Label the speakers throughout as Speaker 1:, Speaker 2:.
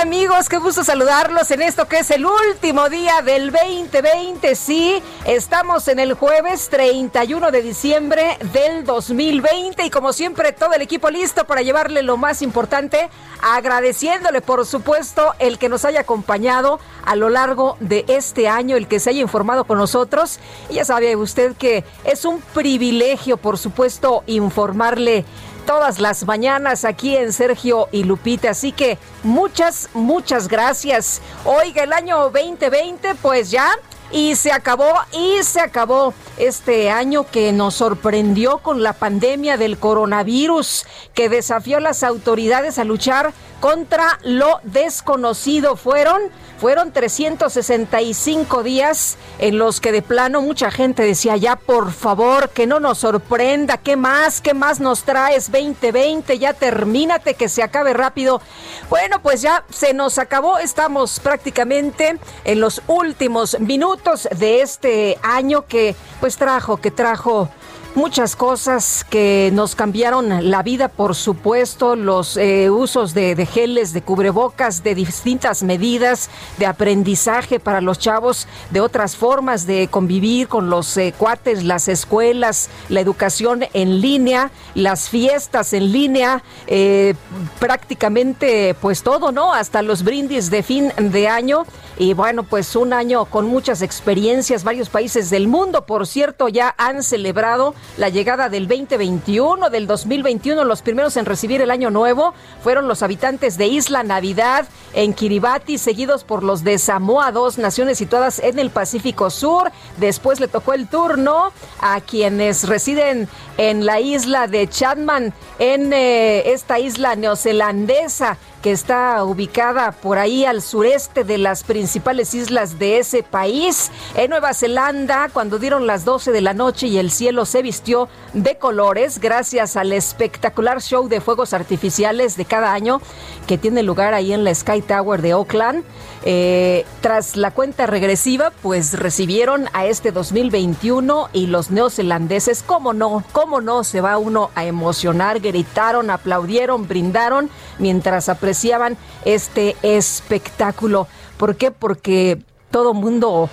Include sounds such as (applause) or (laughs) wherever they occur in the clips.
Speaker 1: amigos, qué gusto saludarlos en esto que es el último día del 2020. Sí, estamos en el jueves 31 de diciembre del 2020 y como siempre todo el equipo listo para llevarle lo más importante, agradeciéndole por supuesto el que nos haya acompañado a lo largo de este año, el que se haya informado con nosotros. ya sabe usted que es un privilegio por supuesto informarle todas las mañanas aquí en Sergio y Lupita. Así que muchas, muchas gracias. Oiga, el año 2020 pues ya y se acabó, y se acabó este año que nos sorprendió con la pandemia del coronavirus, que desafió a las autoridades a luchar contra lo desconocido. Fueron, fueron 365 días en los que de plano mucha gente decía, ya por favor, que no nos sorprenda, ¿qué más? ¿Qué más nos traes 2020? Ya termínate, que se acabe rápido. Bueno, pues ya se nos acabó, estamos prácticamente en los últimos minutos de este año que pues trajo, que trajo Muchas cosas que nos cambiaron la vida, por supuesto, los eh, usos de, geles, de cubrebocas, de distintas medidas, de aprendizaje para los chavos, de otras formas de convivir con los eh, cuates, las escuelas, la educación en línea, las fiestas en línea, eh, prácticamente pues todo, ¿no? Hasta los brindis de fin de año. Y bueno, pues un año con muchas experiencias, varios países del mundo, por cierto, ya han celebrado la llegada del 2021, del 2021. Los primeros en recibir el año nuevo fueron los habitantes de Isla Navidad en Kiribati, seguidos por los de Samoa, dos naciones situadas en el Pacífico Sur. Después le tocó el turno a quienes residen en la isla de Chadman, en eh, esta isla neozelandesa que está ubicada por ahí al sureste de las principales islas de ese país. En Nueva Zelanda, cuando dieron las 12 de la noche y el cielo se vistió de colores gracias al espectacular show de fuegos artificiales de cada año que tiene lugar ahí en la Sky Tower de Oakland. Eh, tras la cuenta regresiva, pues recibieron a este 2021 y los neozelandeses, cómo no, cómo no se va uno a emocionar, gritaron, aplaudieron, brindaron mientras apreciaban este espectáculo. ¿Por qué? Porque todo mundo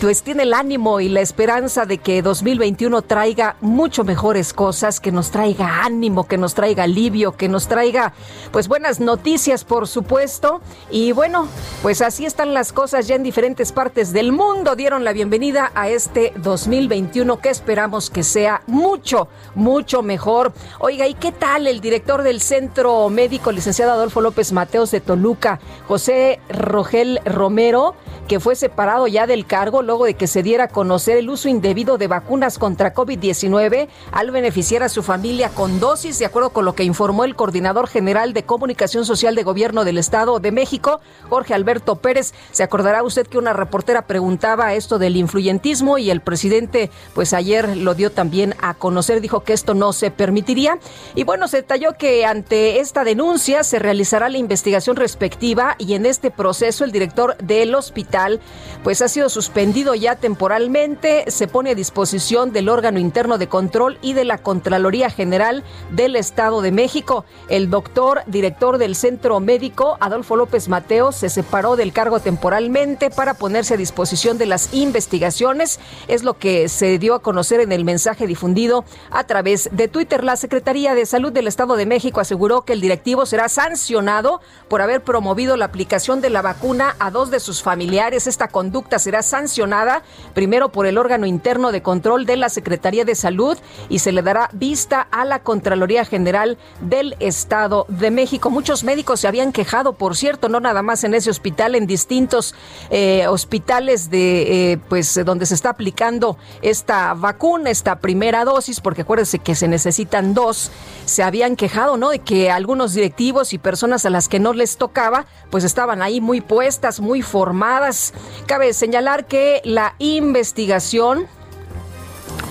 Speaker 1: pues tiene el ánimo y la esperanza de que 2021 traiga mucho mejores cosas, que nos traiga ánimo, que nos traiga alivio, que nos traiga pues buenas noticias, por supuesto. Y bueno, pues así están las cosas ya en diferentes partes del mundo. Dieron la bienvenida a este 2021 que esperamos que sea mucho, mucho mejor. Oiga, ¿y qué tal el director del Centro Médico, licenciado Adolfo López Mateos de Toluca, José Rogel Romero, que fue separado ya del cargo? luego de que se diera a conocer el uso indebido de vacunas contra COVID-19 al beneficiar a su familia con dosis, de acuerdo con lo que informó el coordinador general de comunicación social de gobierno del Estado de México, Jorge Alberto Pérez. Se acordará usted que una reportera preguntaba esto del influyentismo y el presidente, pues ayer lo dio también a conocer, dijo que esto no se permitiría. Y bueno, se detalló que ante esta denuncia se realizará la investigación respectiva y en este proceso el director del hospital, pues ha sido suspendido ya temporalmente, se pone a disposición del órgano interno de control y de la Contraloría General del Estado de México. El doctor, director del Centro Médico, Adolfo López Mateo, se separó del cargo temporalmente para ponerse a disposición de las investigaciones. Es lo que se dio a conocer en el mensaje difundido a través de Twitter. La Secretaría de Salud del Estado de México aseguró que el directivo será sancionado por haber promovido la aplicación de la vacuna a dos de sus familiares. Esta conducta será sancionada nada, primero por el órgano interno de control de la Secretaría de Salud y se le dará vista a la Contraloría General del Estado de México. Muchos médicos se habían quejado, por cierto, no nada más en ese hospital, en distintos eh, hospitales de, eh, pues, donde se está aplicando esta vacuna, esta primera dosis, porque acuérdense que se necesitan dos, se habían quejado, ¿no? De que algunos directivos y personas a las que no les tocaba, pues estaban ahí muy puestas, muy formadas. Cabe señalar que la investigación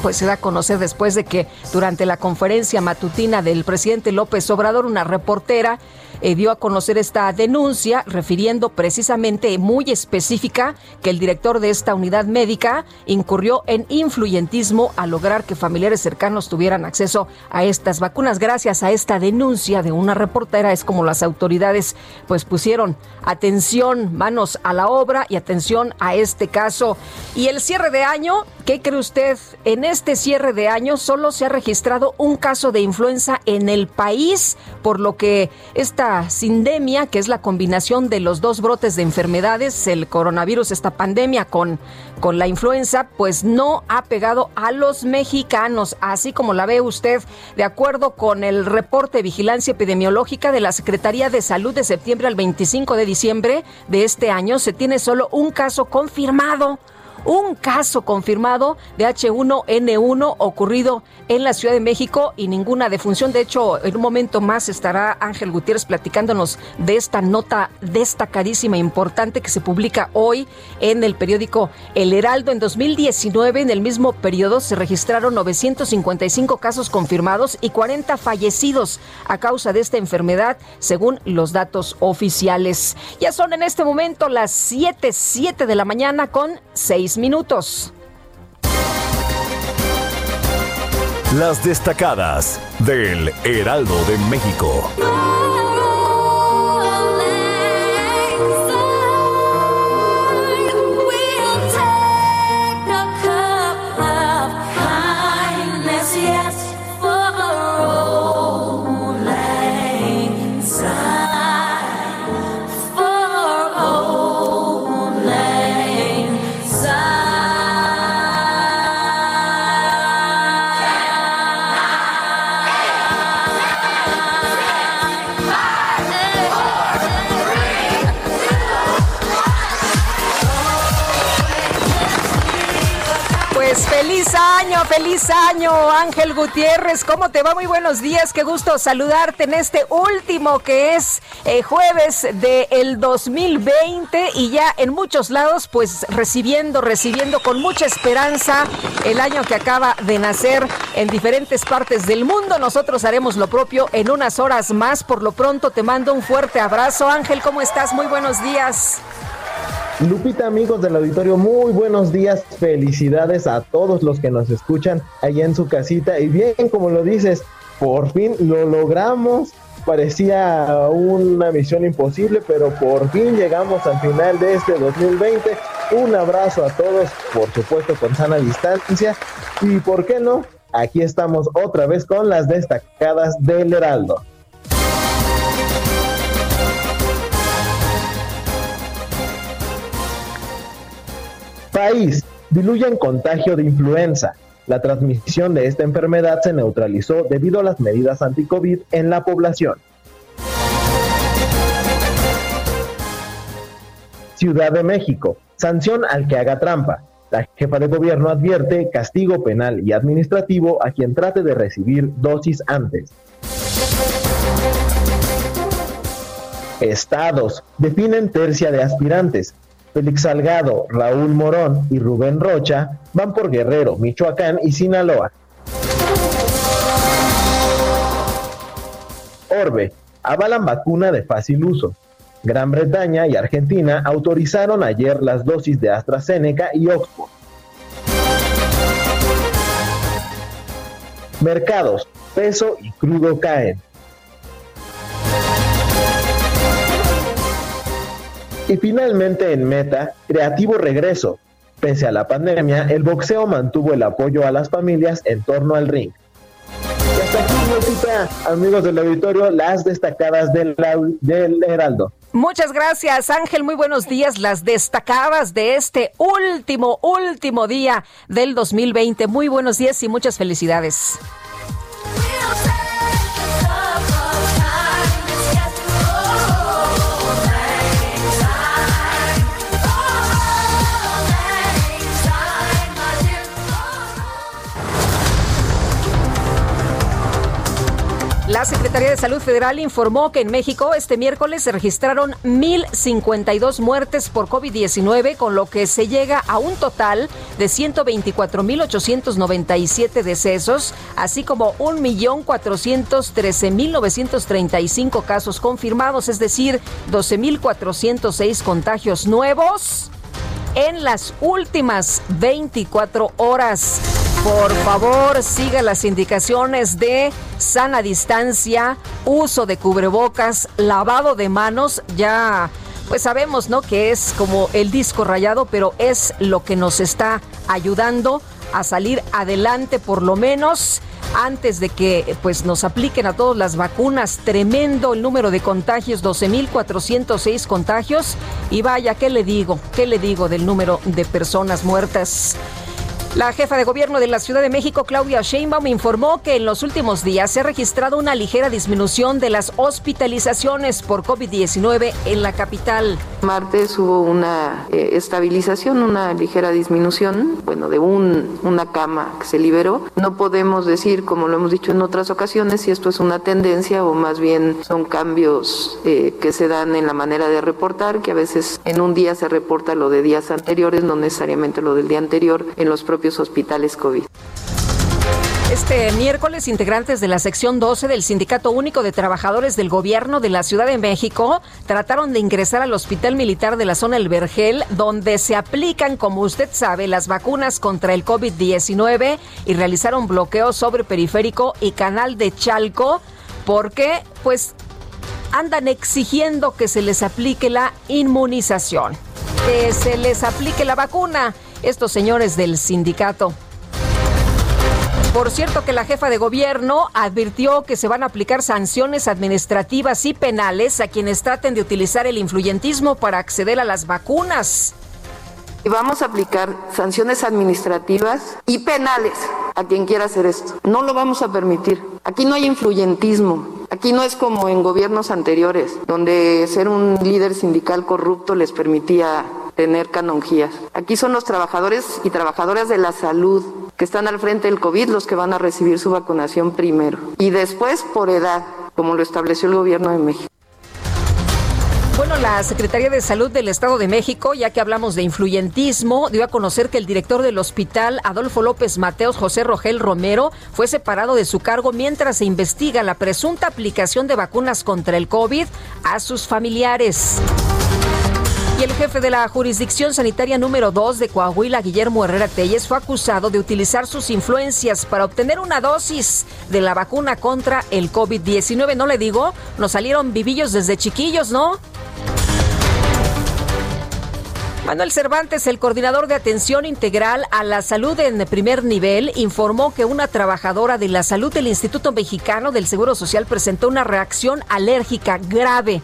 Speaker 1: pues se da a conocer después de que durante la conferencia matutina del presidente López Obrador, una reportera eh, dio a conocer esta denuncia refiriendo precisamente muy específica que el director de esta unidad médica incurrió en influyentismo a lograr que familiares cercanos tuvieran acceso a estas vacunas. Gracias a esta denuncia de una reportera es como las autoridades pues pusieron atención, manos a la obra y atención a este caso. Y el cierre de año ¿Qué cree usted? En este cierre de año solo se ha registrado un caso de influenza en el país, por lo que esta sindemia, que es la combinación de los dos brotes de enfermedades, el coronavirus, esta pandemia con, con la influenza, pues no ha pegado a los mexicanos, así como la ve usted, de acuerdo con el reporte de vigilancia epidemiológica de la Secretaría de Salud de septiembre al 25 de diciembre de este año, se tiene solo un caso confirmado un caso confirmado de H1N1 ocurrido en la Ciudad de México y ninguna defunción. De hecho, en un momento más estará Ángel Gutiérrez platicándonos de esta nota destacadísima, importante que se publica hoy en el periódico El Heraldo. En 2019, en el mismo periodo, se registraron 955 casos confirmados y 40 fallecidos a causa de esta enfermedad, según los datos oficiales. Ya son en este momento las 7, 7 de la mañana con 6 minutos.
Speaker 2: Las destacadas del Heraldo de México.
Speaker 1: feliz año, feliz año, Ángel Gutiérrez. ¿Cómo te va? Muy buenos días. Qué gusto saludarte en este último que es eh, jueves del 2020 y ya en muchos lados, pues recibiendo, recibiendo con mucha esperanza el año que acaba de nacer en diferentes partes del mundo. Nosotros haremos lo propio en unas horas más. Por lo pronto te mando un fuerte abrazo. Ángel, ¿cómo estás? Muy buenos días.
Speaker 3: Lupita, amigos del auditorio, muy buenos días. Felicidades a todos los que nos escuchan allá en su casita. Y bien, como lo dices, por fin lo logramos. Parecía una misión imposible, pero por fin llegamos al final de este 2020. Un abrazo a todos, por supuesto con sana distancia. Y por qué no, aquí estamos otra vez con las destacadas del Heraldo. País, diluyen contagio de influenza. La transmisión de esta enfermedad se neutralizó debido a las medidas anti-COVID en la población. Ciudad de México, sanción al que haga trampa. La jefa de gobierno advierte castigo penal y administrativo a quien trate de recibir dosis antes. Estados definen tercia de aspirantes. Félix Salgado, Raúl Morón y Rubén Rocha van por Guerrero, Michoacán y Sinaloa. Orbe, avalan vacuna de fácil uso. Gran Bretaña y Argentina autorizaron ayer las dosis de AstraZeneca y Oxford. Mercados, peso y crudo caen. Y finalmente en Meta, Creativo Regreso. Pese a la pandemia, el boxeo mantuvo el apoyo a las familias en torno al ring. Y hasta aquí, amigos del auditorio, las destacadas del, del Heraldo.
Speaker 1: Muchas gracias, Ángel. Muy buenos días. Las destacadas de este último, último día del 2020. Muy buenos días y muchas felicidades. La Secretaría de Salud Federal informó que en México este miércoles se registraron 1.052 muertes por COVID-19, con lo que se llega a un total de 124.897 decesos, así como 1.413.935 casos confirmados, es decir, 12.406 contagios nuevos en las últimas 24 horas. Por favor, siga las indicaciones de sana distancia, uso de cubrebocas, lavado de manos, ya pues sabemos, ¿no? Que es como el disco rayado, pero es lo que nos está ayudando a salir adelante por lo menos antes de que pues nos apliquen a todos las vacunas. Tremendo el número de contagios, 12.406 contagios. Y vaya, ¿qué le digo? ¿Qué le digo del número de personas muertas? La jefa de gobierno de la Ciudad de México, Claudia Sheinbaum, informó que en los últimos días se ha registrado una ligera disminución de las hospitalizaciones por COVID-19 en la capital.
Speaker 4: Martes hubo una eh, estabilización, una ligera disminución, bueno, de un, una cama que se liberó. No podemos decir, como lo hemos dicho en otras ocasiones, si esto es una tendencia o más bien son cambios eh, que se dan en la manera de reportar, que a veces en un día se reporta lo de días anteriores, no necesariamente lo del día anterior en los propios hospitales COVID. Este
Speaker 1: miércoles, integrantes de la sección 12 del Sindicato Único de Trabajadores del Gobierno de la Ciudad de México trataron de ingresar al Hospital Militar de la Zona El Vergel, donde se aplican, como usted sabe, las vacunas contra el COVID-19 y realizaron bloqueo sobre Periférico y Canal de Chalco, porque, pues, andan exigiendo que se les aplique la inmunización, que se les aplique la vacuna estos señores del sindicato. Por cierto que la jefa de gobierno advirtió que se van a aplicar sanciones administrativas y penales a quienes traten de utilizar el influyentismo para acceder a las vacunas.
Speaker 4: Vamos a aplicar sanciones administrativas y penales a quien quiera hacer esto. No lo vamos a permitir. Aquí no hay influyentismo. Aquí no es como en gobiernos anteriores, donde ser un líder sindical corrupto les permitía tener canonjías. Aquí son los trabajadores y trabajadoras de la salud que están al frente del COVID los que van a recibir su vacunación primero y después por edad, como lo estableció el gobierno de México.
Speaker 1: Bueno, la Secretaría de Salud del Estado de México, ya que hablamos de influyentismo, dio a conocer que el director del hospital, Adolfo López Mateos José Rogel Romero, fue separado de su cargo mientras se investiga la presunta aplicación de vacunas contra el COVID a sus familiares. Y el jefe de la jurisdicción sanitaria número 2 de Coahuila, Guillermo Herrera Telles, fue acusado de utilizar sus influencias para obtener una dosis de la vacuna contra el COVID-19. No le digo, nos salieron vivillos desde chiquillos, ¿no? Manuel Cervantes, el coordinador de atención integral a la salud en primer nivel, informó que una trabajadora de la salud del Instituto Mexicano del Seguro Social presentó una reacción alérgica grave.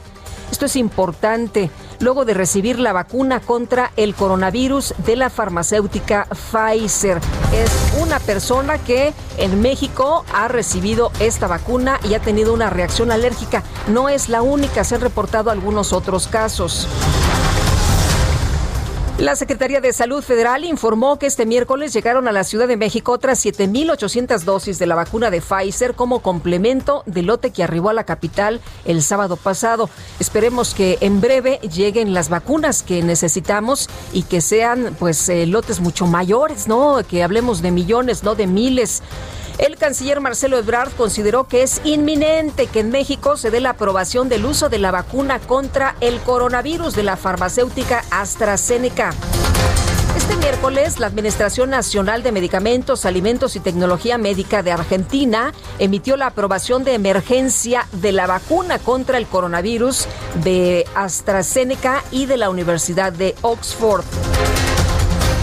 Speaker 1: Esto es importante luego de recibir la vacuna contra el coronavirus de la farmacéutica Pfizer. Es una persona que en México ha recibido esta vacuna y ha tenido una reacción alérgica. No es la única, se han reportado algunos otros casos. La Secretaría de Salud Federal informó que este miércoles llegaron a la Ciudad de México otras 7.800 dosis de la vacuna de Pfizer como complemento del lote que arribó a la capital el sábado pasado. Esperemos que en breve lleguen las vacunas que necesitamos y que sean pues eh, lotes mucho mayores, ¿no? Que hablemos de millones, no de miles. El canciller Marcelo Ebrard consideró que es inminente que en México se dé la aprobación del uso de la vacuna contra el coronavirus de la farmacéutica AstraZeneca. Este miércoles, la Administración Nacional de Medicamentos, Alimentos y Tecnología Médica de Argentina emitió la aprobación de emergencia de la vacuna contra el coronavirus de AstraZeneca y de la Universidad de Oxford.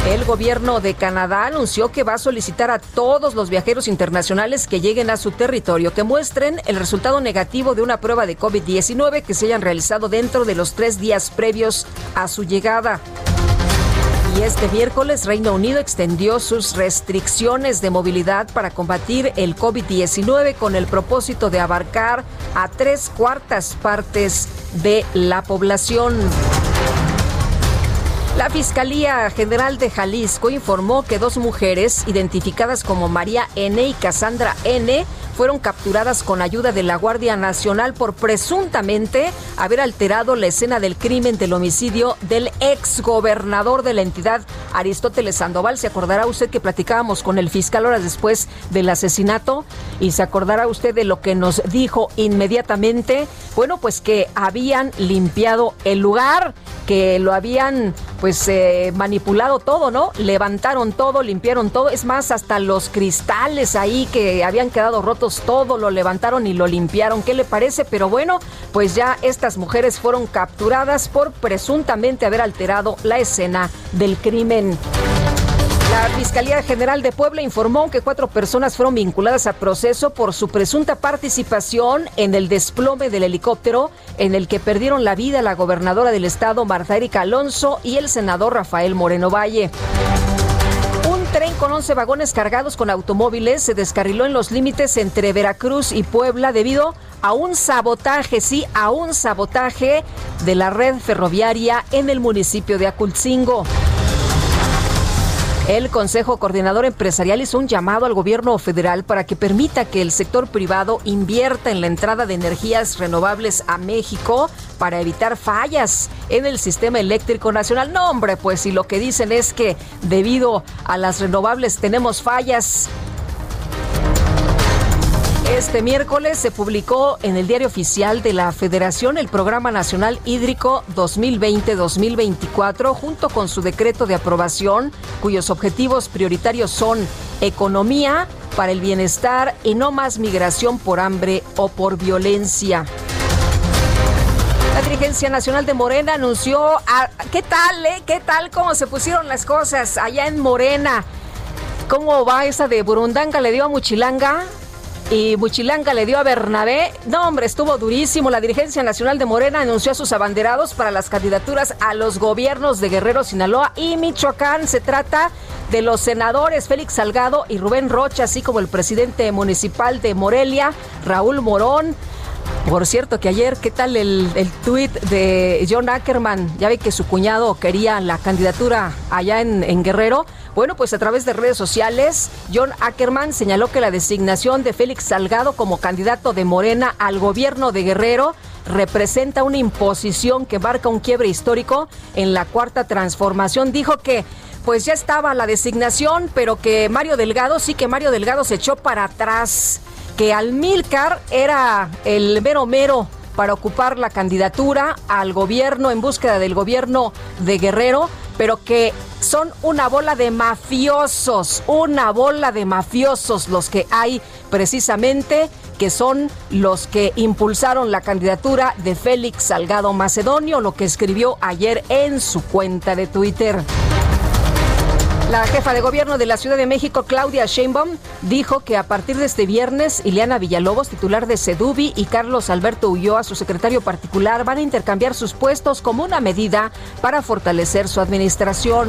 Speaker 1: El gobierno de Canadá anunció que va a solicitar a todos los viajeros internacionales que lleguen a su territorio que muestren el resultado negativo de una prueba de COVID-19 que se hayan realizado dentro de los tres días previos a su llegada. Y este miércoles Reino Unido extendió sus restricciones de movilidad para combatir el COVID-19 con el propósito de abarcar a tres cuartas partes de la población. La Fiscalía General de Jalisco informó que dos mujeres identificadas como María N y Cassandra N fueron capturadas con ayuda de la Guardia Nacional por presuntamente haber alterado la escena del crimen del homicidio del ex gobernador de la entidad, Aristóteles Sandoval. Se acordará usted que platicábamos con el fiscal horas después del asesinato y se acordará usted de lo que nos dijo inmediatamente. Bueno, pues que habían limpiado el lugar, que lo habían pues eh, manipulado todo, ¿no? Levantaron todo, limpiaron todo. Es más, hasta los cristales ahí que habían quedado rotos todo, lo levantaron y lo limpiaron. ¿Qué le parece? Pero bueno, pues ya estas mujeres fueron capturadas por presuntamente haber alterado la escena del crimen. La Fiscalía General de Puebla informó que cuatro personas fueron vinculadas a proceso por su presunta participación en el desplome del helicóptero en el que perdieron la vida la gobernadora del estado Marta Erika Alonso y el senador Rafael Moreno Valle tren con 11 vagones cargados con automóviles se descarriló en los límites entre Veracruz y Puebla debido a un sabotaje, sí, a un sabotaje de la red ferroviaria en el municipio de Aculcingo. El Consejo Coordinador Empresarial hizo un llamado al gobierno federal para que permita que el sector privado invierta en la entrada de energías renovables a México para evitar fallas en el sistema eléctrico nacional. No, hombre, pues si lo que dicen es que debido a las renovables tenemos fallas, este miércoles se publicó en el Diario Oficial de la Federación el Programa Nacional Hídrico 2020-2024 junto con su decreto de aprobación cuyos objetivos prioritarios son economía para el bienestar y no más migración por hambre o por violencia. La Dirigencia Nacional de Morena anunció, a, ¿qué tal, eh? ¿Qué tal cómo se pusieron las cosas allá en Morena? ¿Cómo va esa de Burundanga? ¿Le dio a Muchilanga? y Buchilanga le dio a Bernabé. No, hombre, estuvo durísimo. La dirigencia nacional de Morena anunció a sus abanderados para las candidaturas a los gobiernos de Guerrero, Sinaloa y Michoacán. Se trata de los senadores Félix Salgado y Rubén Rocha, así como el presidente municipal de Morelia, Raúl Morón. Por cierto, que ayer, ¿qué tal el, el tuit de John Ackerman? Ya ve que su cuñado quería la candidatura allá en Guerrero. Bueno, pues a través de redes sociales, John Ackerman señaló que la designación de Félix Salgado como candidato de Morena al gobierno de Guerrero representa una imposición que marca un quiebre histórico en la cuarta transformación. Dijo que pues ya estaba la designación, pero que Mario Delgado, sí que Mario Delgado se echó para atrás, que Almilcar era el mero mero para ocupar la candidatura al gobierno en búsqueda del gobierno de Guerrero, pero que son una bola de mafiosos, una bola de mafiosos los que hay precisamente que son los que impulsaron la candidatura de Félix Salgado Macedonio, lo que escribió ayer en su cuenta de Twitter. La jefa de gobierno de la Ciudad de México, Claudia Sheinbaum, dijo que a partir de este viernes, Ileana Villalobos, titular de Sedubi, y Carlos Alberto Ulloa, su secretario particular, van a intercambiar sus puestos como una medida para fortalecer su administración.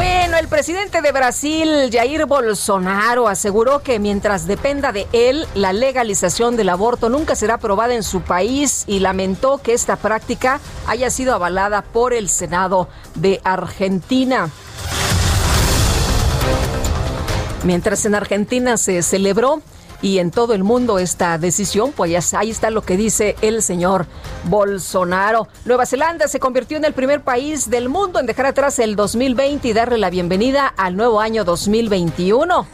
Speaker 1: Bueno, el presidente de Brasil, Jair Bolsonaro, aseguró que mientras dependa de él, la legalización del aborto nunca será aprobada en su país y lamentó que esta práctica haya sido avalada por el Senado de Argentina. Mientras en Argentina se celebró y en todo el mundo esta decisión, pues ahí está lo que dice el señor Bolsonaro. Nueva Zelanda se convirtió en el primer país del mundo en dejar atrás el 2020 y darle la bienvenida al nuevo año 2021.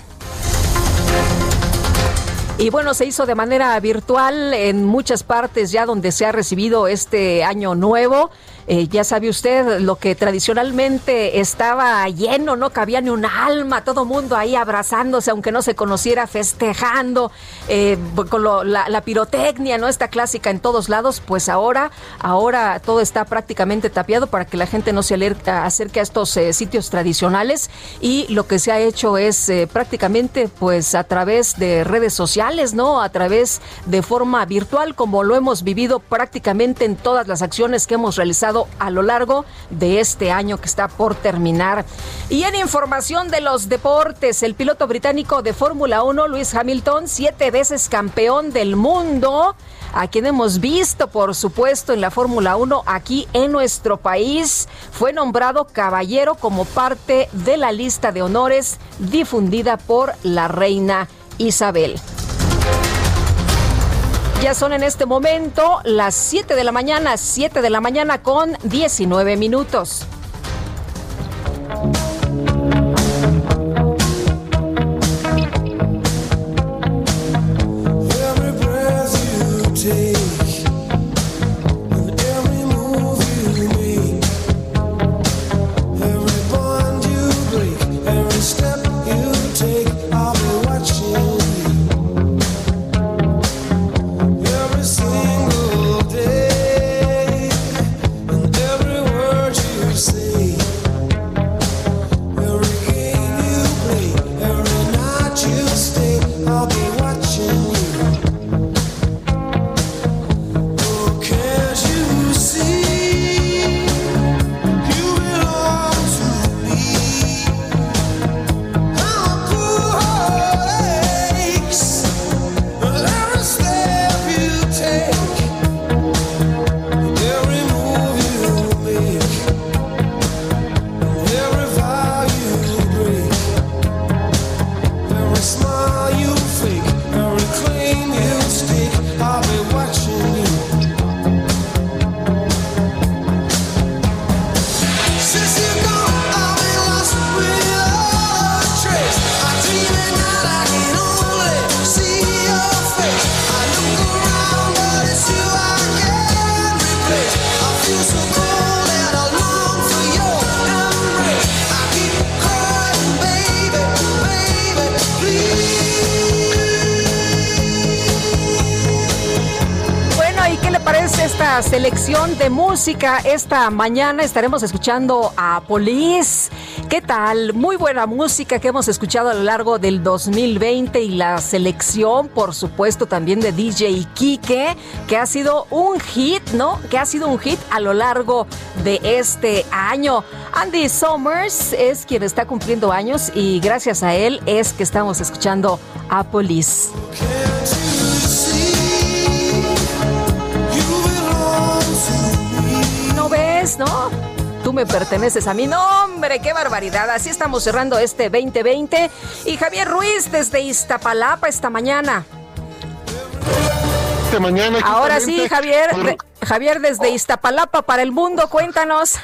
Speaker 1: Y bueno, se hizo de manera virtual en muchas partes ya donde se ha recibido este año nuevo. Eh, ya sabe usted, lo que tradicionalmente estaba lleno, no cabía ni un alma, todo mundo ahí abrazándose, aunque no se conociera, festejando, eh, con la, pirotecnia, ¿no? Esta clásica en todos lados, pues ahora, ahora todo está prácticamente tapiado para que la gente no se alerta, acerque a estos eh, sitios tradicionales y lo que se ha hecho es prácticamente pues a través de redes sociales, ¿no? A través de forma virtual, como lo hemos vivido prácticamente en todas las acciones que hemos realizado a lo largo de este año que está por terminar. Y en información de los deportes, el piloto británico de Fórmula 1, Luis Hamilton, siete veces campeón del mundo, a quien hemos visto, por supuesto, en la Fórmula 1 aquí en nuestro país, fue nombrado caballero como parte de la lista de honores difundida por la reina Isabel. Ya son en este momento las 7 de la mañana, 7 de la mañana con 19 minutos. Esta mañana estaremos escuchando a Polis. ¿Qué tal? Muy buena música que hemos escuchado a lo largo del 2020 y la selección, por supuesto, también de DJ Kike, que ha sido un hit, ¿no? Que ha sido un hit a lo largo de este año. Andy Summers es quien está cumpliendo años y gracias a él es que estamos escuchando a Polis. ¿no? Tú me perteneces a mí. No, hombre, qué barbaridad. Así estamos cerrando este 2020. Y Javier Ruiz desde Iztapalapa esta mañana. Esta mañana. Ahora sí, Javier, Javier desde Iztapalapa para el mundo, cuéntanos.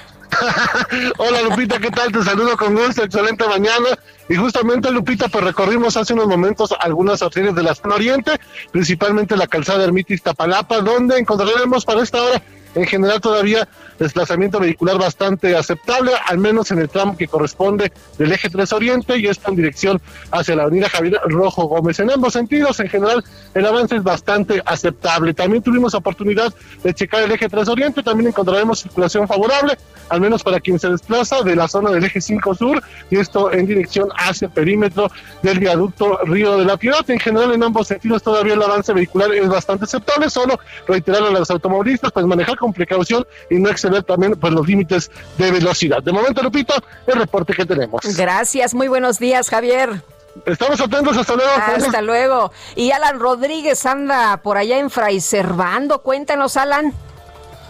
Speaker 5: (laughs) Hola Lupita, ¿qué tal? Te saludo con gusto, excelente mañana. Y justamente, Lupita, pues recorrimos hace unos momentos algunas arterias de la zona oriente, principalmente la calzada Ermita Tapalapa, donde encontraremos para esta hora en general todavía desplazamiento vehicular bastante aceptable, al menos en el tramo que corresponde del eje 3 Oriente y esto en dirección hacia la avenida Javier Rojo Gómez. En ambos sentidos, en general, el avance es bastante aceptable. También tuvimos oportunidad de checar el eje 3 Oriente, también encontraremos circulación favorable, al menos para quien se desplaza de la zona del eje 5 Sur y esto en dirección hacia el perímetro del viaducto Río de la Piedad. En general, en ambos sentidos, todavía el avance vehicular es bastante aceptable, solo reiterar a los automovilistas, pues manejar con precaución y no exceder también pues, los límites de velocidad. De momento, repito el reporte que tenemos.
Speaker 1: Gracias, muy buenos días, Javier.
Speaker 5: Estamos atentos, hasta luego.
Speaker 1: Hasta luego. Y Alan Rodríguez anda por allá en Cervando. Cuéntanos, Alan.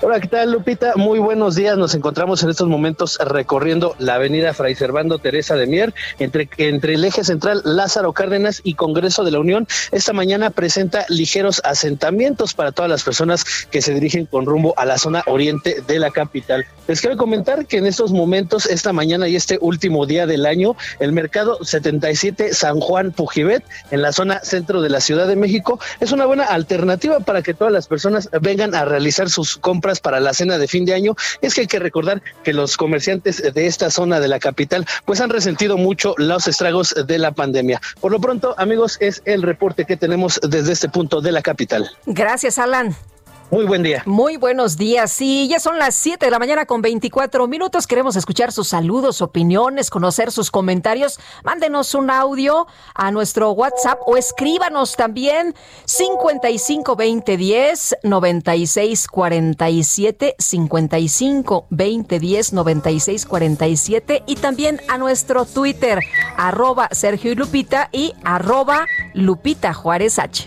Speaker 6: Hola, ¿qué tal, Lupita? Muy buenos días. Nos encontramos en estos momentos recorriendo la avenida Fray Servando Teresa de Mier, entre, entre el eje central Lázaro Cárdenas y Congreso de la Unión. Esta mañana presenta ligeros asentamientos para todas las personas que se dirigen con rumbo a la zona oriente de la capital. Les quiero comentar que en estos momentos, esta mañana y este último día del año, el mercado 77 San Juan Pujibet, en la zona centro de la Ciudad de México, es una buena alternativa para que todas las personas vengan a realizar sus compras para la cena de fin de año, es que hay que recordar que los comerciantes de esta zona de la capital pues han resentido mucho los estragos de la pandemia. Por lo pronto, amigos, es el reporte que tenemos desde este punto de la capital.
Speaker 1: Gracias, Alan.
Speaker 6: Muy buen día.
Speaker 1: Muy buenos días. Sí, ya son las 7 de la mañana con 24 minutos. Queremos escuchar sus saludos, opiniones, conocer sus comentarios. Mándenos un audio a nuestro WhatsApp o escríbanos también 55 20 10 96 47 55 20 10 96 47 y también a nuestro Twitter arroba Sergio y Lupita y arroba Lupita Juárez H.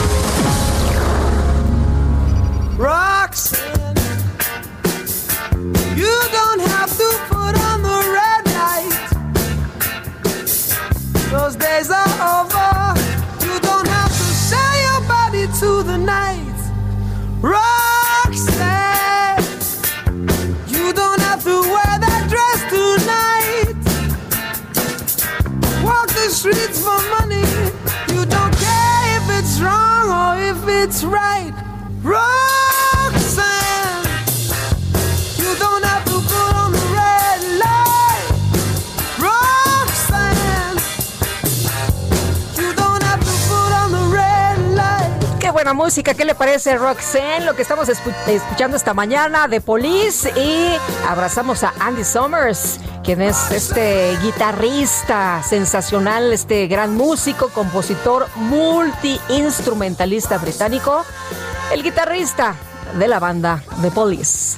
Speaker 7: box. You don't have to put on the red light. Those days are over. You don't have to sell your body to the night. Roxanne, you don't have to wear that
Speaker 1: dress tonight. Walk the streets for money. You don't care if it's wrong or if it's right. Roxanne. buena música. ¿Qué le parece, Roxanne? Lo que estamos escuchando esta mañana de Police. Y abrazamos a Andy Summers, quien es este guitarrista sensacional, este gran músico, compositor, multiinstrumentalista británico. El guitarrista de la banda de Police.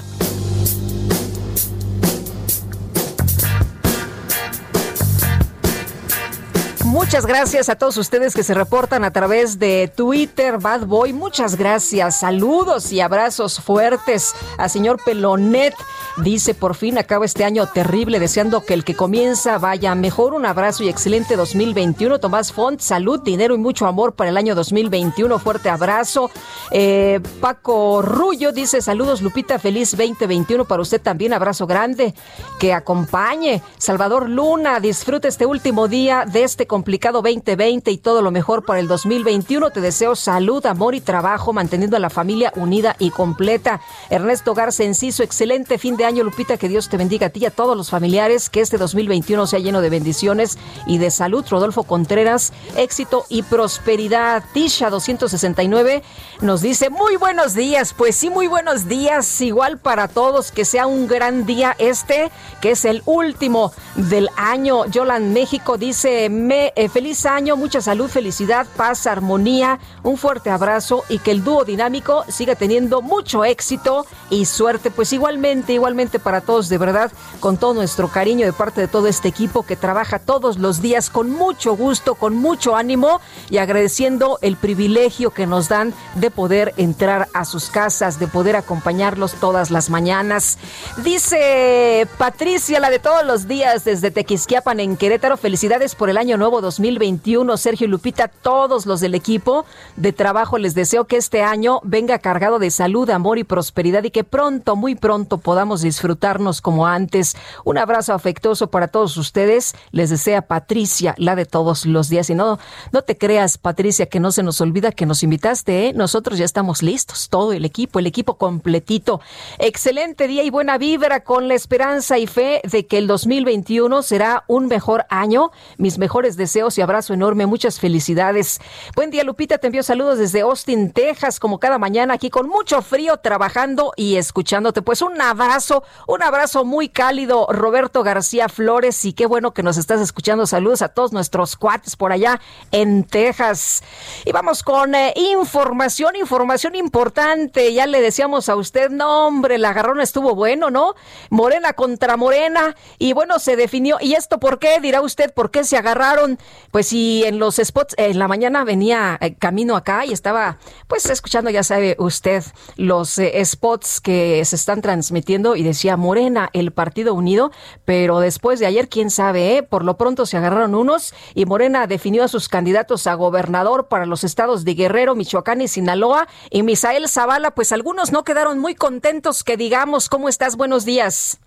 Speaker 1: Muchas gracias a todos ustedes que se reportan a través de Twitter, Bad Boy. Muchas gracias. Saludos y abrazos fuertes a señor Pelonet. Dice, por fin acaba este año terrible, deseando que el que comienza vaya mejor. Un abrazo y excelente 2021. Tomás Font, salud, dinero y mucho amor para el año 2021. Fuerte abrazo. Eh, Paco Rullo dice, saludos Lupita, feliz 2021 para usted también. Abrazo grande, que acompañe. Salvador Luna, disfrute este último día de este complicado 2020 y todo lo mejor para el 2021. Te deseo salud, amor y trabajo, manteniendo a la familia unida y completa. Ernesto Garza su excelente fin de año, Lupita. Que Dios te bendiga a ti y a todos los familiares. Que este 2021 sea lleno de bendiciones y de salud. Rodolfo Contreras, éxito y prosperidad. Tisha 269 nos dice, muy buenos días. Pues sí, muy buenos días. Igual para todos. Que sea un gran día este, que es el último del año. Yolan México dice, me, eh, feliz año, mucha salud, felicidad, paz, armonía. Un fuerte abrazo y que el dúo dinámico siga teniendo mucho éxito y suerte. Pues igualmente, igual para todos, de verdad, con todo nuestro cariño de parte de todo este equipo que trabaja todos los días con mucho gusto, con mucho ánimo y agradeciendo el privilegio que nos dan de poder entrar a sus casas, de poder acompañarlos todas las mañanas. Dice Patricia, la de todos los días desde Tequisquiapan en Querétaro, felicidades por el año nuevo 2021. Sergio Lupita, todos los del equipo de trabajo, les deseo que este año venga cargado de salud, amor y prosperidad y que pronto, muy pronto podamos disfrutarnos como antes. Un abrazo afectuoso para todos ustedes. Les desea Patricia, la de todos los días. Y no, no te creas, Patricia, que no se nos olvida que nos invitaste. ¿eh? Nosotros ya estamos listos, todo el equipo, el equipo completito. Excelente día y buena vibra con la esperanza y fe de que el 2021 será un mejor año. Mis mejores deseos y abrazo enorme. Muchas felicidades. Buen día, Lupita. Te envío saludos desde Austin, Texas, como cada mañana aquí con mucho frío, trabajando y escuchándote. Pues un abrazo un abrazo muy cálido, Roberto García Flores, y qué bueno que nos estás escuchando. Saludos a todos nuestros cuates por allá en Texas. Y vamos con eh, información, información importante. Ya le decíamos a usted, no, hombre, la agarrona estuvo bueno, ¿no? Morena contra Morena, y bueno, se definió. ¿Y esto por qué? Dirá usted, ¿por qué se agarraron? Pues si en los spots, en la mañana venía eh, camino acá y estaba, pues escuchando, ya sabe usted, los eh, spots que se están transmitiendo decía Morena, el Partido Unido,
Speaker 8: pero después de ayer, quién sabe, ¿eh? por lo pronto se agarraron unos y Morena definió a sus candidatos a gobernador para los estados de Guerrero, Michoacán y Sinaloa. Y Misael Zavala, pues algunos no quedaron muy contentos que digamos, ¿cómo estás? Buenos días.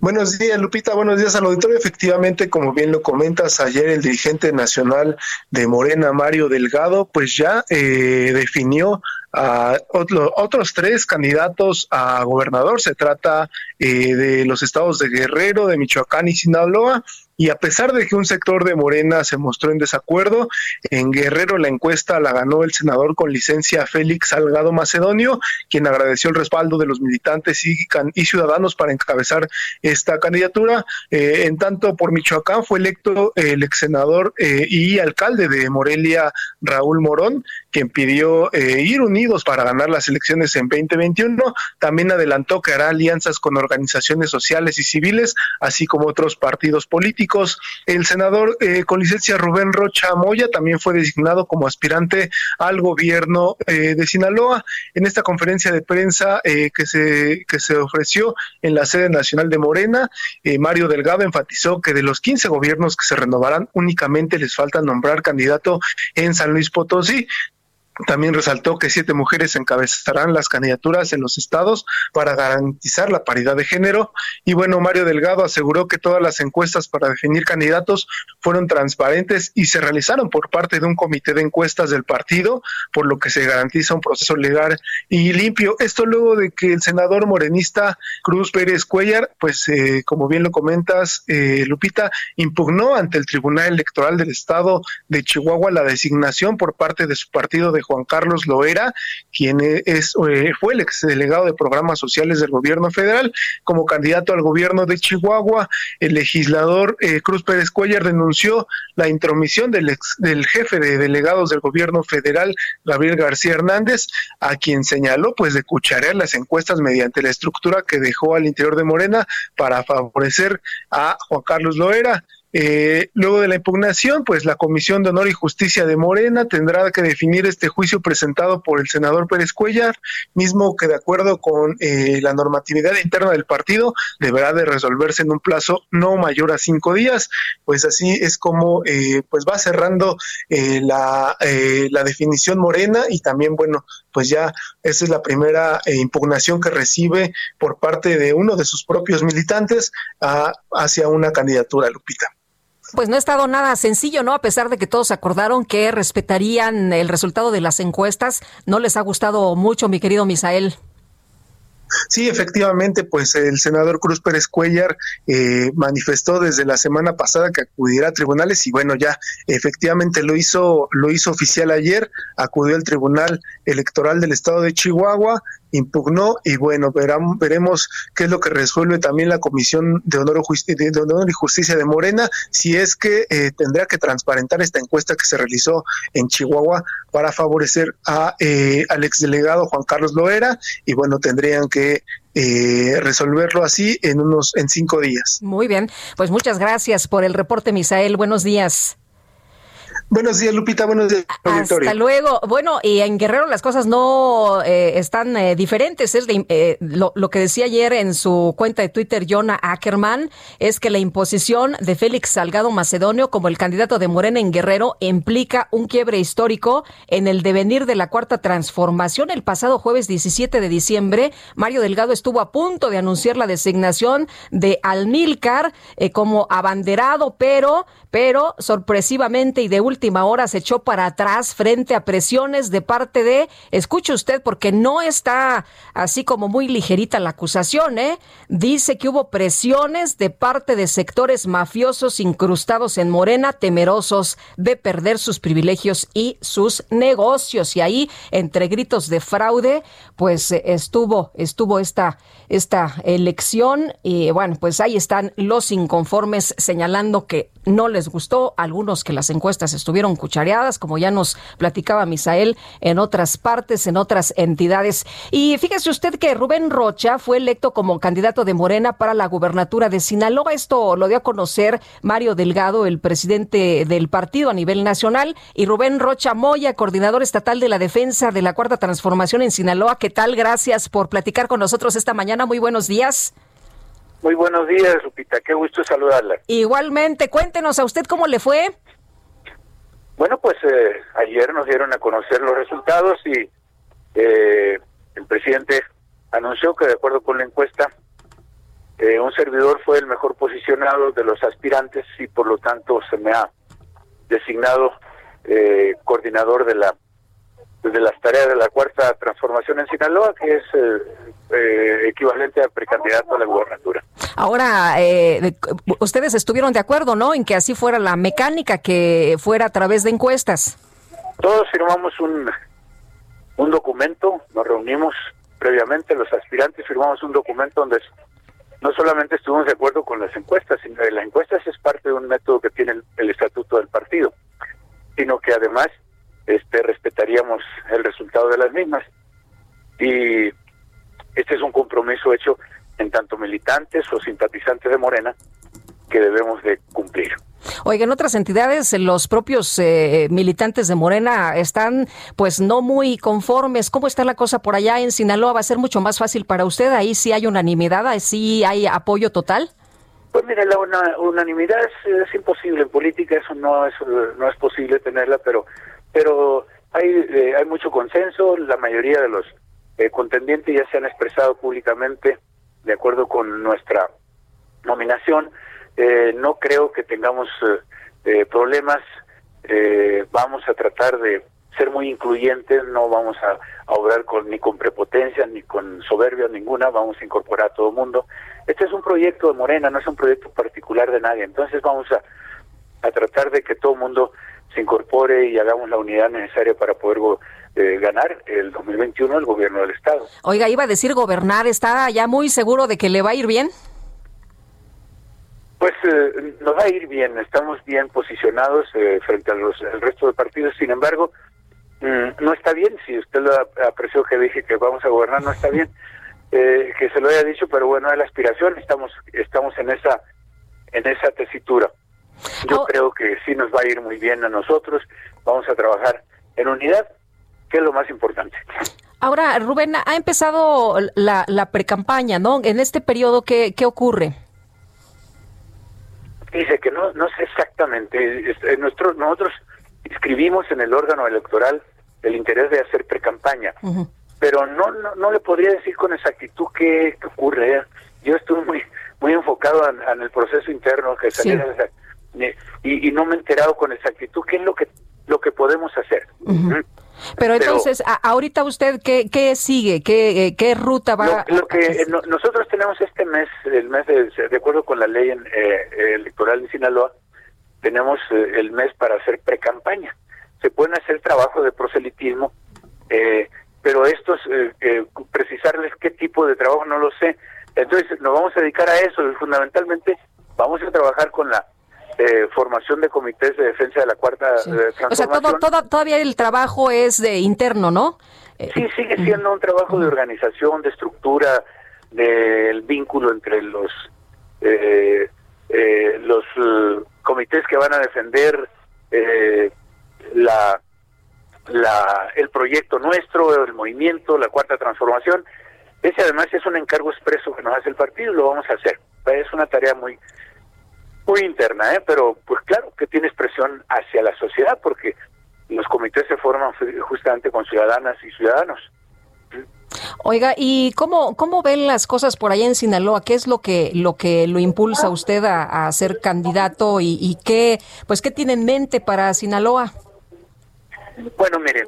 Speaker 8: Buenos días, Lupita. Buenos días al auditorio. Efectivamente, como bien lo comentas, ayer el dirigente nacional de Morena, Mario Delgado, pues ya eh, definió otros tres candidatos a gobernador. Se trata eh, de los estados de Guerrero, de Michoacán y Sinaloa. Y a pesar de que un sector de Morena se mostró en desacuerdo, en Guerrero la encuesta la ganó el senador con licencia Félix Salgado Macedonio, quien agradeció el respaldo de los militantes y, ciudadanos para encabezar esta candidatura. Eh, en tanto, por Michoacán fue electo el ex senador eh, y alcalde de Morelia, Raúl Morón, quien pidió eh, ir unidos para ganar las elecciones en 2021. También adelantó que hará alianzas con organizaciones sociales y civiles, así como otros partidos políticos. El senador eh, con licencia Rubén Rocha Moya también fue designado como aspirante al gobierno eh, de Sinaloa. En esta conferencia de prensa que, se, que se ofreció en la sede nacional de Morena, Mario Delgado enfatizó que de los 15 gobiernos que se renovarán, únicamente les falta nombrar candidato en San Luis Potosí. También resaltó que siete mujeres encabezarán las candidaturas en los estados para garantizar la paridad de género. Y bueno, Mario Delgado aseguró que todas las encuestas para definir candidatos fueron transparentes y se realizaron por parte de un comité de encuestas del partido, por lo que se garantiza un proceso legal y limpio. Esto luego de que el senador morenista Cruz Pérez Cuellar, pues eh, como bien lo comentas, eh, Lupita, impugnó ante el Tribunal Electoral del Estado de Chihuahua la designación por parte de su partido de Juan Carlos Loera, quien es, eh, fue el exdelegado de programas sociales del gobierno federal, como candidato al gobierno de Chihuahua, el legislador eh, Cruz Pérez Cuellar denunció la intromisión del, ex, del jefe de delegados del gobierno federal, Gabriel García Hernández, a quien señaló pues de cucharear las encuestas mediante la estructura que dejó al interior de Morena para favorecer a Juan Carlos Loera. Eh, luego de la impugnación, pues la Comisión de Honor y Justicia de Morena tendrá que definir este juicio presentado por el senador Pérez Cuellar, mismo que de acuerdo con eh, la normatividad interna del partido deberá de resolverse en un plazo no mayor a cinco días. Pues así es como eh, pues va cerrando la, la definición Morena y también, bueno, pues ya esa es la primera impugnación que recibe por parte de uno de sus propios militantes ah, hacia una candidatura, Lupita.
Speaker 1: Pues no ha estado nada sencillo, ¿no? A pesar de que todos acordaron que respetarían el resultado de las encuestas, no les ha gustado mucho, mi querido Misael.
Speaker 8: Sí, efectivamente, pues el senador Cruz Pérez Cuellar eh, manifestó desde la semana pasada que acudirá a tribunales y bueno, ya efectivamente lo hizo, lo hizo oficial ayer, acudió al Tribunal Electoral del Estado de Chihuahua impugnó y bueno, veremos qué es lo que resuelve también la Comisión de Honor, y Justicia de Morena, si es que eh, tendrá que transparentar esta encuesta que se realizó en Chihuahua para favorecer a, eh, al exdelegado Juan Carlos Loera y bueno, tendrían que eh, resolverlo así en unos en cinco días.
Speaker 1: Muy bien, pues muchas gracias por el reporte, Misael. Buenos días.
Speaker 8: Buenos días, Lupita. Buenos días, Hasta
Speaker 1: luego. Bueno, y en Guerrero las cosas no eh, están eh, diferentes. Es de, eh, lo, que decía ayer en su cuenta de Twitter, Jonah Ackerman, es que la imposición de Félix Salgado Macedonio como el candidato de Morena en Guerrero implica un quiebre histórico en el devenir de la cuarta transformación. El pasado jueves 17 de diciembre, Mario Delgado estuvo a punto de anunciar la designación de Almilcar como abanderado, pero, pero sorpresivamente y de última hora se echó para atrás frente a presiones de parte de, escuche usted, porque no está así como muy ligerita la acusación, ¿eh? Dice que hubo presiones de parte de sectores mafiosos incrustados en Morena, temerosos de perder sus privilegios y sus negocios. Y ahí, entre gritos de fraude, pues eh, estuvo, estuvo esta, esta elección. Y bueno, pues ahí están los inconformes señalando que no les gustó, algunos que las encuestas pues, estuvieron cuchareadas, como ya nos platicaba Misael, en otras partes, en otras entidades. Y fíjese usted que Rubén Rocha fue electo como candidato de Morena para la gubernatura de Sinaloa. Esto lo dio a conocer Mario Delgado, el presidente del partido a nivel nacional, y Rubén Rocha Moya, coordinador estatal de la defensa de la Cuarta Transformación en Sinaloa. ¿Qué tal? Gracias por platicar con nosotros esta mañana. Muy buenos días.
Speaker 8: Muy buenos días, Lupita. Qué gusto saludarla.
Speaker 1: Igualmente, cuéntenos a usted cómo le fue.
Speaker 8: Bueno, pues eh, ayer nos dieron a conocer los resultados y eh, el presidente anunció que de acuerdo con la encuesta, eh, un servidor fue el mejor posicionado de los aspirantes y por lo tanto se me ha designado eh, coordinador de la de las tareas de la cuarta transformación en Sinaloa, que es eh, eh, equivalente a precandidato a la gubernatura.
Speaker 1: Ahora, eh, ustedes estuvieron de acuerdo, ¿no?, en que así fuera la mecánica, que fuera a través de encuestas.
Speaker 8: Todos firmamos un, documento, nos reunimos previamente, los aspirantes firmamos un documento donde no solamente estuvimos de acuerdo con las encuestas, sino que las encuestas es parte de un método que tiene el estatuto del partido, sino que además este, respetaríamos el resultado de las mismas. Y este es un compromiso hecho en tanto militantes o simpatizantes de Morena que debemos de cumplir.
Speaker 1: Oiga, en otras entidades los propios eh, militantes de Morena están pues no muy conformes. ¿Cómo está la cosa por allá en Sinaloa? ¿Va a ser mucho más fácil para usted? ¿Ahí sí hay unanimidad? ¿Ahí sí hay apoyo total?
Speaker 8: Pues mira, la unanimidad es, imposible en política, eso no es, no es posible tenerla, pero pero hay, eh, hay mucho consenso, la mayoría de los eh, contendientes ya se han expresado públicamente de acuerdo con nuestra nominación. Eh, no creo que tengamos problemas, vamos a tratar de ser muy incluyentes, no vamos a, obrar con, ni con prepotencia ni con soberbia ninguna, vamos a incorporar a todo el mundo. Este es un proyecto de Morena, no es un proyecto particular de nadie, entonces vamos a, a tratar de que todo el mundo se incorpore y hagamos la unidad necesaria para poder eh, ganar el 2021 el gobierno del Estado.
Speaker 1: Oiga, iba a decir gobernar, ¿está ya muy seguro de que le va a ir bien?
Speaker 8: Pues no eh, nos va a ir bien, estamos bien posicionados eh, frente al resto de partidos, sin embargo, mm, no está bien, si usted lo apreció que dije que vamos a gobernar, no está bien (laughs) que se lo haya dicho, pero bueno, es la aspiración, estamos, estamos en esa en esa tesitura. Yo creo que sí nos va a ir muy bien a nosotros, vamos a trabajar en unidad, que es lo más importante.
Speaker 1: Ahora, Rubén, ha empezado la, la precampaña, ¿no? En este periodo, ¿qué, ocurre?
Speaker 8: Dice que no, no sé exactamente. Nuestro, nosotros escribimos en el órgano electoral el interés de hacer precampaña, pero no, no, le podría decir con exactitud qué, ocurre. Yo estuve muy muy enfocado en, el proceso interno que saliera y, no me he enterado con exactitud qué es lo que lo que podemos hacer.
Speaker 1: Pero entonces, ahorita usted, ¿qué, sigue? ¿Qué, eh, qué ruta
Speaker 8: va lo, que Nosotros tenemos este mes, el mes de, acuerdo con la ley eh, electoral de Sinaloa, tenemos eh, el mes para hacer pre-campaña. Se pueden hacer trabajos de proselitismo, pero estos, eh, precisarles qué tipo de trabajo no lo sé. Entonces nos vamos a dedicar a eso fundamentalmente vamos a trabajar con la eh, formación de comités de defensa de la cuarta
Speaker 1: transformación. Eh, o sea, todavía el trabajo es de interno, ¿no?
Speaker 8: Eh, sí, sigue siendo un trabajo de organización, de estructura, del vínculo entre los los comités que van a defender la, la el proyecto nuestro, el movimiento, la cuarta transformación. Ese además es un encargo expreso que nos hace el partido y lo vamos a hacer. Es una tarea muy muy interna, ¿eh? pero pues claro que tienes presión hacia la sociedad porque los comités se forman justamente con ciudadanas y ciudadanos.
Speaker 1: Oiga, ¿y cómo, cómo ven las cosas por allá en Sinaloa? ¿Qué es lo que lo que lo impulsa usted a, a ser candidato y, y, qué pues qué tiene en mente para Sinaloa?
Speaker 8: Bueno, miren,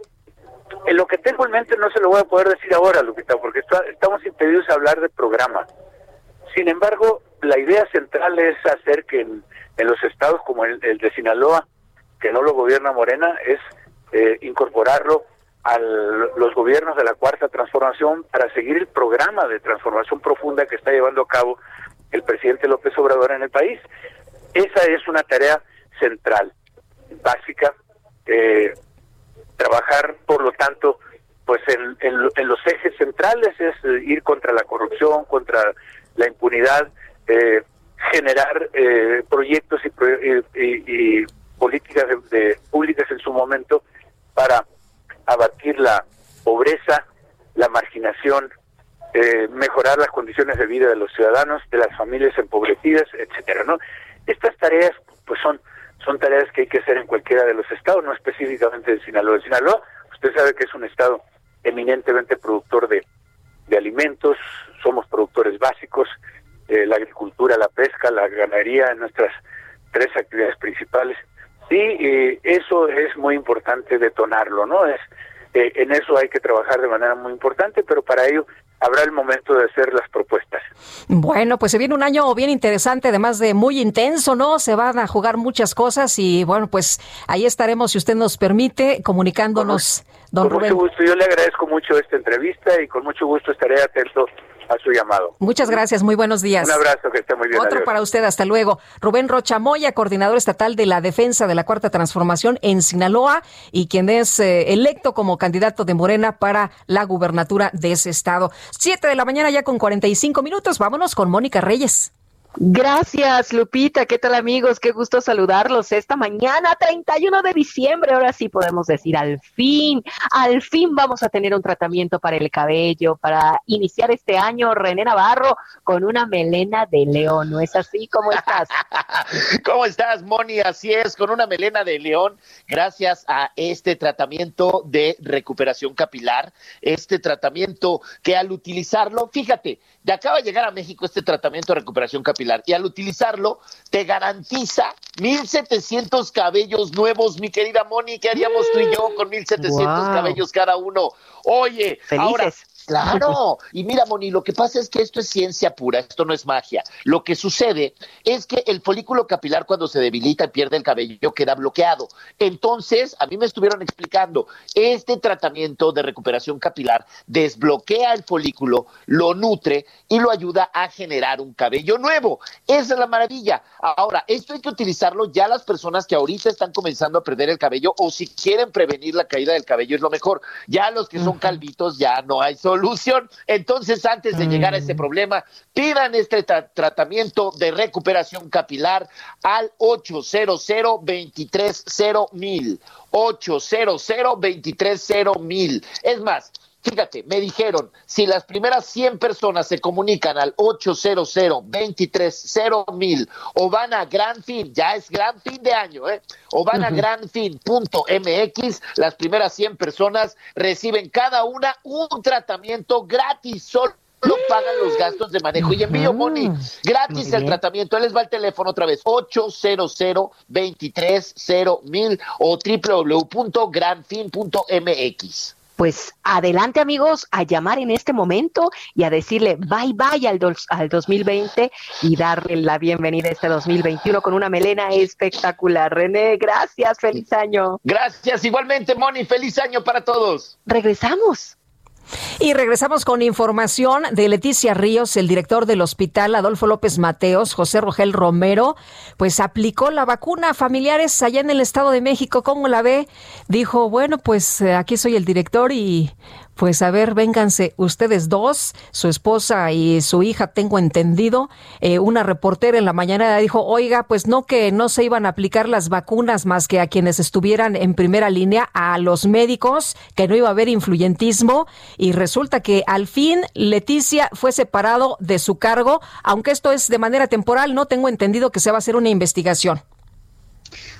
Speaker 8: en lo que tengo en mente no se lo voy a poder decir ahora, Lupita, porque estamos impedidos a hablar de programa. Sin embargo, la idea central es hacer que en, los estados como el, de Sinaloa, que no lo gobierna Morena, es eh, incorporarlo a los gobiernos de la cuarta transformación para seguir el programa de transformación profunda que está llevando a cabo el presidente López Obrador en el país. Esa es una tarea central, básica, eh, trabajar, por lo tanto, pues en los ejes centrales es eh, ir contra la corrupción, contra la impunidad, eh, generar eh, proyectos y, eh, políticas de, públicas en su momento para abatir la pobreza, la marginación, eh, mejorar las condiciones de vida de los ciudadanos, de las familias empobrecidas, etcétera, ¿no? Estas tareas pues son son tareas que hay que hacer en cualquiera de los estados, no específicamente en Sinaloa. En Sinaloa, usted sabe que es un estado eminentemente productor de, de alimentos, somos productores básicos, eh, la agricultura, la pesca, la ganadería, nuestras tres actividades principales. Y eso es muy importante detonarlo, ¿no? Es, eh, en eso hay que trabajar de manera muy importante, pero para ello habrá el momento de hacer las propuestas.
Speaker 1: Bueno, pues se viene un año bien interesante, además de muy intenso, ¿no? Se van a jugar muchas cosas y bueno, pues ahí estaremos, si usted nos permite, comunicándonos,
Speaker 8: don Rubén. Con mucho gusto, yo le agradezco mucho esta entrevista y con mucho gusto estaré atento a su llamado.
Speaker 1: Muchas gracias, muy buenos días. Un
Speaker 8: abrazo, que esté muy bien.
Speaker 1: Otro para usted, hasta luego. Rubén Rochamoya, coordinador estatal de la defensa de la Cuarta Transformación en Sinaloa y quien es eh, electo como candidato de Morena para la gubernatura de ese estado. Siete de la mañana ya con 45 minutos. Vámonos con Mónica Reyes.
Speaker 9: Gracias, Lupita. ¿Qué tal, amigos? Qué gusto saludarlos esta mañana, 31 de diciembre. Ahora sí podemos decir, al fin, al fin vamos a tener un tratamiento para el cabello, para iniciar este año, René Navarro, con una melena de león. ¿No es así? ¿Cómo estás?
Speaker 10: (laughs) ¿Cómo estás, Moni? Así es, con una melena de león, gracias a este tratamiento de recuperación capilar, este tratamiento que al utilizarlo, fíjate, de acaba de llegar a México este tratamiento de recuperación capilar y al utilizarlo te garantiza 1700 cabellos nuevos, mi querida Moni, ¿qué haríamos tú y yo con 1700 cabellos cada uno? Oye, Felices. ahora Claro, y mira, Moni, lo que pasa es que esto es ciencia pura, esto no es magia. Lo que sucede es que el folículo capilar cuando se debilita y pierde el cabello queda bloqueado. Entonces, a mí me estuvieron explicando, este tratamiento de recuperación capilar desbloquea el folículo, lo nutre y lo ayuda a generar un cabello nuevo. Esa es la maravilla. Ahora, esto hay que utilizarlo ya las personas que ahorita están comenzando a perder el cabello o si quieren prevenir la caída del cabello es lo mejor. Ya los que son calvitos ya no hay sol solución. Entonces, antes de llegar a ese mm. problema, pidan este tratamiento de recuperación capilar al 800 230 800 Es más, Fíjate, me dijeron, si las primeras 100 personas se comunican al 800 mil o van a Gran Fin, ya es gran fin de año, ¿eh? o van a granfin.mx, las primeras 100 personas reciben cada una un tratamiento gratis solo pagan los gastos de manejo y envío, Moni. Gratis el tratamiento. les va el teléfono otra vez: 800 23 mil o www.granfin.mx
Speaker 1: pues adelante amigos a llamar en este momento y a decirle bye bye al, al 2020 y darle la bienvenida a este 2021 con una melena espectacular. René, gracias, feliz año.
Speaker 10: Gracias, igualmente Moni, feliz año para todos.
Speaker 1: Regresamos. Y regresamos con información de Leticia Ríos, el director del hospital Adolfo López Mateos, José Rogel Romero, pues aplicó la vacuna a familiares allá en el Estado de México. ¿Cómo la ve? Dijo, bueno, pues eh, aquí soy el director y pues a ver, vénganse ustedes dos, su esposa y su hija, tengo entendido. Eh, una reportera en la mañana dijo, oiga, pues no que no se iban a aplicar las vacunas más que a quienes estuvieran en primera línea, a los médicos, que no iba a haber influyentismo. Y resulta que al fin Leticia fue separado de su cargo, aunque esto es de manera temporal, no tengo entendido que se va a hacer una investigación.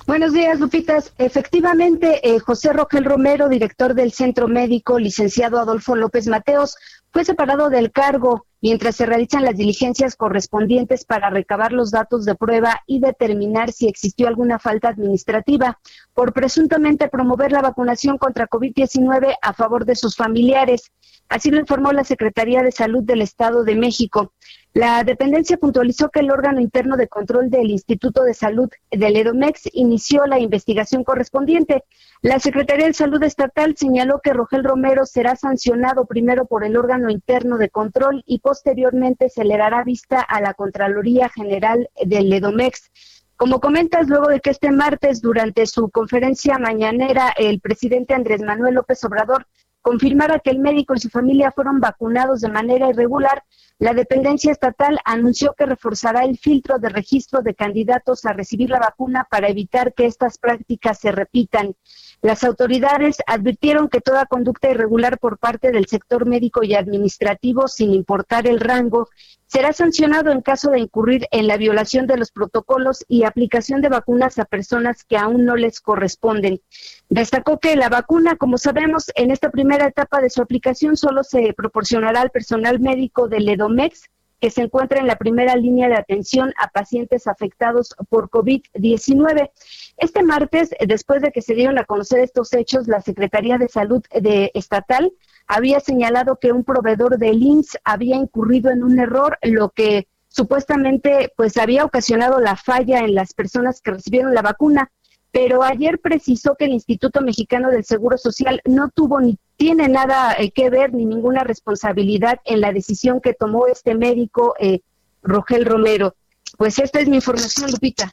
Speaker 11: Buenos días, Lupitas. Efectivamente, eh, José Rogel Romero, director del Centro Médico, licenciado Adolfo López Mateos, fue separado del cargo mientras se realizan las diligencias correspondientes para recabar los datos de prueba y determinar si existió alguna falta administrativa por presuntamente promover la vacunación contra COVID-19 a favor de sus familiares. Así lo informó la Secretaría de Salud del Estado de México. La dependencia puntualizó que el órgano interno de control del Instituto de Salud del EDOMEX inició la investigación correspondiente. La Secretaría de Salud Estatal señaló que Rogel Romero será sancionado primero por el órgano interno de control y posteriormente se le dará vista a la Contraloría General del EDOMEX. Como comentas, luego de que este martes, durante su conferencia mañanera, el presidente Andrés Manuel López Obrador confirmara que el médico y su familia fueron vacunados de manera irregular, la dependencia estatal anunció que reforzará el filtro de registro de candidatos a recibir la vacuna para evitar que estas prácticas se repitan. Las autoridades advirtieron que toda conducta irregular por parte del sector médico y administrativo, sin importar el rango, será sancionado en caso de incurrir en la violación de los protocolos y aplicación de vacunas a personas que aún no les corresponden. Destacó que la vacuna, como sabemos, en esta primera etapa de su aplicación solo se proporcionará al personal médico del EDOMEX que se encuentra en la primera línea de atención a pacientes afectados por COVID-19. Este martes, eh, después de que se dieron a conocer estos hechos, la Secretaría de Salud eh, de Estatal había señalado que un proveedor de IMSS había incurrido en un error, lo que supuestamente pues había ocasionado la falla en las personas que recibieron la vacuna pero ayer precisó que el Instituto Mexicano del Seguro Social no tuvo ni tiene nada eh, que ver ni ninguna responsabilidad en la decisión que tomó este médico eh, Rogel Romero. Pues esta es mi información, Lupita.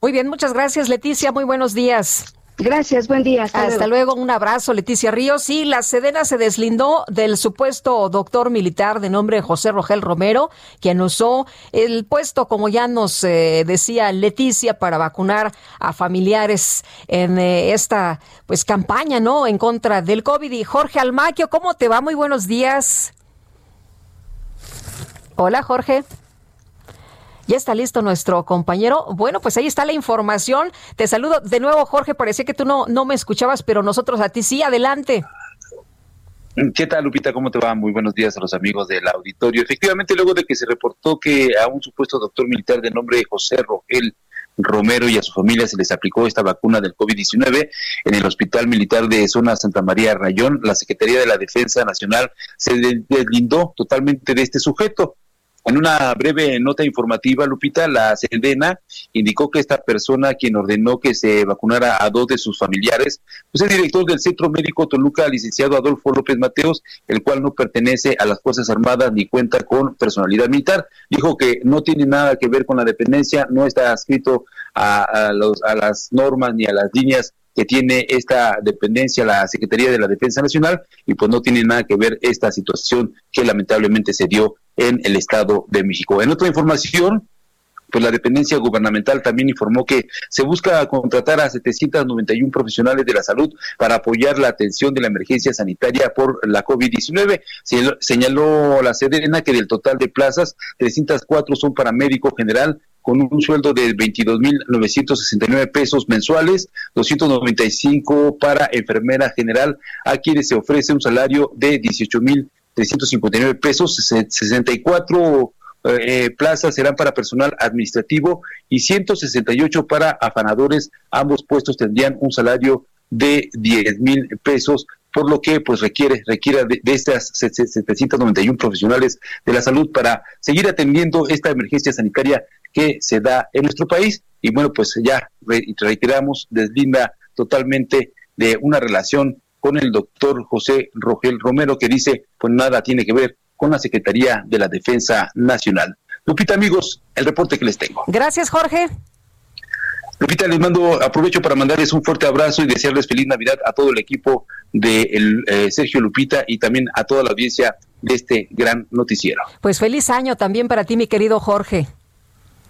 Speaker 1: Muy bien, muchas gracias, Leticia. Muy buenos días.
Speaker 11: Gracias, buen día.
Speaker 1: Hasta, luego. un abrazo, Leticia Ríos. Y la Sedena se deslindó del supuesto doctor militar de nombre José Rogel Romero, quien usó el puesto, como ya nos eh, decía Leticia, para vacunar a familiares en eh, esta pues campaña, ¿no? En contra del COVID. Y Jorge Almaquio, ¿cómo te va? Muy buenos días. Hola, Jorge. Ya está listo nuestro compañero. Bueno, pues ahí está la información. Te saludo de nuevo, Jorge. Parecía que tú no, no me escuchabas, pero nosotros a ti sí. Adelante.
Speaker 12: ¿Qué tal, Lupita? ¿Cómo te va? Muy buenos días a los amigos del auditorio. Efectivamente, luego de que se reportó que a un supuesto doctor militar de nombre de José Rogel Romero y a su familia se les aplicó esta vacuna del COVID-19 en el Hospital Militar de Zona Santa María Rayón, la Secretaría de la Defensa Nacional se deslindó totalmente de este sujeto en una breve nota informativa, Lupita, la sendena indicó que esta persona quien ordenó que se vacunara a dos de sus familiares, pues el director del Centro Médico Toluca, licenciado Adolfo López Mateos, el cual no pertenece a las Fuerzas Armadas ni cuenta con personalidad militar. Dijo que no tiene nada que ver con la dependencia, no está adscrito a las normas ni a las líneas que tiene esta dependencia, la Secretaría de la Defensa Nacional, y pues no tiene nada que ver esta situación que lamentablemente se dio en el Estado de México. En otra información, pues la dependencia gubernamental también informó que se busca contratar a 791 profesionales de la salud para apoyar la atención de la emergencia sanitaria por la COVID-19. Se, señaló la Sedena que del total de plazas, 304 son para médico general, con un sueldo de 22.969 pesos mensuales, 295 para enfermera general, a quienes se ofrece un salario de 18.359 pesos, 64 eh, plazas serán para personal administrativo y 168 para afanadores. Ambos puestos tendrían un salario de 10 mil pesos, por lo que pues requiere, requiere de, de, estas 791 profesionales de la salud para seguir atendiendo esta emergencia sanitaria que se da en nuestro país. Y bueno, pues ya reiteramos, deslinda totalmente de una relación con el doctor José Rogel Romero, que dice, pues nada tiene que ver con la Secretaría de la Defensa Nacional. Lupita, amigos, el reporte que les tengo. Gracias, Jorge. Lupita, les mando, aprovecho para mandarles un fuerte abrazo y desearles feliz Navidad a todo el equipo de eh, Sergio Lupita y también a toda la audiencia de este
Speaker 1: gran noticiero.
Speaker 12: Pues feliz año también para ti, mi querido
Speaker 1: Jorge.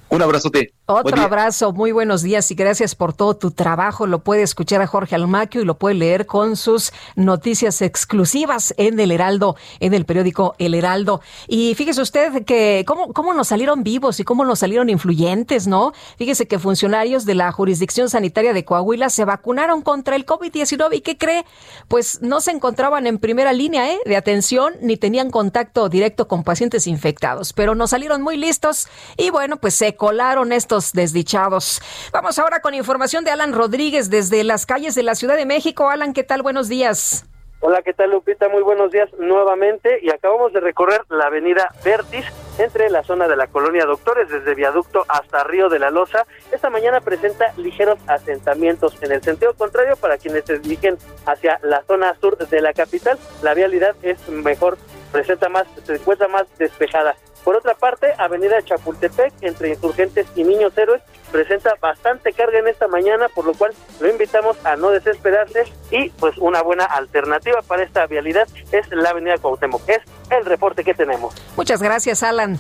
Speaker 12: Un abrazote. Otro abrazo, muy buenos días y gracias por todo tu trabajo. Lo puede escuchar a Jorge Almaquio y
Speaker 1: lo puede
Speaker 12: leer con sus
Speaker 1: noticias exclusivas en el Heraldo, en el periódico El Heraldo. Y fíjese usted que cómo, cómo nos salieron vivos y cómo nos salieron influyentes, ¿no? Fíjese que funcionarios de la jurisdicción sanitaria de Coahuila se vacunaron contra el COVID-19 y ¿qué cree? Pues no se encontraban en primera línea ¿eh? de atención ni tenían contacto directo con pacientes infectados, pero nos salieron muy listos y bueno, pues se colaron estos desdichados. Vamos ahora con información de Alan Rodríguez desde las calles de la Ciudad de México. Alan, ¿qué tal? Buenos días.
Speaker 13: Hola, ¿qué tal Lupita? Muy buenos días nuevamente y acabamos de recorrer la avenida Vertis entre la zona de la colonia Doctores desde Viaducto hasta Río de la Loza. Esta mañana presenta ligeros asentamientos en el sentido contrario para quienes se dirigen hacia la zona sur de la capital. La vialidad es mejor, presenta más, se encuentra más despejada. Por otra parte, Avenida Chapultepec, entre insurgentes y niños héroes, presenta bastante carga en esta mañana, por lo cual lo invitamos a no desesperarse y pues una buena alternativa para esta vialidad es la Avenida Cuauhtémoc. Es el reporte que tenemos.
Speaker 1: Muchas gracias, Alan.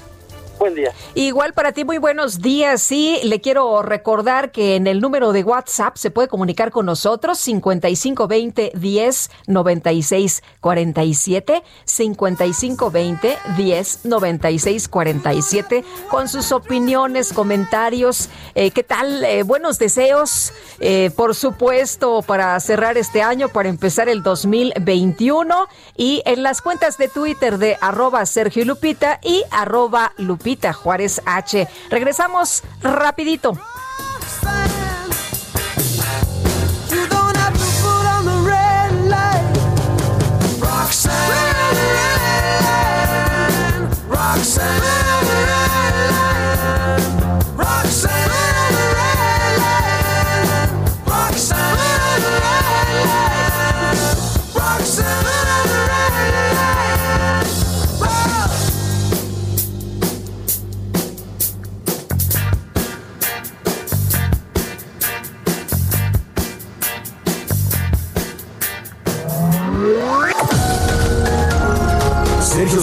Speaker 13: Buen día.
Speaker 1: Igual para ti, muy buenos días. Sí, le quiero recordar que en el número de WhatsApp se puede comunicar con nosotros 5520 10 47 5520 10 con sus opiniones, comentarios, eh, qué tal, eh, buenos deseos, eh, por supuesto, para cerrar este año, para empezar el 2021 y en las cuentas de Twitter de arroba Sergio Lupita y arroba Lupita Pita Juárez H. Regresamos rapidito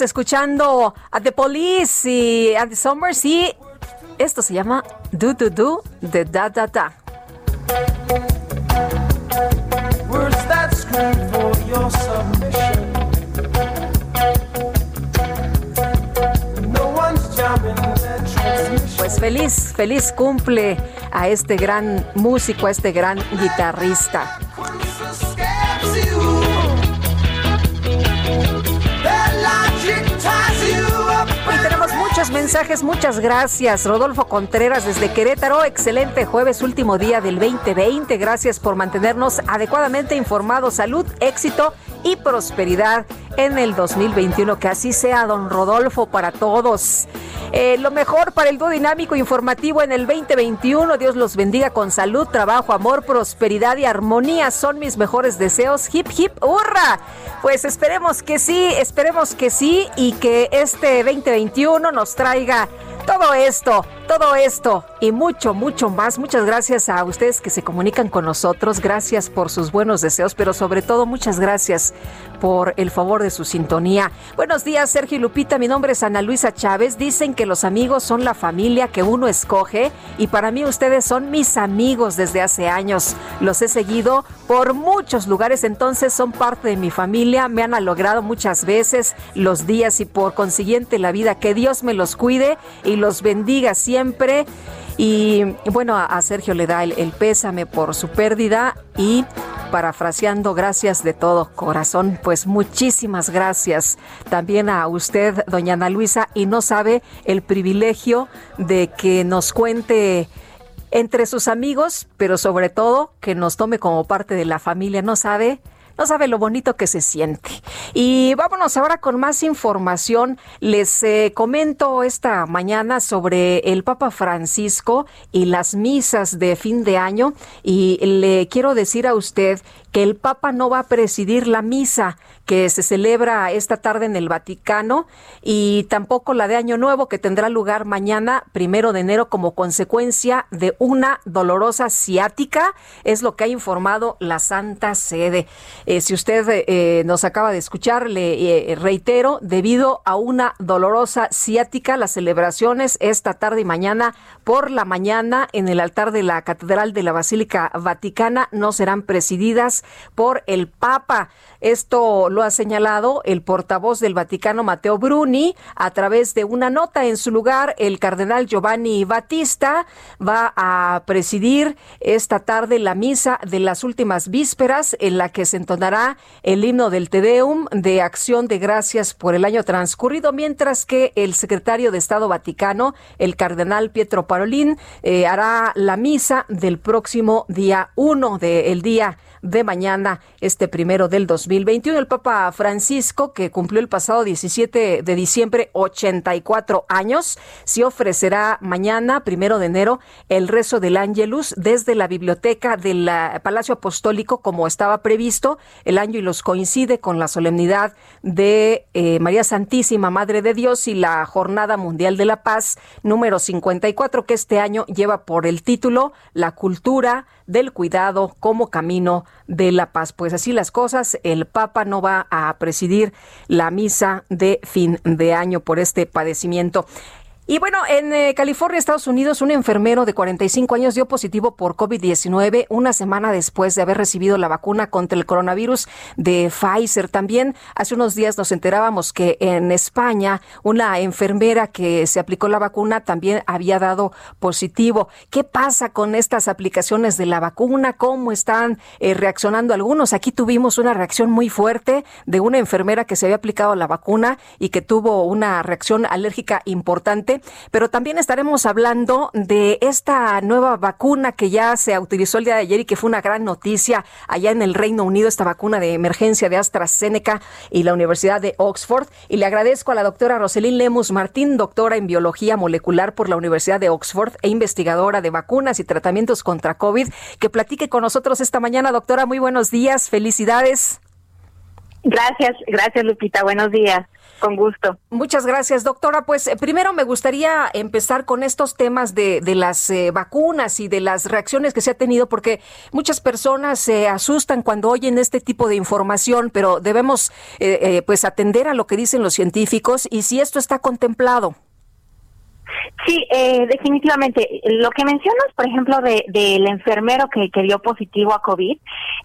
Speaker 1: escuchando a The Police y a The Summers y esto se llama Do Do Do de Da Da Da. Pues feliz, feliz cumple a este gran músico, a este gran guitarrista. mensajes, muchas gracias. Rodolfo Contreras desde Querétaro, excelente jueves, último día del 2020. Gracias por mantenernos adecuadamente informados. Salud, éxito y prosperidad en el 2021. Que así sea, don Rodolfo, para todos. Eh, lo mejor para el dúo dinámico informativo en el 2021. Dios los bendiga con salud, trabajo, amor, prosperidad y armonía. Son mis mejores deseos. Hip, hip, hurra. Pues esperemos que sí, esperemos que sí y que este 2021 nos traiga todo esto, todo esto y mucho, mucho más. Muchas gracias a ustedes que se comunican con nosotros. Gracias por sus buenos deseos, pero sobre todo muchas gracias por el favor de su sintonía. Buenos días, Sergio y Lupita. Mi nombre es Ana Luisa Chávez. Dicen que los amigos son la familia que uno escoge y para mí ustedes son mis amigos desde hace años. Los he seguido por muchos lugares, entonces son parte de mi familia. Me han logrado muchas veces los días y por consiguiente la vida. Que Dios me los cuide y los bendiga siempre. Y bueno, a Sergio le da el, pésame por su pérdida y parafraseando, gracias de todo corazón pues muchísimas gracias también a usted, doña Ana Luisa, y no sabe el privilegio de que nos cuente entre sus amigos, pero sobre todo que nos tome como parte de la familia, no sabe no sabe lo bonito que se siente. Y vámonos ahora con más información. Les eh, comento esta mañana sobre el Papa Francisco y las misas de fin de año. Y le quiero decir a usted que el Papa no va a presidir la misa que se celebra esta tarde en el Vaticano y tampoco la de Año Nuevo que tendrá lugar mañana, primero de enero, como consecuencia de una dolorosa ciática, es lo que ha informado la Santa Sede. Eh, si usted eh, nos acaba de escuchar, le eh, reitero, debido a una dolorosa ciática, las celebraciones esta tarde y mañana por la mañana en el altar de la Catedral de la Basílica Vaticana no serán presididas por el Papa. Esto lo ha señalado el portavoz del Vaticano Mateo Bruni a través de una nota. En su lugar, el cardenal Giovanni Battista va a presidir esta tarde la misa de las últimas vísperas en la que se entonará el himno del Te Deum de acción de gracias por el año transcurrido, mientras que el secretario de Estado Vaticano, el cardenal Pietro Parolín eh, hará la misa del próximo día 1 del día de mañana, este primero del 2021. El Papa Francisco, que cumplió el pasado 17 de diciembre 84 años, se ofrecerá mañana, primero de enero, el rezo del Angelus desde la biblioteca del eh, Palacio Apostólico, como estaba previsto. El año, y los coincide con la solemnidad de eh, María Santísima, Madre de Dios, y la Jornada Mundial de la Paz número 54, que este año lleva por el título La cultura, del cuidado como camino de la paz. Pues así las cosas, el Papa no va a presidir la misa de fin de año por este padecimiento. Y bueno, en eh, California, Estados Unidos, un enfermero de 45 años dio positivo por COVID-19 una semana después de haber recibido la vacuna contra el coronavirus de Pfizer. También hace unos días nos enterábamos que en España una enfermera que se aplicó la vacuna también había dado positivo. ¿Qué pasa con estas aplicaciones de la vacuna? ¿Cómo están eh, reaccionando algunos? Aquí tuvimos una reacción muy fuerte de una enfermera que se había aplicado la vacuna y que tuvo una reacción alérgica importante pero también estaremos hablando de esta nueva vacuna que ya se utilizó el día de ayer y que fue una gran noticia allá en el Reino Unido, esta vacuna de emergencia de AstraZeneca y la Universidad de Oxford. Y le agradezco a la doctora Roselín Lemus Martín, doctora en biología molecular por la Universidad de Oxford e investigadora de vacunas y tratamientos contra COVID, que platique con nosotros esta mañana. Doctora, muy buenos días, felicidades.
Speaker 14: Gracias, gracias Lupita, buenos días. Con gusto.
Speaker 1: Muchas gracias, doctora. Pues eh, primero me gustaría empezar con estos temas de, las eh, vacunas y de las reacciones que se ha tenido, porque muchas personas se asustan cuando oyen este tipo de información, pero debemos eh, pues atender a lo que dicen los científicos y si esto está contemplado.
Speaker 14: Sí, eh, definitivamente. Lo que mencionas, por ejemplo, del de, enfermero que, dio positivo a COVID,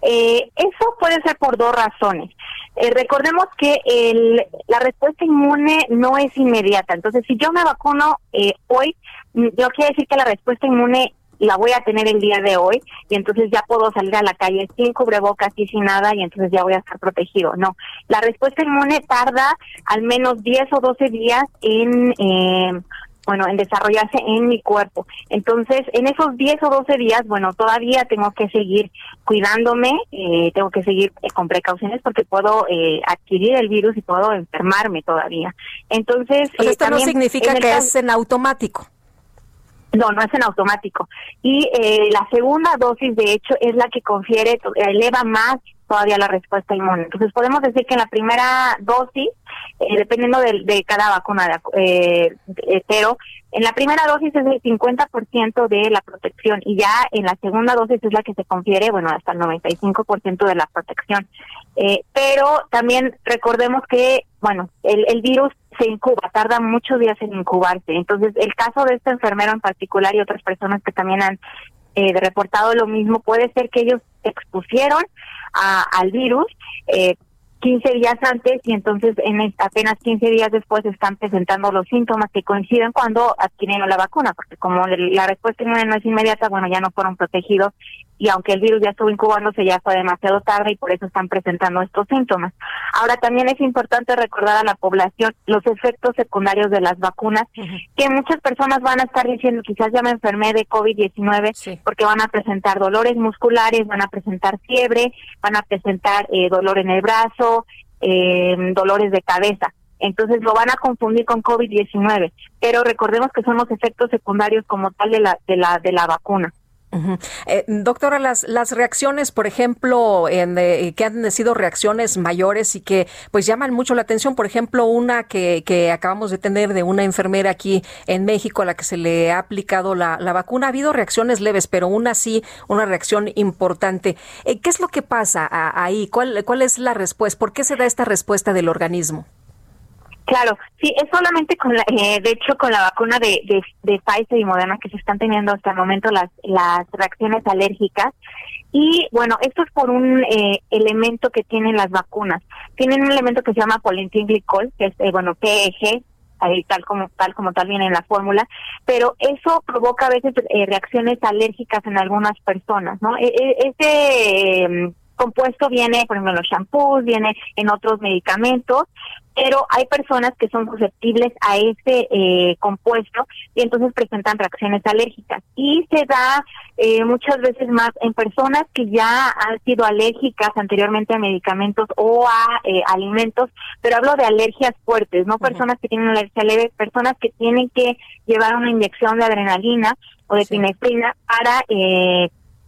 Speaker 14: eh, eso puede ser por dos razones. Eh, recordemos que el, la respuesta inmune no es inmediata. Entonces, si yo me vacuno eh, hoy, mm, yo quiero decir que la respuesta inmune la voy a tener el día de hoy y entonces ya puedo salir a la calle sin cubrebocas y sin nada y entonces ya voy a estar protegido. No, la respuesta inmune tarda al menos 10 o 12 días en eh, bueno, en desarrollarse en mi cuerpo. Entonces, en esos 10 o 12 días, bueno, todavía tengo que seguir cuidándome, eh, tengo que seguir eh, con precauciones porque puedo eh, adquirir el virus y puedo enfermarme todavía. Entonces,
Speaker 1: esto no significa que es en automático.
Speaker 14: No, no es en automático. Y la segunda dosis, de hecho, es la que confiere, eleva más todavía la respuesta inmune. Entonces podemos decir que en la primera dosis, eh, dependiendo de, de, cada vacuna, eh, pero en la primera dosis es el 50% de la protección y ya en la segunda dosis es la que se confiere, bueno, hasta el 95% de la protección. Eh, pero también recordemos que, bueno, el, el virus se incuba, tarda muchos días en incubarse. Entonces, el caso de este enfermero en particular y otras personas que también han eh, reportado lo mismo, puede ser que ellos se expusieron al virus eh, 15 días antes y entonces en apenas 15 días después están presentando los síntomas que coinciden cuando adquirieron la vacuna, porque como la respuesta inmune no es inmediata, bueno, ya no fueron protegidos y aunque el virus ya estuvo incubándose ya fue demasiado tarde y por eso están presentando estos síntomas. Ahora también es importante recordar a la población los efectos secundarios de las vacunas, que muchas personas van a estar diciendo quizás ya me enfermé de COVID-19 porque van a presentar dolores musculares, van a presentar fiebre, van a presentar eh, dolor en el brazo, em, dolores de cabeza entonces lo van a confundir con COVID-19, pero recordemos que son los efectos secundarios como tal de la de la de la vacuna.
Speaker 1: Eh, doctora, las, las reacciones, por ejemplo, eh, que han sido reacciones mayores y que pues llaman mucho la atención, por ejemplo, una que, que acabamos de tener de una enfermera aquí en México a la que se le ha aplicado la, vacuna, ha habido reacciones leves, pero una así una reacción importante. Eh, ¿Qué es lo que pasa ahí? ¿Cuál, ¿Cuál es la respuesta? ¿Por qué se da esta respuesta del organismo?
Speaker 14: Claro, sí, es solamente con la, eh, de hecho, con la vacuna de, de, de, Pfizer y Moderna que se están teniendo hasta el momento las, las reacciones alérgicas. Y bueno, esto es por un eh, elemento que tienen las vacunas. Tienen un elemento que se llama polietilenglicol, que es, eh, bueno, PEG, tal como tal como tal viene en la fórmula, pero eso provoca a veces eh, reacciones alérgicas en algunas personas, ¿no? E, e, este em, compuesto viene, por ejemplo, en los shampoos, viene en otros medicamentos, pero hay personas que son susceptibles a ese eh, compuesto y entonces presentan reacciones alérgicas. Y se da eh, muchas veces más en personas que ya han sido alérgicas anteriormente a medicamentos o a eh, alimentos, pero hablo de alergias fuertes, no personas que tienen alergia leve, personas que tienen que llevar una inyección de adrenalina o de sí. para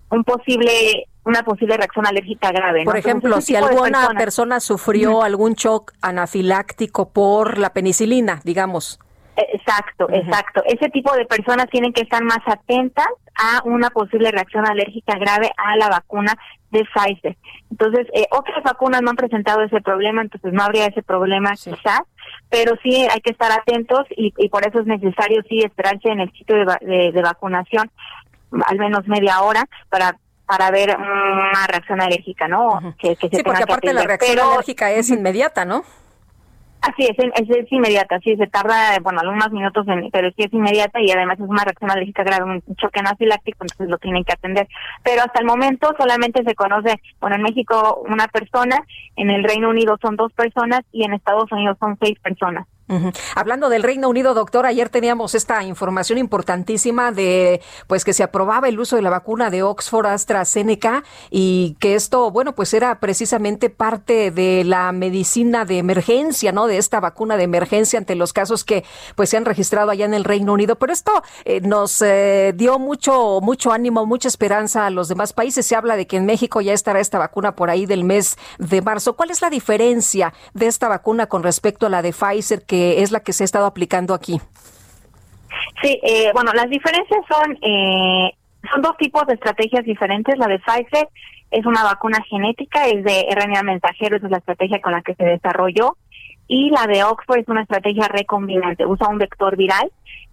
Speaker 14: un posible una posible reacción alérgica grave.
Speaker 1: Por ejemplo, si alguna persona... sufrió algún shock anafiláctico por la penicilina, digamos.
Speaker 14: E, exacto, exacto. Ese tipo de personas tienen que estar más atentas a una posible reacción alérgica grave a la vacuna de Pfizer. Entonces, eh, otras vacunas no han presentado ese problema, entonces no habría ese problema quizás, pero sí hay que estar atentos y, por eso es necesario sí esperarse en el sitio de vacunación al menos media hora para para ver mm, una reacción alérgica,
Speaker 1: ¿no? sí, porque aparte la reacción alérgica es inmediata, ¿no?
Speaker 14: Así
Speaker 1: es,
Speaker 14: es,
Speaker 1: inmediata,
Speaker 14: sí, se tarda, bueno, algunos minutos, pero sí es inmediata y además es una reacción alérgica grave, un choque anafiláctico, entonces lo tienen que atender. Pero hasta el momento solamente se conoce, bueno, en México una persona, en el Reino Unido son dos personas y en Estados Unidos son seis personas.
Speaker 1: Hablando del Reino Unido, doctor, ayer teníamos esta información importantísima de pues que se aprobaba el uso de la vacuna de Oxford AstraZeneca y que esto, bueno, pues era precisamente parte de la medicina de emergencia, ¿no? De esta vacuna de emergencia ante los casos que pues se han registrado allá en el Reino Unido, pero esto eh, nos eh, dio mucho mucho ánimo, mucha esperanza a los demás países. Se habla de que en México ya estará esta vacuna por ahí del mes de marzo. ¿Cuál es la diferencia de esta vacuna con respecto a la de Pfizer que es la que se ha estado aplicando aquí.
Speaker 14: Sí, eh, bueno, las diferencias son eh, son dos tipos de estrategias diferentes. La de Pfizer es una vacuna genética, es de RNA mensajero, esa es la estrategia con la que se desarrolló. Y la de Oxford es una estrategia recombinante, usa un vector viral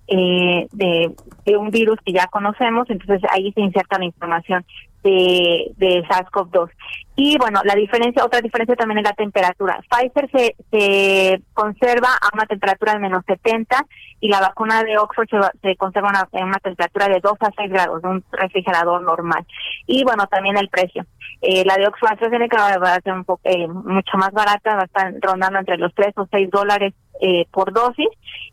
Speaker 14: eh, de, de, un virus que ya conocemos, entonces ahí se inserta la información de, de SARS-CoV-2. Y bueno, la diferencia, otra diferencia también es la temperatura. Pfizer se, se conserva a una temperatura de menos 70 y la vacuna de Oxford se, conserva en una, temperatura de 2 a 6 grados, de un refrigerador normal. Y bueno, también el precio. Eh, la de Oxford AstraZeneca va a ser un poco, eh, mucho más barata, va a estar rondando entre los 3 o 6 dólares eh, por dosis.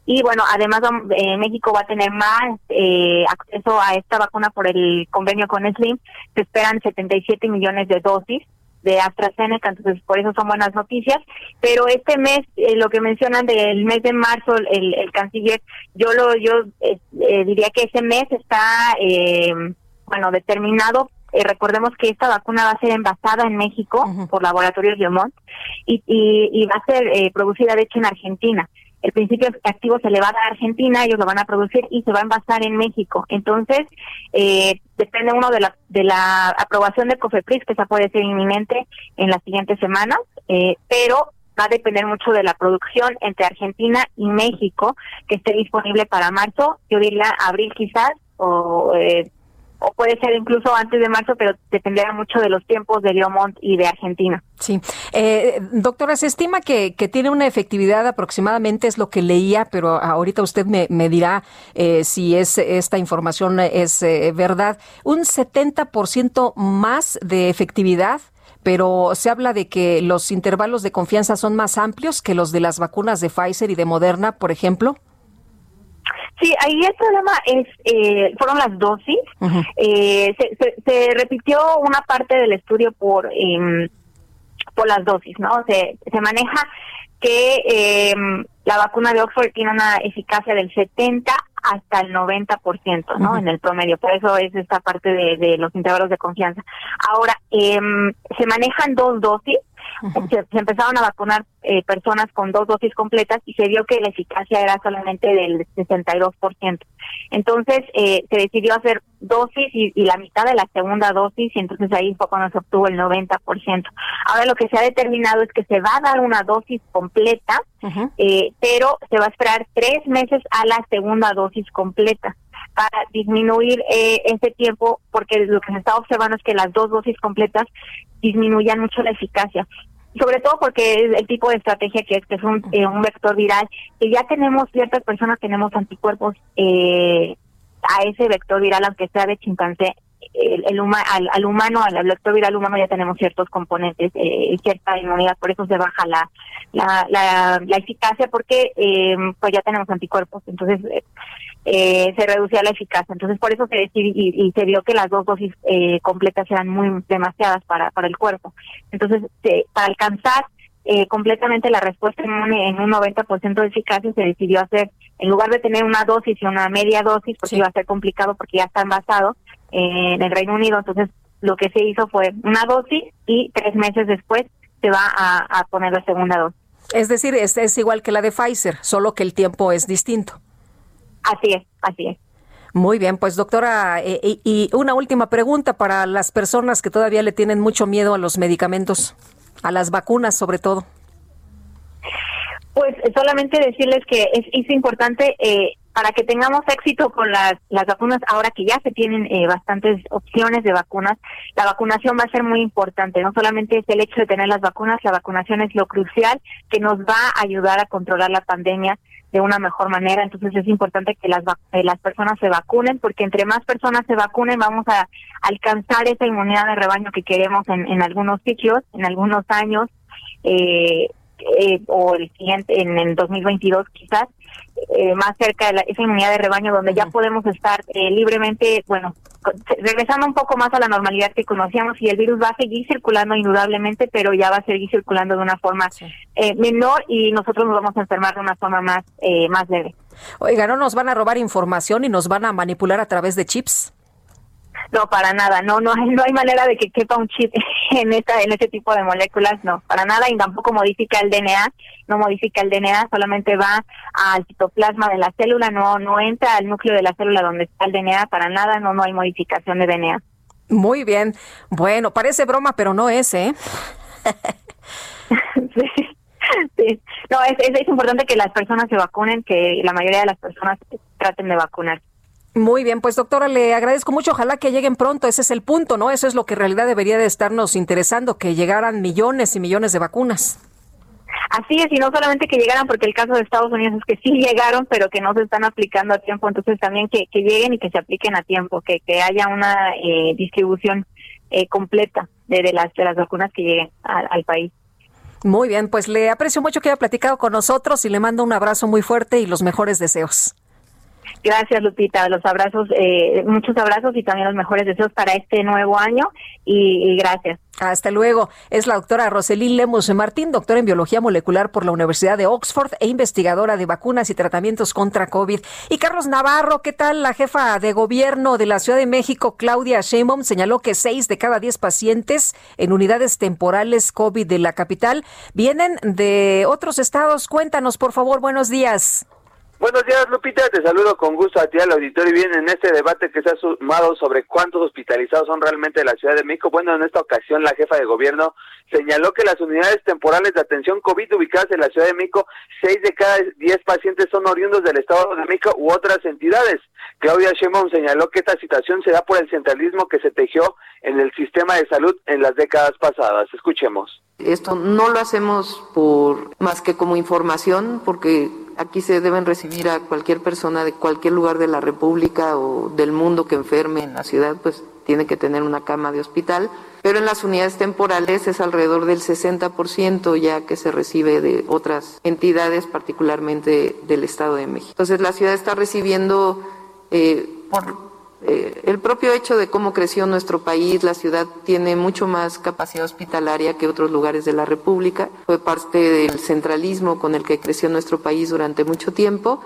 Speaker 14: Y bueno, además eh, México va a tener más eh, acceso a esta vacuna por el convenio con Slim. Se esperan 77 millones de dosis de AstraZeneca, entonces por eso son buenas noticias. Pero este mes, lo que mencionan del mes de marzo, el, canciller, yo lo yo diría que ese mes está bueno determinado eh, recordemos que esta vacuna va a ser envasada en México por Laboratorios Biomont y, y, va a ser eh, producida, de hecho, en Argentina. El principio activo se le va a dar a Argentina, ellos lo van a producir y se va a envasar en México. Entonces, eh, depende uno de la, de la aprobación de COFEPRIS, que esa puede ser inminente en las siguientes semanas, pero va a depender mucho de la producción entre Argentina y México, que esté disponible para marzo, yo diría abril quizás, o eh, o puede ser incluso antes de marzo, pero dependerá mucho de los tiempos de Leomont y de Argentina.
Speaker 1: Sí. Eh, doctora, se estima que, tiene una efectividad aproximadamente, es lo que leía, pero ahorita usted me, dirá eh, si es esta información es eh, verdad. Un 70% más de efectividad pero se habla de que los intervalos de confianza son más amplios que los de las vacunas de Pfizer y de Moderna, por ejemplo.
Speaker 14: Sí, ahí el problema es, eh, fueron las dosis. Eh, se, repitió una parte del estudio por em, por las dosis, ¿no? Se, se maneja que em, la vacuna de Oxford tiene una eficacia del 70 hasta el 90%, ¿no? En el promedio. Por eso es esta parte de, de los intervalos de confianza. Ahora, em, se manejan dos dosis se, empezaron a vacunar eh, personas con dos dosis completas y se vio que la eficacia era solamente del 62%. Entonces eh, se decidió hacer dosis y, la mitad de la segunda dosis y entonces ahí fue cuando se obtuvo el 90%. Ahora lo que se ha determinado es que se va a dar una dosis completa, eh, pero se va a esperar tres meses a la segunda dosis completa para disminuir eh, ese tiempo, porque lo que se está observando es que las dos dosis completas disminuyan mucho la eficacia. Sobre todo porque es el tipo de estrategia que es, que es un, eh, vector viral, que ya tenemos, ciertas personas tenemos anticuerpos eh, a ese vector viral, aunque sea de chimpancé, el, al, humano, al, vector viral humano ya tenemos ciertos componentes, eh, cierta inmunidad, por eso se baja la, la, la, eficacia porque pues ya tenemos anticuerpos. Entonces, eh, se reducía la eficacia. Entonces, por eso se decidió y, se vio que las dos dosis eh, completas eran muy demasiadas para, para el cuerpo. Entonces, para alcanzar eh, completamente la respuesta inmune en un 90% de eficacia, se decidió hacer, en lugar de tener una dosis y una media dosis, porque iba a ser complicado porque ya están basados en el Reino Unido, entonces lo que se hizo fue una dosis y tres meses después se va a, poner la segunda dosis.
Speaker 1: Es decir, es igual que la de Pfizer, solo que el tiempo es distinto.
Speaker 14: Así es, así es.
Speaker 1: Muy bien, pues doctora, eh, eh, y, una última pregunta para las personas que todavía le tienen mucho miedo a los medicamentos, a las vacunas sobre todo.
Speaker 14: Pues solamente decirles que es, importante eh, para que tengamos éxito con las, las vacunas, ahora que ya se tienen bastantes opciones de vacunas, la vacunación va a ser muy importante. No solamente es el hecho de tener las vacunas, la vacunación es lo crucial que nos va a ayudar a controlar la pandemia de una mejor manera. Entonces es importante que las, las personas se vacunen porque entre más personas se vacunen vamos a alcanzar esa inmunidad de rebaño que queremos en, en algunos sitios en algunos años. Eh, eh, o el siguiente, en, el 2022 quizás, eh, más cerca de esa inmunidad de rebaño donde ya podemos estar eh, libremente, bueno, regresando un poco más a la normalidad que conocíamos y el virus va a seguir circulando indudablemente, pero ya va a seguir circulando de una forma menor y nosotros nos vamos a enfermar de una forma más, más leve.
Speaker 1: Oiga, ¿no nos van a robar información y nos van a manipular a través de chips?
Speaker 14: No, para nada, no, no hay, no hay manera de que quepa un chip (laughs) en esta, en este tipo de moléculas, no, para nada, y tampoco modifica el DNA, no modifica el DNA, solamente va al citoplasma de la célula, no, no entra al núcleo de la célula donde está el DNA, para nada, no, no hay modificación de DNA.
Speaker 1: Muy bien, bueno, parece broma, pero no es, ¿eh?
Speaker 14: (laughs) sí. No, es, es, es importante que las personas se vacunen, que la mayoría de las personas traten de vacunarse.
Speaker 1: Muy bien, pues doctora, le agradezco mucho. Ojalá que lleguen pronto. Ese es el punto, ¿no? Eso es lo que en realidad debería de estarnos interesando, que llegaran millones y millones de vacunas.
Speaker 14: Así es, y no solamente que llegaran, porque el caso de Estados Unidos es que sí llegaron, pero que no se están aplicando a tiempo. Entonces también que, lleguen y que se apliquen a tiempo, que, que haya una eh, distribución eh, completa de, de, las, de las vacunas que lleguen al país.
Speaker 1: Muy bien, pues le aprecio mucho que haya platicado con nosotros y le mando un abrazo muy fuerte y los mejores deseos.
Speaker 14: Gracias, Lupita. Los abrazos, eh, muchos abrazos y también los mejores deseos para este nuevo año y, gracias.
Speaker 1: Hasta luego. Es la doctora Roselín Lemos Martín, doctora en biología molecular por la Universidad de Oxford e investigadora de vacunas y tratamientos contra COVID. Y Carlos Navarro, ¿qué tal? La jefa de gobierno de la Ciudad de México, Claudia Sheinbaum, señaló que seis de cada diez pacientes en unidades temporales COVID de la capital vienen de otros estados. Cuéntanos, por favor. Buenos días.
Speaker 15: Buenos días, Lupita. Te saludo con gusto a ti, al auditorio. Y bien, en este debate que se ha sumado sobre cuántos hospitalizados son realmente de la Ciudad de México, bueno, en esta ocasión la jefa de gobierno señaló que las unidades temporales de atención COVID ubicadas en la Ciudad de México, seis de cada diez pacientes son oriundos del Estado de México u otras entidades. Claudia Sheinbaum señaló que esta situación se da por el centralismo que se tejió en el sistema de salud en las décadas pasadas. Escuchemos.
Speaker 16: Esto no lo hacemos por más que como información, porque aquí se deben recibir a cualquier persona de cualquier lugar de la República o del mundo que enferme en la ciudad, pues tiene que tener una cama de hospital, pero en las unidades temporales es alrededor del 60% ya que se recibe de otras entidades, particularmente del Estado de México. Entonces la ciudad está recibiendo eh, por eh, el propio hecho de cómo creció nuestro país, la ciudad tiene mucho más capacidad hospitalaria que otros lugares de la República. Fue parte del centralismo con el que creció nuestro país durante mucho tiempo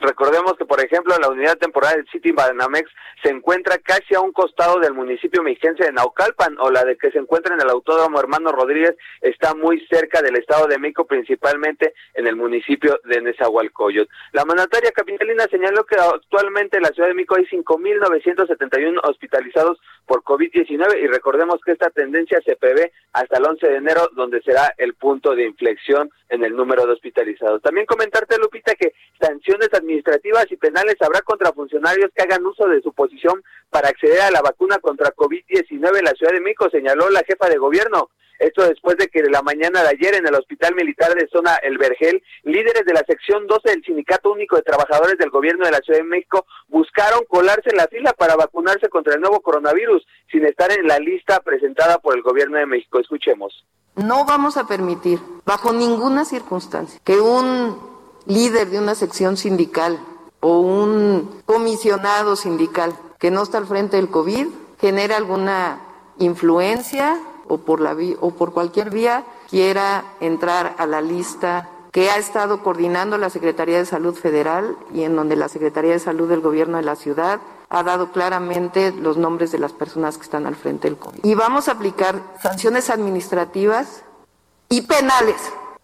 Speaker 15: Recordemos que, por ejemplo, la unidad temporal del City Banamex se encuentra casi a un costado del municipio mexicense de Naucalpan, o la de que se encuentra en el Autódromo Hermano Rodríguez, está muy cerca del Estado de México, principalmente en el municipio de Nezahualcóyotl. La mandataria capitalina señaló que actualmente en la Ciudad de México hay 5.971 hospitalizados por COVID-19 y recordemos que esta tendencia se prevé hasta el 11 de enero, donde será el punto de inflexión en el número de hospitalizados. También comentarte, Lupita, que sanciones administrativas y penales habrá contra funcionarios que hagan uso de su posición para acceder a la vacuna contra COVID-19 en la Ciudad de México, señaló la jefa de gobierno. Esto después de que de la mañana de ayer en el Hospital Militar de Zona El Vergel, líderes de la sección 12 del Sindicato Único de Trabajadores del Gobierno de la Ciudad de México buscaron colarse en la fila para vacunarse contra el nuevo coronavirus sin estar en la lista presentada por el Gobierno de México. Escuchemos.
Speaker 16: No vamos a permitir, bajo ninguna circunstancia, que un líder de una sección sindical o un comisionado sindical que no está al frente del COVID genera alguna influencia o por, la o por cualquier vía quiera entrar a la lista que ha estado coordinando la Secretaría de Salud Federal y en donde la Secretaría de Salud del Gobierno de la Ciudad ha dado claramente los nombres de las personas que están al frente del COVID. Y vamos a aplicar sanciones administrativas y penales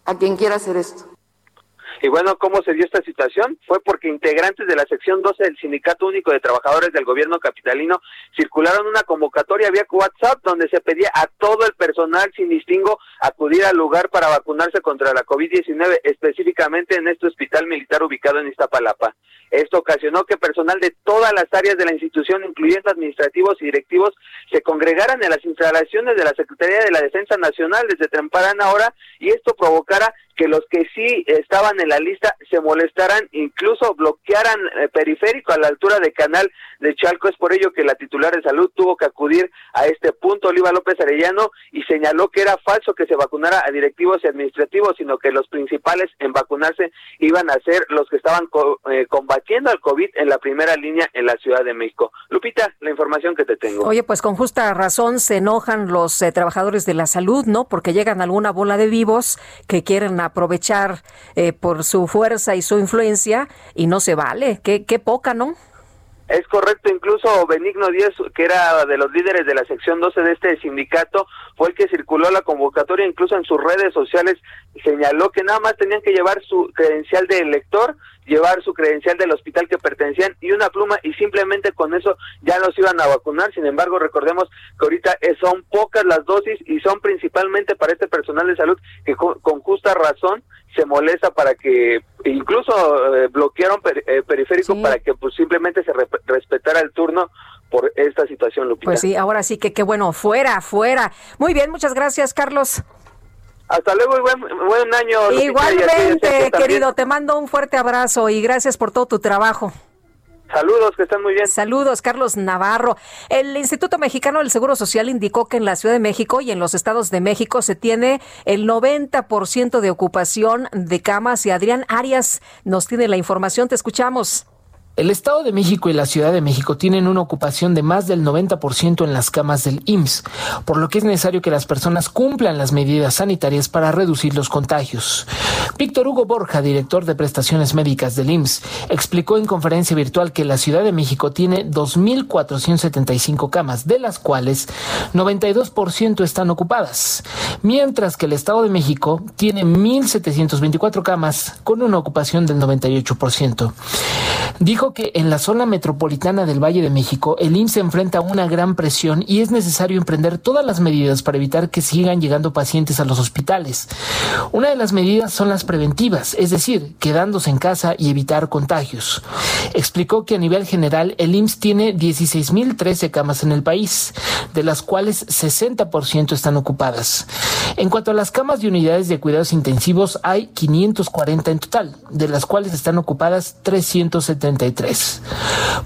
Speaker 16: a quien quiera hacer esto.
Speaker 15: Y bueno, ¿cómo se dio esta situación? Fue porque integrantes de la sección 12 del Sindicato Único de Trabajadores del Gobierno Capitalino circularon una convocatoria vía WhatsApp donde se pedía a todo el personal sin distingo acudir al lugar para vacunarse contra la COVID-19, específicamente en este hospital militar ubicado en Iztapalapa. Esto ocasionó que personal de todas las áreas de la institución, incluyendo administrativos y directivos, se congregaran en las instalaciones de la Secretaría de la Defensa Nacional desde Tremparán ahora y esto provocara que los que sí estaban en la lista se molestarán, incluso bloquearan eh, periférico a la altura de Canal de Chalco. Es por ello que la titular de salud tuvo que acudir a este punto, Oliva López Arellano, y señaló que era falso que se vacunara a directivos y administrativos, sino que los principales en vacunarse iban a ser los que estaban eh, combatiendo al COVID en la primera línea en la Ciudad de México. Lupita, la información que te tengo.
Speaker 1: Oye, pues con justa razón se enojan los eh, trabajadores de la salud, ¿no? Porque llegan alguna bola de vivos que quieren aprovechar eh, por su fuerza y su influencia y no se vale. Qué, qué poca, ¿no?
Speaker 15: Es correcto, incluso Benigno Díaz, que era de los líderes de la sección 12 de este sindicato, fue el que circuló la convocatoria, incluso en sus redes sociales señaló que nada más tenían que llevar su credencial de elector llevar su credencial del hospital que pertenecían y una pluma y simplemente con eso ya los iban a vacunar. Sin embargo, recordemos que ahorita son pocas las dosis y son principalmente para este personal de salud que con justa razón se molesta para que incluso eh, bloquearon eh, periférico para que pues simplemente se respetara el turno por esta situación, Lupita.
Speaker 1: Pues sí, ahora sí que qué bueno, fuera, fuera. Muy bien, muchas gracias, Carlos.
Speaker 15: Hasta luego y buen, año.
Speaker 1: Igualmente, querido, te mando un fuerte abrazo y gracias por todo tu trabajo.
Speaker 15: Saludos, que están muy bien.
Speaker 1: Saludos, Carlos Navarro. El Instituto Mexicano del Seguro Social indicó que en la Ciudad de México y en los estados de México se tiene el 90% de ocupación de camas. Y Adrián Arias nos tiene la información. Te escuchamos.
Speaker 17: El Estado de México y la Ciudad de México tienen una ocupación de más del 90% en las camas del IMSS, por lo que es necesario que las personas cumplan las medidas sanitarias para reducir los contagios. Víctor Hugo Borja, director de prestaciones médicas del IMSS, explicó en conferencia virtual que la Ciudad de México tiene 2.475 camas, de las cuales 92% están ocupadas, mientras que el Estado de México tiene 1.724 camas con una ocupación del 98%. Dijo que en la zona metropolitana del Valle de México, el IMSS enfrenta una gran presión y es necesario emprender todas las medidas para evitar que sigan llegando pacientes a los hospitales. Una de las medidas son las preventivas, es decir, quedándose en casa y evitar contagios. Explicó que a nivel general el IMSS tiene 16.013 camas en el país, de las cuales 60% están ocupadas. En cuanto a las camas de unidades de cuidados intensivos, hay 540 en total, de las cuales están ocupadas 373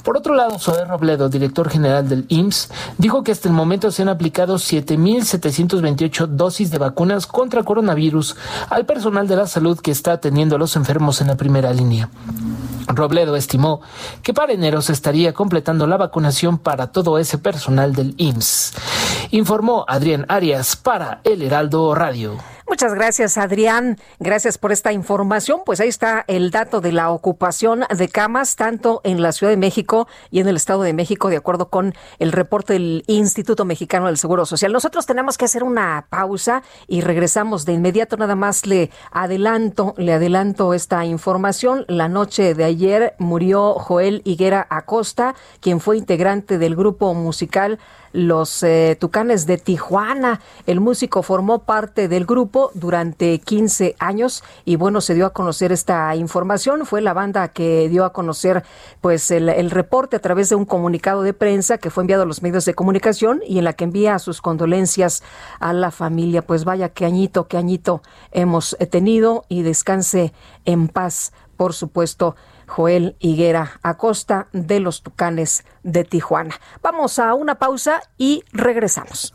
Speaker 17: por otro lado, Zoé Robledo, director general del IMSS, dijo que hasta el momento se han aplicado 7.728 dosis de vacunas contra coronavirus al personal de la salud que está atendiendo a los enfermos en la primera línea. Robledo estimó que para enero se estaría completando la vacunación para todo ese personal del IMSS. Informó Adrián Arias para El Heraldo Radio.
Speaker 1: Muchas gracias, Adrián. Gracias por esta información. Pues ahí está el dato de la ocupación de camas, tanto en la Ciudad de México y en el Estado de México, de acuerdo con el reporte del Instituto Mexicano del Seguro Social. Nosotros tenemos que hacer una pausa y regresamos de inmediato. Nada más le adelanto, le adelanto esta información. La noche de ayer murió Joel Higuera Acosta, quien fue integrante del grupo musical los eh, Tucanes de Tijuana. El músico formó parte del grupo durante 15 años y bueno, se dio a conocer esta información. Fue la banda que dio a conocer pues el, el reporte a través de un comunicado de prensa que fue enviado a los medios de comunicación y en la que envía sus condolencias a la familia. Pues vaya, qué añito, qué añito hemos eh, tenido y descanse en paz, por supuesto Joel Higuera Acosta de los Tucanes de Tijuana. Vamos a una pausa y regresamos.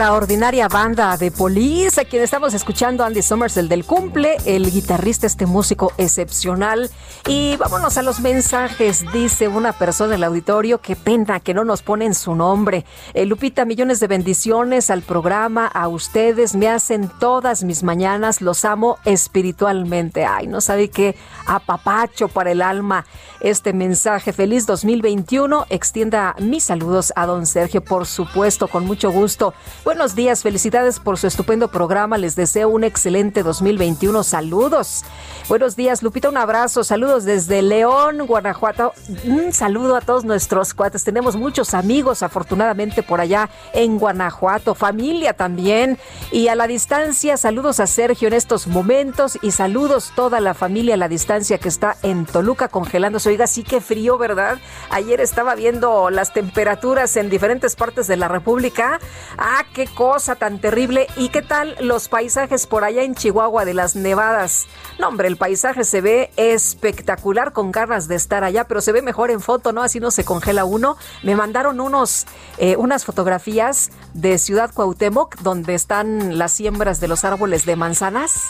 Speaker 1: extraordinaria banda de Police, a quien estamos escuchando Andy Summers, el del cumple, el guitarrista, este músico excepcional. Y vámonos a los mensajes, dice una persona en el auditorio, qué pena que no nos ponen su nombre. Eh, Lupita, millones de bendiciones al programa, a ustedes, me hacen todas mis mañanas, los amo espiritualmente. Ay, no sabe qué apapacho para el alma este mensaje. Feliz 2021, extienda mis saludos a don Sergio, por supuesto, con mucho gusto. Buenos días, felicidades por su estupendo programa. Les deseo un excelente 2021. Saludos. Buenos días, Lupita. Un abrazo. Saludos desde León, Guanajuato. Un saludo a todos nuestros cuates. Tenemos muchos amigos, afortunadamente, por allá en Guanajuato. Familia también. Y a la distancia, saludos a Sergio en estos momentos y saludos toda la familia a la distancia que está en Toluca congelándose. Oiga, sí que frío, ¿verdad? Ayer estaba viendo las temperaturas en diferentes partes de la República. Ah, qué qué cosa tan terrible. ¿Y qué tal los paisajes por allá en Chihuahua de las nevadas? No, hombre, el paisaje se ve espectacular con ganas de estar allá, pero se ve mejor en foto, ¿no? Así no se congela uno. Me mandaron unos, eh, unas fotografías de Ciudad Cuauhtémoc, donde están las siembras de los árboles de manzanas.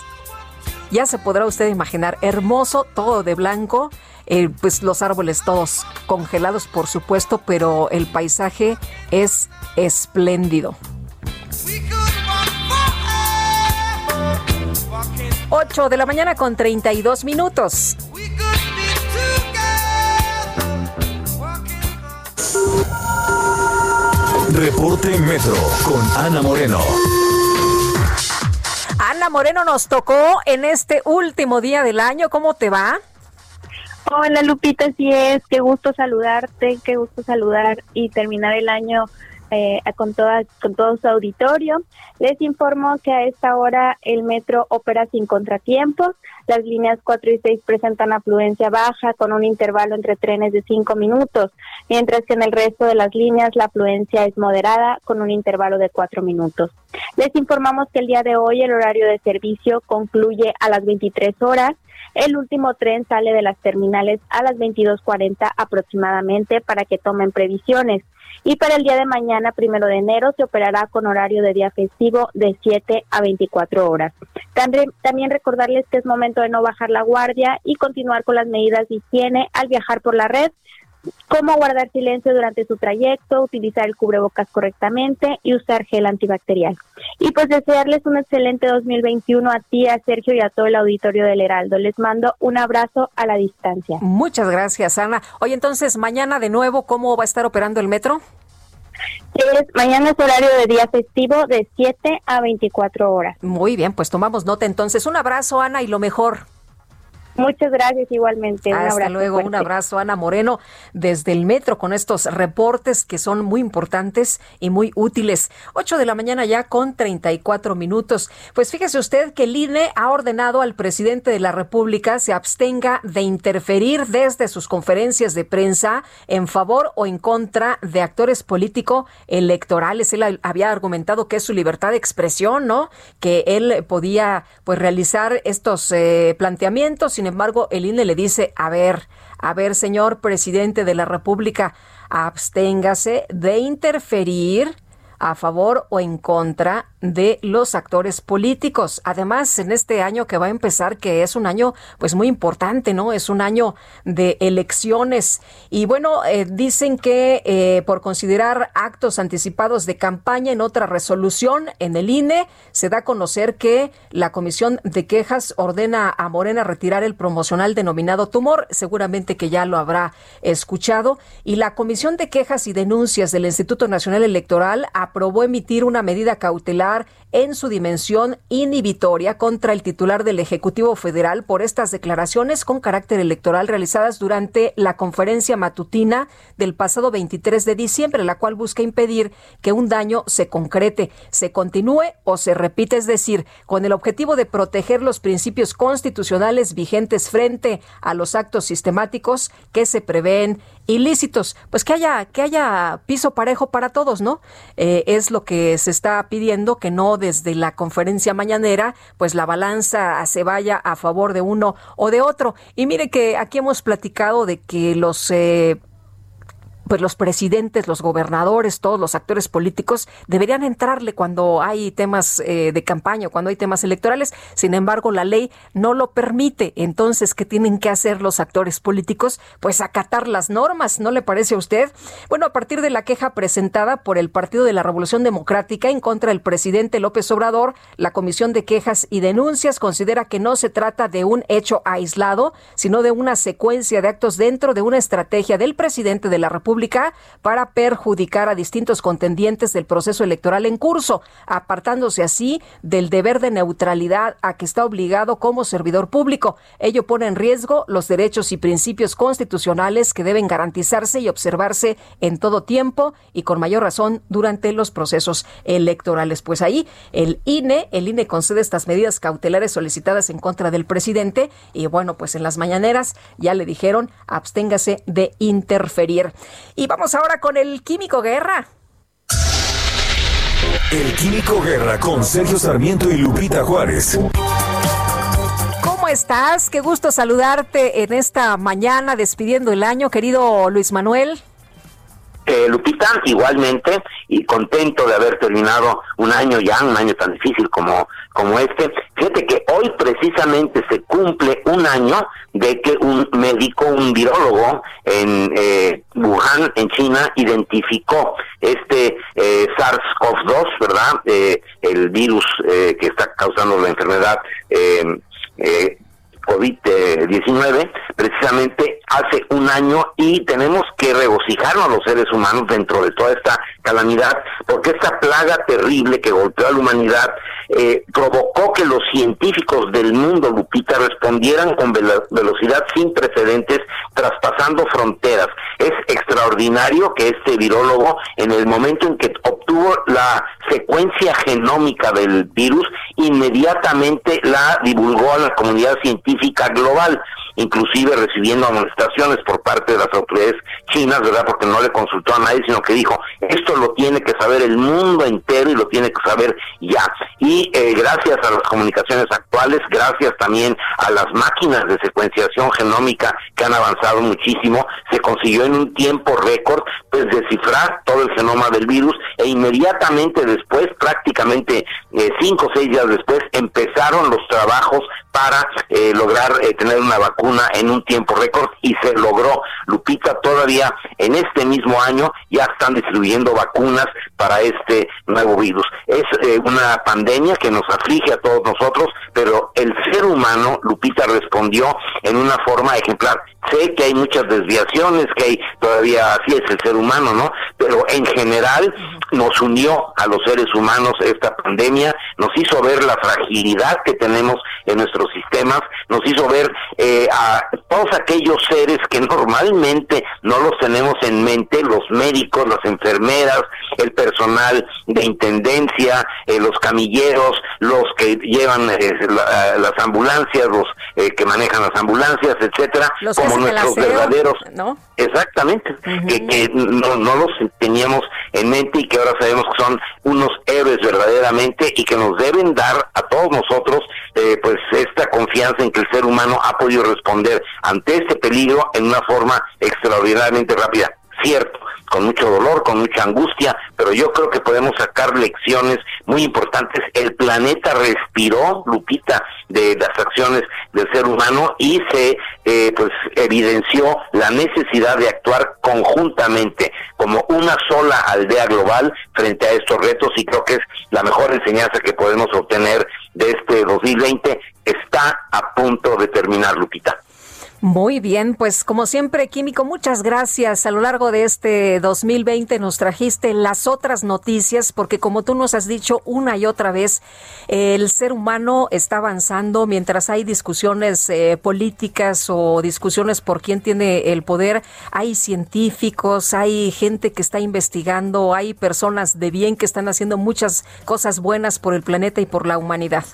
Speaker 1: Ya se podrá usted imaginar, hermoso, todo de blanco, eh, pues los árboles todos congelados, por supuesto, pero el paisaje es espléndido. 8 de la mañana con 32 minutos.
Speaker 18: Reporte Metro con Ana Moreno.
Speaker 1: Ana Moreno nos tocó en este último día del año. ¿Cómo te va?
Speaker 19: Hola Lupita, sí es. Qué gusto saludarte, qué gusto saludar y terminar el año eh, con, todas con todo su auditorio. Les informo que a esta hora el metro opera sin contratiempos. Las líneas 4 y 6 presentan afluencia baja con un intervalo entre trenes de 5 minutos, mientras que en el resto de las líneas la afluencia es moderada con un intervalo de 4 minutos. Les informamos que el día de hoy el horario de servicio concluye a las 23 horas el último tren sale de las terminales a las 22.40 aproximadamente para que tomen previsiones. Y para el día de mañana, primero de enero, se operará con horario de día festivo de 7 a 24 horas. También, también recordarles que es momento de no bajar la guardia y continuar con las medidas de higiene al viajar por la red cómo guardar silencio durante su trayecto, utilizar el cubrebocas correctamente y usar gel antibacterial. Y pues desearles un excelente 2021 a ti, a Sergio y a todo el auditorio del Heraldo. Les mando un abrazo a la distancia.
Speaker 1: Muchas gracias, Ana. Oye, entonces, mañana de nuevo, ¿cómo va a estar operando el metro?
Speaker 19: mañana es horario de día festivo de 7 a 24 horas.
Speaker 1: Muy bien, pues tomamos nota entonces. Un abrazo, Ana, y lo mejor.
Speaker 19: Muchas gracias igualmente.
Speaker 1: Hasta un abrazo luego, un abrazo Ana Moreno desde el metro con estos reportes que son muy importantes y muy útiles. ocho de la mañana ya con 34 minutos. Pues fíjese usted que el INE ha ordenado al presidente de la República se abstenga de interferir desde sus conferencias de prensa en favor o en contra de actores político electorales. Él había argumentado que es su libertad de expresión, ¿no? Que él podía pues realizar estos eh, planteamientos embargo, el INE le dice, a ver, a ver, señor presidente de la República, absténgase de interferir a favor o en contra de los actores políticos. Además, en este año que va a empezar, que es un año pues muy importante, ¿no? Es un año de elecciones. Y bueno, eh, dicen que eh, por considerar actos anticipados de campaña en otra resolución en el INE, se da a conocer que la Comisión de Quejas ordena a Morena retirar el promocional denominado tumor, seguramente que ya lo habrá escuchado, y la Comisión de Quejas y Denuncias del Instituto Nacional Electoral aprobó emitir una medida cautelar ¡Gracias! en su dimensión inhibitoria contra el titular del Ejecutivo Federal por estas declaraciones con carácter electoral realizadas durante la conferencia matutina del pasado 23 de diciembre, la cual busca impedir que un daño se concrete, se continúe o se repite, es decir, con el objetivo de proteger los principios constitucionales vigentes frente a los actos sistemáticos que se prevén ilícitos. Pues que haya, que haya piso parejo para todos, ¿no? Eh, es lo que se está pidiendo que no desde la conferencia mañanera, pues la balanza se vaya a favor de uno o de otro. Y mire que aquí hemos platicado de que los eh, pues los presidentes, los gobernadores, todos los actores políticos deberían entrarle cuando hay temas eh, de campaña, cuando hay temas electorales. Sin embargo, la ley no lo permite. Entonces, ¿qué tienen que hacer los actores políticos? Pues acatar las normas, ¿no le parece a usted? Bueno, a partir de la queja presentada por el Partido de la Revolución Democrática en contra del presidente López Obrador, la Comisión de Quejas y Denuncias considera que no se trata de un hecho aislado, sino de una secuencia de actos dentro de una estrategia del presidente de la República para perjudicar a distintos contendientes del proceso electoral en curso, apartándose así del deber de neutralidad a que está obligado como servidor público. Ello pone en riesgo los derechos y principios constitucionales que deben garantizarse y observarse en todo tiempo y con mayor razón durante los procesos electorales. Pues ahí el INE, el INE concede estas medidas cautelares solicitadas en contra del presidente y bueno, pues en las mañaneras ya le dijeron absténgase de interferir. Y vamos ahora con el Químico Guerra.
Speaker 18: El Químico Guerra con Sergio Sarmiento y Lupita Juárez.
Speaker 1: ¿Cómo estás? Qué gusto saludarte en esta mañana despidiendo el año, querido Luis Manuel.
Speaker 15: Eh, Lupita, igualmente, y contento de haber terminado un año ya, un año tan difícil como, como este. Fíjate que hoy precisamente se cumple un año de que un médico, un virólogo en eh, Wuhan, en China, identificó este eh, SARS-CoV-2, ¿verdad? Eh, el virus eh, que está causando la enfermedad. Eh, COVID-19, eh, precisamente hace un año y tenemos que regocijarnos los seres humanos dentro de toda esta calamidad, porque esta plaga terrible que golpeó a la humanidad eh, provocó que los científicos del mundo, Lupita, respondieran con velocidad sin precedentes, traspasando fronteras. Es extraordinario que este virólogo, en el momento en que tuvo la secuencia genómica del virus, inmediatamente la divulgó a la comunidad científica global inclusive recibiendo amonestaciones por parte de las autoridades chinas, ¿verdad? Porque no le consultó a nadie, sino que dijo, esto lo tiene que saber el mundo entero y lo tiene que saber ya. Y eh, gracias a las comunicaciones actuales, gracias también a las máquinas de secuenciación genómica que han avanzado muchísimo, se consiguió en un tiempo récord pues descifrar todo el genoma del virus e inmediatamente después, prácticamente eh, cinco o seis días después, empezaron los trabajos para eh, lograr tener una vacuna vacuna en un tiempo récord y se logró. Lupita, todavía en este mismo año ya están distribuyendo vacunas para este nuevo virus. Es eh, una pandemia que nos aflige a todos nosotros, pero el ser humano, Lupita, respondió en una forma ejemplar. Sé que hay muchas desviaciones, que hay todavía así es el ser humano, ¿no? Pero en general nos unió a los seres humanos esta pandemia, nos hizo ver la fragilidad que tenemos en nuestros sistemas, nos hizo ver eh, a todos aquellos seres que normalmente no los tenemos en mente, los médicos, las enfermeras, el personal de intendencia, eh, los camilleros, los que llevan eh, las ambulancias, los eh, que manejan las ambulancias, etcétera, como nuestros verdaderos, ¿no? exactamente, que, que no, no los teníamos en mente y que ahora sabemos que son unos héroes verdaderamente y que nos deben dar a todos nosotros eh, pues esta confianza en que el ser humano ha podido responder ante este peligro en una forma extraordinariamente rápida. Cierto, con mucho dolor, con mucha angustia, pero yo creo que podemos sacar lecciones muy importantes. El planeta respiró, Lupita, de las acciones del ser humano y se eh, pues evidenció la necesidad de actuar conjuntamente como una sola aldea global frente a estos retos y creo que es la mejor enseñanza que podemos obtener de este 2020 está a punto de terminar, Lupita.
Speaker 1: Muy bien, pues como siempre, Químico, muchas gracias. A lo largo de este 2020 nos trajiste las otras noticias, porque como tú nos has dicho una y otra vez, el ser humano está avanzando mientras hay discusiones eh, políticas o discusiones por quién tiene el poder. Hay científicos, hay gente que está investigando, hay personas de bien que están haciendo muchas cosas buenas por el planeta y por la humanidad.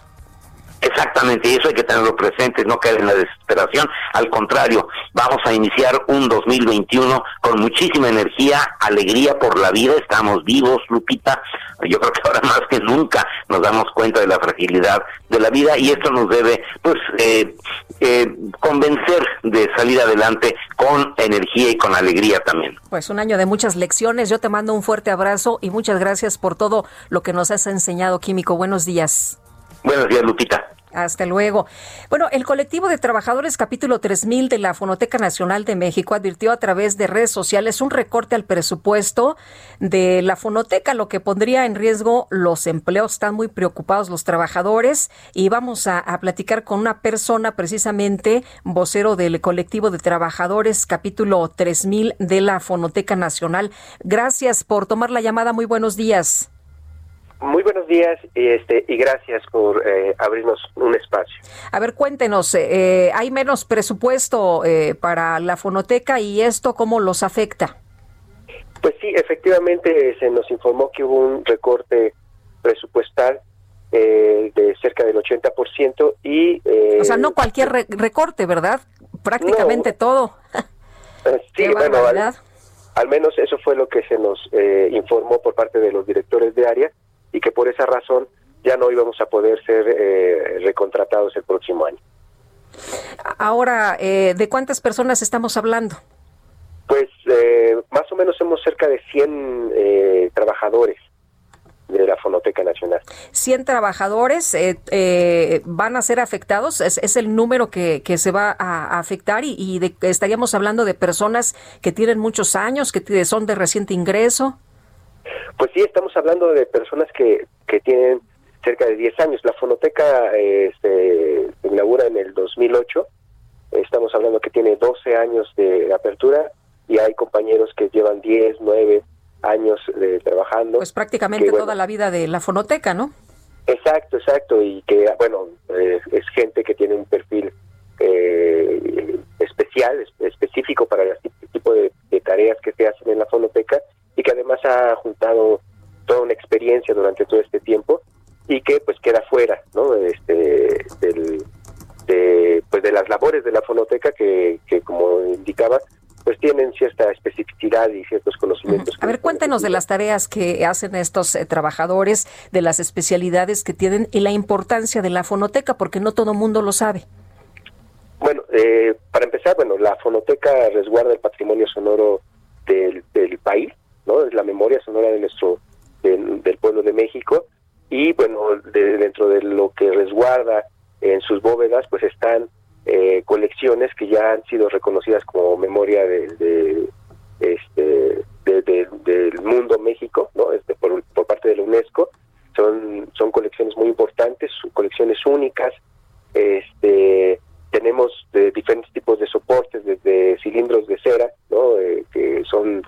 Speaker 15: Exactamente, y eso hay que tenerlo presente, no caer en la desesperación. Al contrario, vamos a iniciar un 2021 con muchísima energía, alegría por la vida. Estamos vivos, Lupita. Yo creo que ahora más que nunca nos damos cuenta de la fragilidad de la vida y esto nos debe, pues, eh, eh, convencer de salir adelante con energía y con alegría también.
Speaker 1: Pues un año de muchas lecciones. Yo te mando un fuerte abrazo y muchas gracias por todo lo que nos has enseñado, Químico. Buenos días.
Speaker 15: Buenos días, Lupita.
Speaker 1: Hasta luego. Bueno, el colectivo de trabajadores capítulo 3000 de la Fonoteca Nacional de México advirtió a través de redes sociales un recorte al presupuesto de la Fonoteca, lo que pondría en riesgo los empleos. Están muy preocupados los trabajadores y vamos a, a platicar con una persona, precisamente vocero del colectivo de trabajadores capítulo 3000 de la Fonoteca Nacional. Gracias por tomar la llamada. Muy buenos días.
Speaker 20: Muy buenos días y, este, y gracias por eh, abrirnos un espacio.
Speaker 1: A ver, cuéntenos, eh, eh, ¿hay menos presupuesto para la fonoteca y esto cómo los afecta?
Speaker 20: Pues sí, efectivamente se nos informó que hubo un recorte presupuestal de cerca del 80%
Speaker 1: y... o sea, no cualquier recorte, ¿verdad? Prácticamente todo. (laughs) sí,
Speaker 20: bueno, al, menos eso fue lo que se nos informó por parte de los directores de área y que por esa razón ya no íbamos a poder ser eh, recontratados el próximo año.
Speaker 1: Ahora, eh, ¿de cuántas personas estamos hablando?
Speaker 20: Pues eh, más o menos somos cerca de 100 trabajadores de la Fonoteca Nacional.
Speaker 1: 100 trabajadores van a ser afectados, es, el número que, se va a, afectar y, estaríamos hablando de personas que tienen muchos años, que son de reciente ingreso.
Speaker 20: Pues sí, estamos hablando de personas que, que tienen cerca de 10 años. La fonoteca este, se inaugura en el 2008. Estamos hablando que tiene 12 años de apertura y hay compañeros que llevan 10, 9 años eh, trabajando.
Speaker 1: Pues prácticamente toda la vida de la fonoteca, ¿no?
Speaker 20: Exacto, exacto. Y que, bueno, eh, es, gente que tiene un perfil eh, especial, específico para el este tipo de, tareas que se hacen en la fonoteca y que además ha juntado toda una experiencia durante todo este tiempo y que pues queda fuera ¿no? este, del, de, pues, de las labores de la fonoteca que, como indicaba pues tienen cierta especificidad y ciertos conocimientos.
Speaker 1: A ver, cuéntenos de las tareas que hacen estos eh, trabajadores, de las especialidades que tienen y la importancia de la fonoteca, porque no todo mundo lo sabe.
Speaker 20: Bueno, eh, para empezar, bueno, la fonoteca resguarda el patrimonio sonoro del, del país, es la memoria sonora de nuestro del pueblo de México y bueno, dentro de lo que resguarda en sus bóvedas pues están eh, colecciones que ya han sido reconocidas como memoria de, este del mundo México, ¿no? Este, por, parte de la UNESCO son son colecciones muy importantes, colecciones únicas, este tenemos de eh, diferentes tipos de soportes, desde cilindros de cera, ¿no? Eh, que son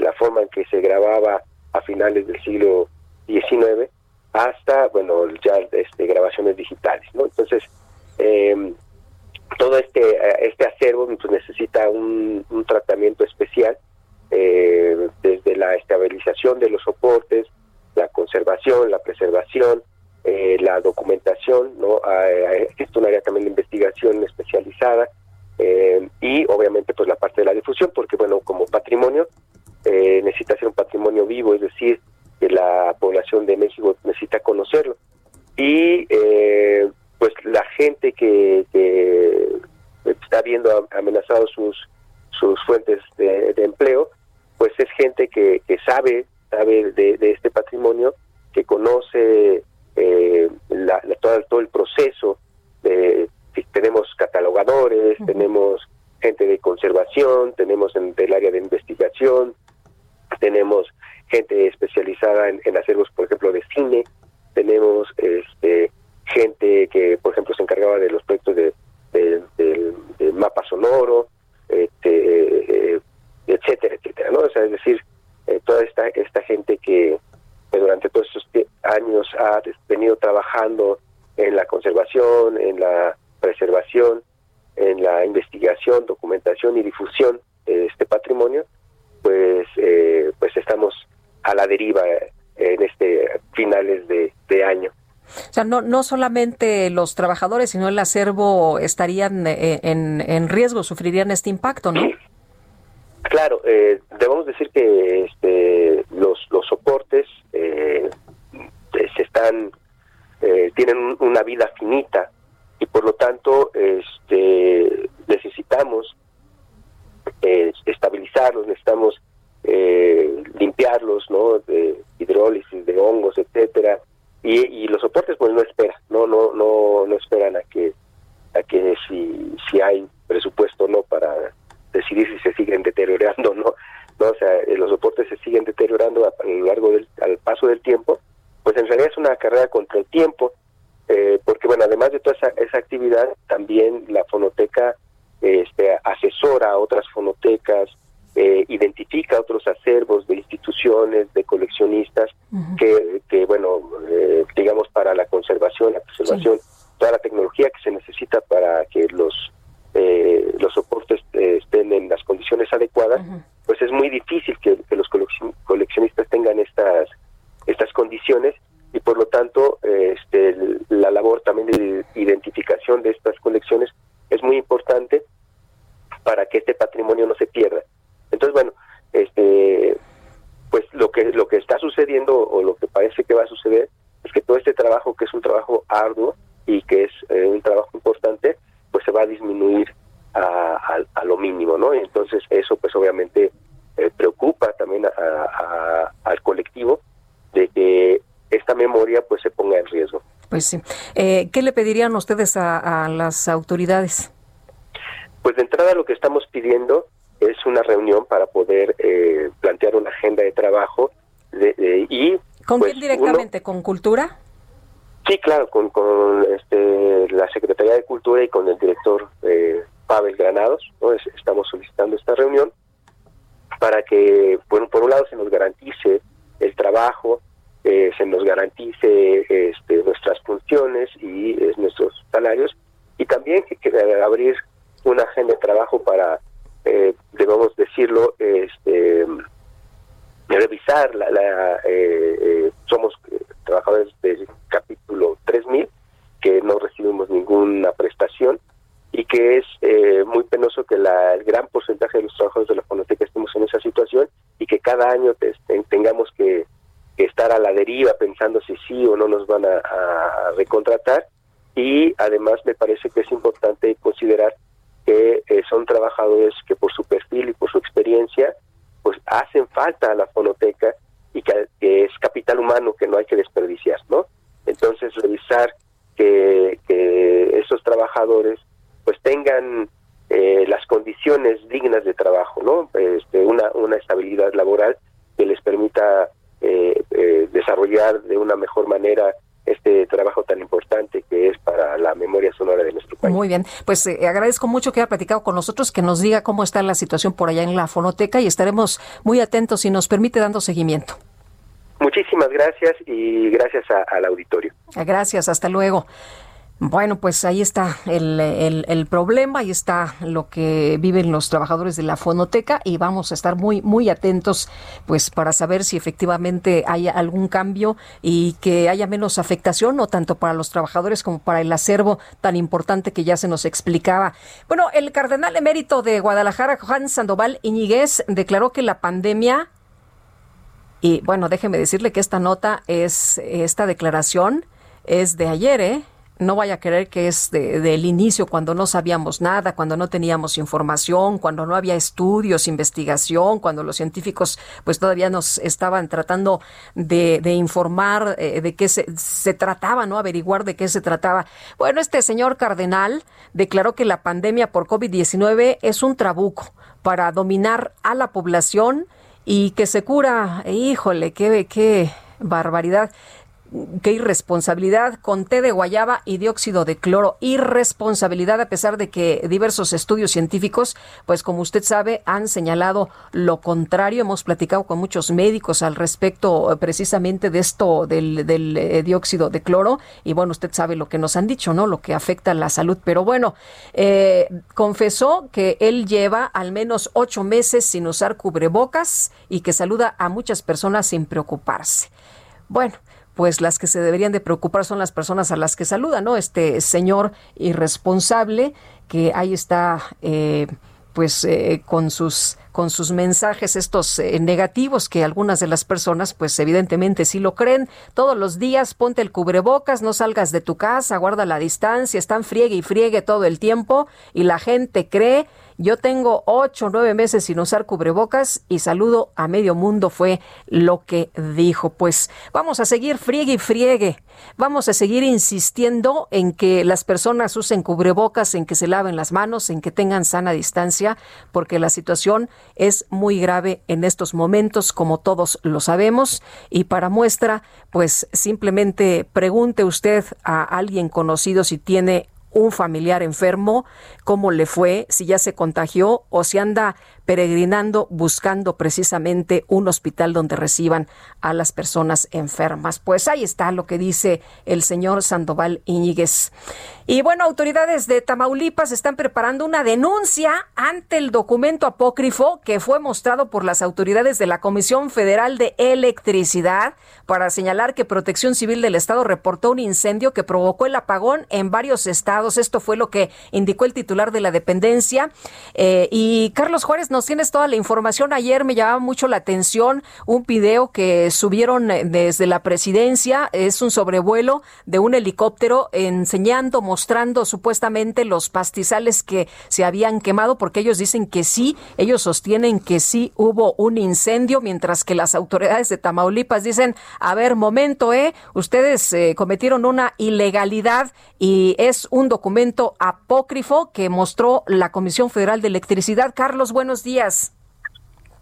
Speaker 20: la forma en que se grababa a finales del siglo XIX hasta, bueno, ya este, grabaciones digitales, ¿no? Entonces, em, todo este, este acervo pues, necesita un, tratamiento especial, eh, desde la estabilización de los soportes, la conservación, la preservación, eh, la documentación, ¿no? Ah, Existe eh, un área también de investigación especializada y obviamente pues la parte de la difusión, porque bueno, como patrimonio, eh, necesita ser un patrimonio vivo, es decir, que la población de México necesita conocerlo. Y eh, pues la gente que, está viendo amenazados sus, sus fuentes de, empleo, pues es gente que, sabe, de, este patrimonio, que conoce eh, todo, el proceso. De, tenemos catalogadores, tenemos gente de conservación, tenemos en, del área de investigación, tenemos gente especializada en, acervos, por ejemplo, de cine, tenemos este, gente que, por ejemplo, se encargaba de los proyectos de, mapa sonoro, este, eh, etcétera, etcétera, es decir, eh, toda esta, esta gente que durante todos estos años ha venido trabajando en la conservación, en la preservación, en la investigación, documentación y difusión de este patrimonio, pues, eh, pues estamos a la deriva eh, en este finales de, año.
Speaker 1: O sea, no, no solamente los trabajadores, sino el acervo estarían eh, en, en riesgo, sufrirían este impacto, ¿no?
Speaker 20: Claro, debemos decir que este, los, los soportes se están, tienen una vida finita y por lo tanto este, necesitamos eh, estabilizarlos, necesitamos eh, limpiarlos, ¿no? De hidrólisis, de hongos, etcétera. Y, los soportes, pues no esperan, no, no, no, no esperan a que, a que si, si hay presupuesto no para decidir si se siguen deteriorando o no. ¿no? O sea, eh, los soportes se siguen deteriorando lo largo del, al paso del tiempo. Pues en realidad es una carrera contra el tiempo, eh, porque bueno, además de toda esa, esa actividad, también la fonoteca este, asesora a otras fonotecas, eh, identifica otros acervos de instituciones, de coleccionistas, que, bueno, eh, digamos para la conservación, la preservación, toda la tecnología que se necesita para que los, eh, los soportes estén en las condiciones adecuadas, pues es muy difícil que, los coleccionistas tengan estas, estas condiciones y por lo tanto este, la labor también de identificación de estas colecciones es muy importante para que este patrimonio no se pierda. Entonces, bueno, este pues lo que lo que está sucediendo o lo que parece que va a suceder es que todo este trabajo que es un trabajo arduo y que es eh, un trabajo importante, pues se va a disminuir a, lo mínimo, ¿no? Y entonces eso pues obviamente eh, preocupa también al colectivo de que esta memoria pues se ponga en riesgo.
Speaker 1: Pues sí. Eh, ¿Qué le pedirían ustedes a, a las autoridades?
Speaker 20: Pues de entrada lo que estamos pidiendo es una reunión para poder eh, plantear una agenda de trabajo y...
Speaker 1: ¿Con pues, quién directamente? ¿Con Cultura?
Speaker 20: Sí, claro, con, con este, la Secretaría de Cultura y con el director eh, Pavel Granados. estamos solicitando esta reunión para que, por, por un lado, se nos garantice el trabajo, eh, se nos garantice este, nuestras funciones y eh, nuestros salarios, y también que, que abrir una agenda de trabajo para, eh, debemos decirlo, este, revisar la, eh, eh, somos trabajadores del capítulo 3000 que no recibimos ninguna prestación y que es muy penoso que el gran porcentaje de los trabajadores de la fonoteca estemos en esa situación y que cada año tengamos que, estar a la deriva pensando si sí o no nos van a, recontratar y además me parece que es importante considerar que eh, son trabajadores que por su perfil y por su experiencia pues hacen falta a la fonoteca y que, es capital humano que no hay que desperdiciar, ¿no? Entonces revisar que, esos trabajadores pues tengan eh, las condiciones dignas de trabajo, ¿no? Este, una, una estabilidad laboral que les permita eh, desarrollar de una mejor manera este trabajo tan importante que es para la memoria sonora de nuestro país.
Speaker 1: Muy bien, pues eh, agradezco mucho que haya platicado con nosotros, que nos diga cómo está la situación por allá en la fonoteca y estaremos muy atentos, si nos permite, dando seguimiento.
Speaker 20: Muchísimas gracias y gracias al auditorio.
Speaker 1: Gracias, hasta luego. Bueno, pues ahí está el, el, problema, ahí está lo que viven los trabajadores de la fonoteca y vamos a estar muy, muy atentos pues para saber si efectivamente hay algún cambio y que haya menos afectación, no tanto para los trabajadores como para el acervo tan importante que ya se nos explicaba. Bueno, el cardenal emérito de Guadalajara, Juan Sandoval Iñiguez, declaró que la pandemia y bueno, déjeme decirle que esta nota es, esta declaración es de ayer, ¿eh? no vaya a creer que es del inicio, cuando no sabíamos nada, cuando no teníamos información, cuando no había estudios, investigación, cuando los científicos pues todavía nos estaban tratando de, informar eh, de qué se, trataba, ¿no? Averiguar de qué se trataba. Bueno, este señor cardenal declaró que la pandemia por COVID-19 es un trabuco para dominar a la población y que se cura. Híjole, qué, qué barbaridad qué irresponsabilidad con té de guayaba y dióxido de cloro. Irresponsabilidad a pesar de que diversos estudios científicos, pues como usted sabe, han señalado lo contrario. Hemos platicado con muchos médicos al respecto precisamente de esto del, eh, dióxido de cloro. Y bueno, usted sabe lo que nos han dicho, ¿no? Lo que afecta a la salud. Pero bueno, eh, confesó que él lleva al menos ocho meses sin usar cubrebocas y que saluda a muchas personas sin preocuparse. Bueno, pues las que se deberían de preocupar son las personas a las que saluda, ¿no? Este señor irresponsable que ahí está, eh, pues, eh, con sus con sus mensajes estos eh, negativos que algunas de las personas pues evidentemente sí lo creen. Todos los días ponte el cubrebocas, no salgas de tu casa, guarda la distancia, están friegue y friegue todo el tiempo y la gente cree yo tengo ocho, nueve meses sin usar cubrebocas y saludo a medio mundo, fue lo que dijo. Pues vamos a seguir friegue y friegue. Vamos a seguir insistiendo en que las personas usen cubrebocas, en que se laven las manos, en que tengan sana distancia, porque la situación es muy grave en estos momentos, como todos lo sabemos. Y para muestra, pues simplemente pregunte usted a alguien conocido si tiene un familiar enfermo, cómo le fue, si ya se contagió o si anda peregrinando buscando precisamente un hospital donde reciban a las personas enfermas. Pues ahí está lo que dice el señor Sandoval Iñiguez. Y bueno, autoridades de Tamaulipas están preparando una denuncia ante el documento apócrifo que fue mostrado por las autoridades de la Comisión Federal de Electricidad para señalar que Protección Civil del Estado reportó un incendio que provocó el apagón en varios estados. Esto fue lo que indicó el titular de la dependencia. Eh, y Carlos Juárez nos tienes toda la información. Ayer me llamaba mucho la atención un video que subieron eh, desde la presidencia. Es un sobrevuelo de un helicóptero enseñando, mostrando supuestamente los pastizales que se habían quemado, porque ellos dicen que sí, ellos sostienen que sí hubo un incendio, mientras que las autoridades de Tamaulipas dicen, a ver, momento, ¿eh? Ustedes eh, cometieron una ilegalidad y es un documento apócrifo que mostró la Comisión Federal de Electricidad. Carlos, buenos días días.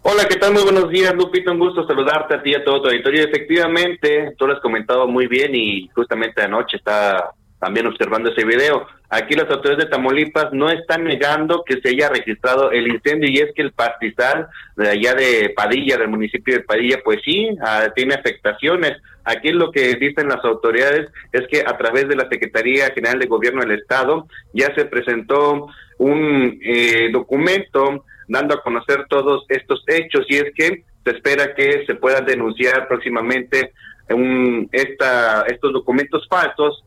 Speaker 21: Hola, ¿qué tal? Muy buenos días, Lupito, Un gusto saludarte a ti y a todo tu auditorio. Efectivamente, tú lo has comentado muy bien y justamente anoche está también observando ese video. Aquí las autoridades de Tamaulipas no están negando que se haya registrado el incendio y es que el pastizal de allá de Padilla, del municipio de Padilla, pues sí, ah, tiene afectaciones. Aquí lo que dicen las autoridades es que a través de la Secretaría General de Gobierno del Estado ya se presentó un eh, documento dando a conocer todos estos hechos y es que se espera que se pueda denunciar próximamente un, esta, estos documentos falsos,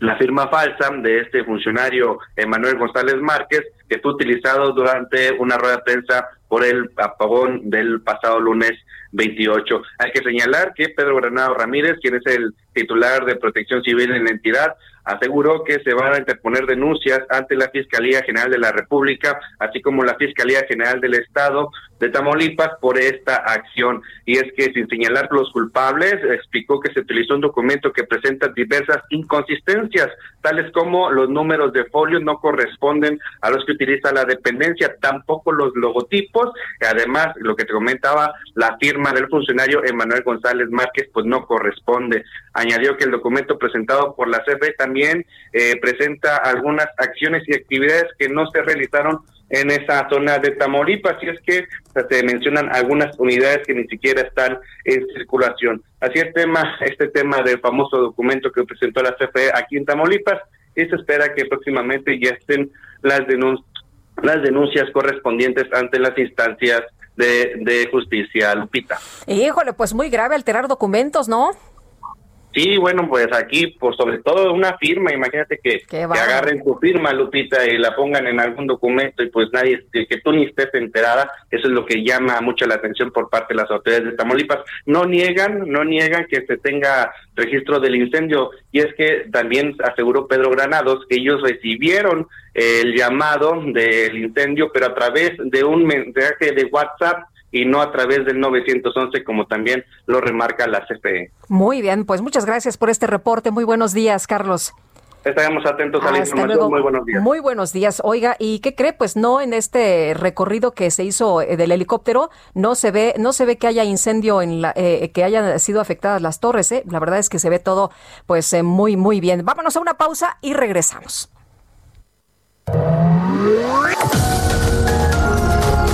Speaker 21: la firma falsa de este funcionario Emanuel González Márquez, que fue utilizado durante una rueda de prensa por el apagón del pasado lunes 28. Hay que señalar que Pedro Granado Ramírez, quien es el titular de protección civil en la entidad, aseguró que se van a interponer denuncias ante la Fiscalía General de la República, así como la Fiscalía General del Estado de Tamaulipas por esta acción. Y es que sin señalar los culpables, explicó que se utilizó un documento que presenta diversas inconsistencias, tales como los números de folio no corresponden a los que utiliza la dependencia, tampoco los logotipos, además lo que te comentaba, la firma del funcionario Emanuel González Márquez pues no corresponde. Añadió que el documento presentado por la CFE también eh, presenta algunas acciones y actividades que no se realizaron en esa zona de Tamaulipas, y es que se mencionan algunas unidades que ni siquiera están en circulación. Así el tema, este tema del famoso documento que presentó la CFE aquí en Tamaulipas, y se espera que próximamente ya estén las, las denuncias correspondientes ante las instancias de, de justicia, Lupita.
Speaker 1: Híjole, pues muy grave alterar documentos, ¿no?
Speaker 21: Sí, bueno, pues aquí, por sobre todo una firma, imagínate que, agarren tu firma, Lupita, y la pongan en algún documento y pues nadie, que tú ni estés enterada, eso es lo que llama mucho la atención por parte de las autoridades de Tamaulipas. No niegan, no niegan que se tenga registro del incendio y es que también aseguró Pedro Granados que ellos recibieron el llamado del incendio, pero a través de un mensaje de WhatsApp y no a través del 911 como también lo remarca la CPE.
Speaker 1: Muy bien, pues muchas gracias por este reporte. Muy buenos días, Carlos.
Speaker 21: Estaremos atentos a la información.
Speaker 1: Muy buenos días. Muy buenos días. Oiga, ¿y qué cree? Pues no en este recorrido que se hizo eh, del helicóptero no se ve no se ve que haya incendio en eh, eh, que hayan sido afectadas las torres. La verdad es que se ve todo pues muy muy bien. Vámonos a una pausa y regresamos.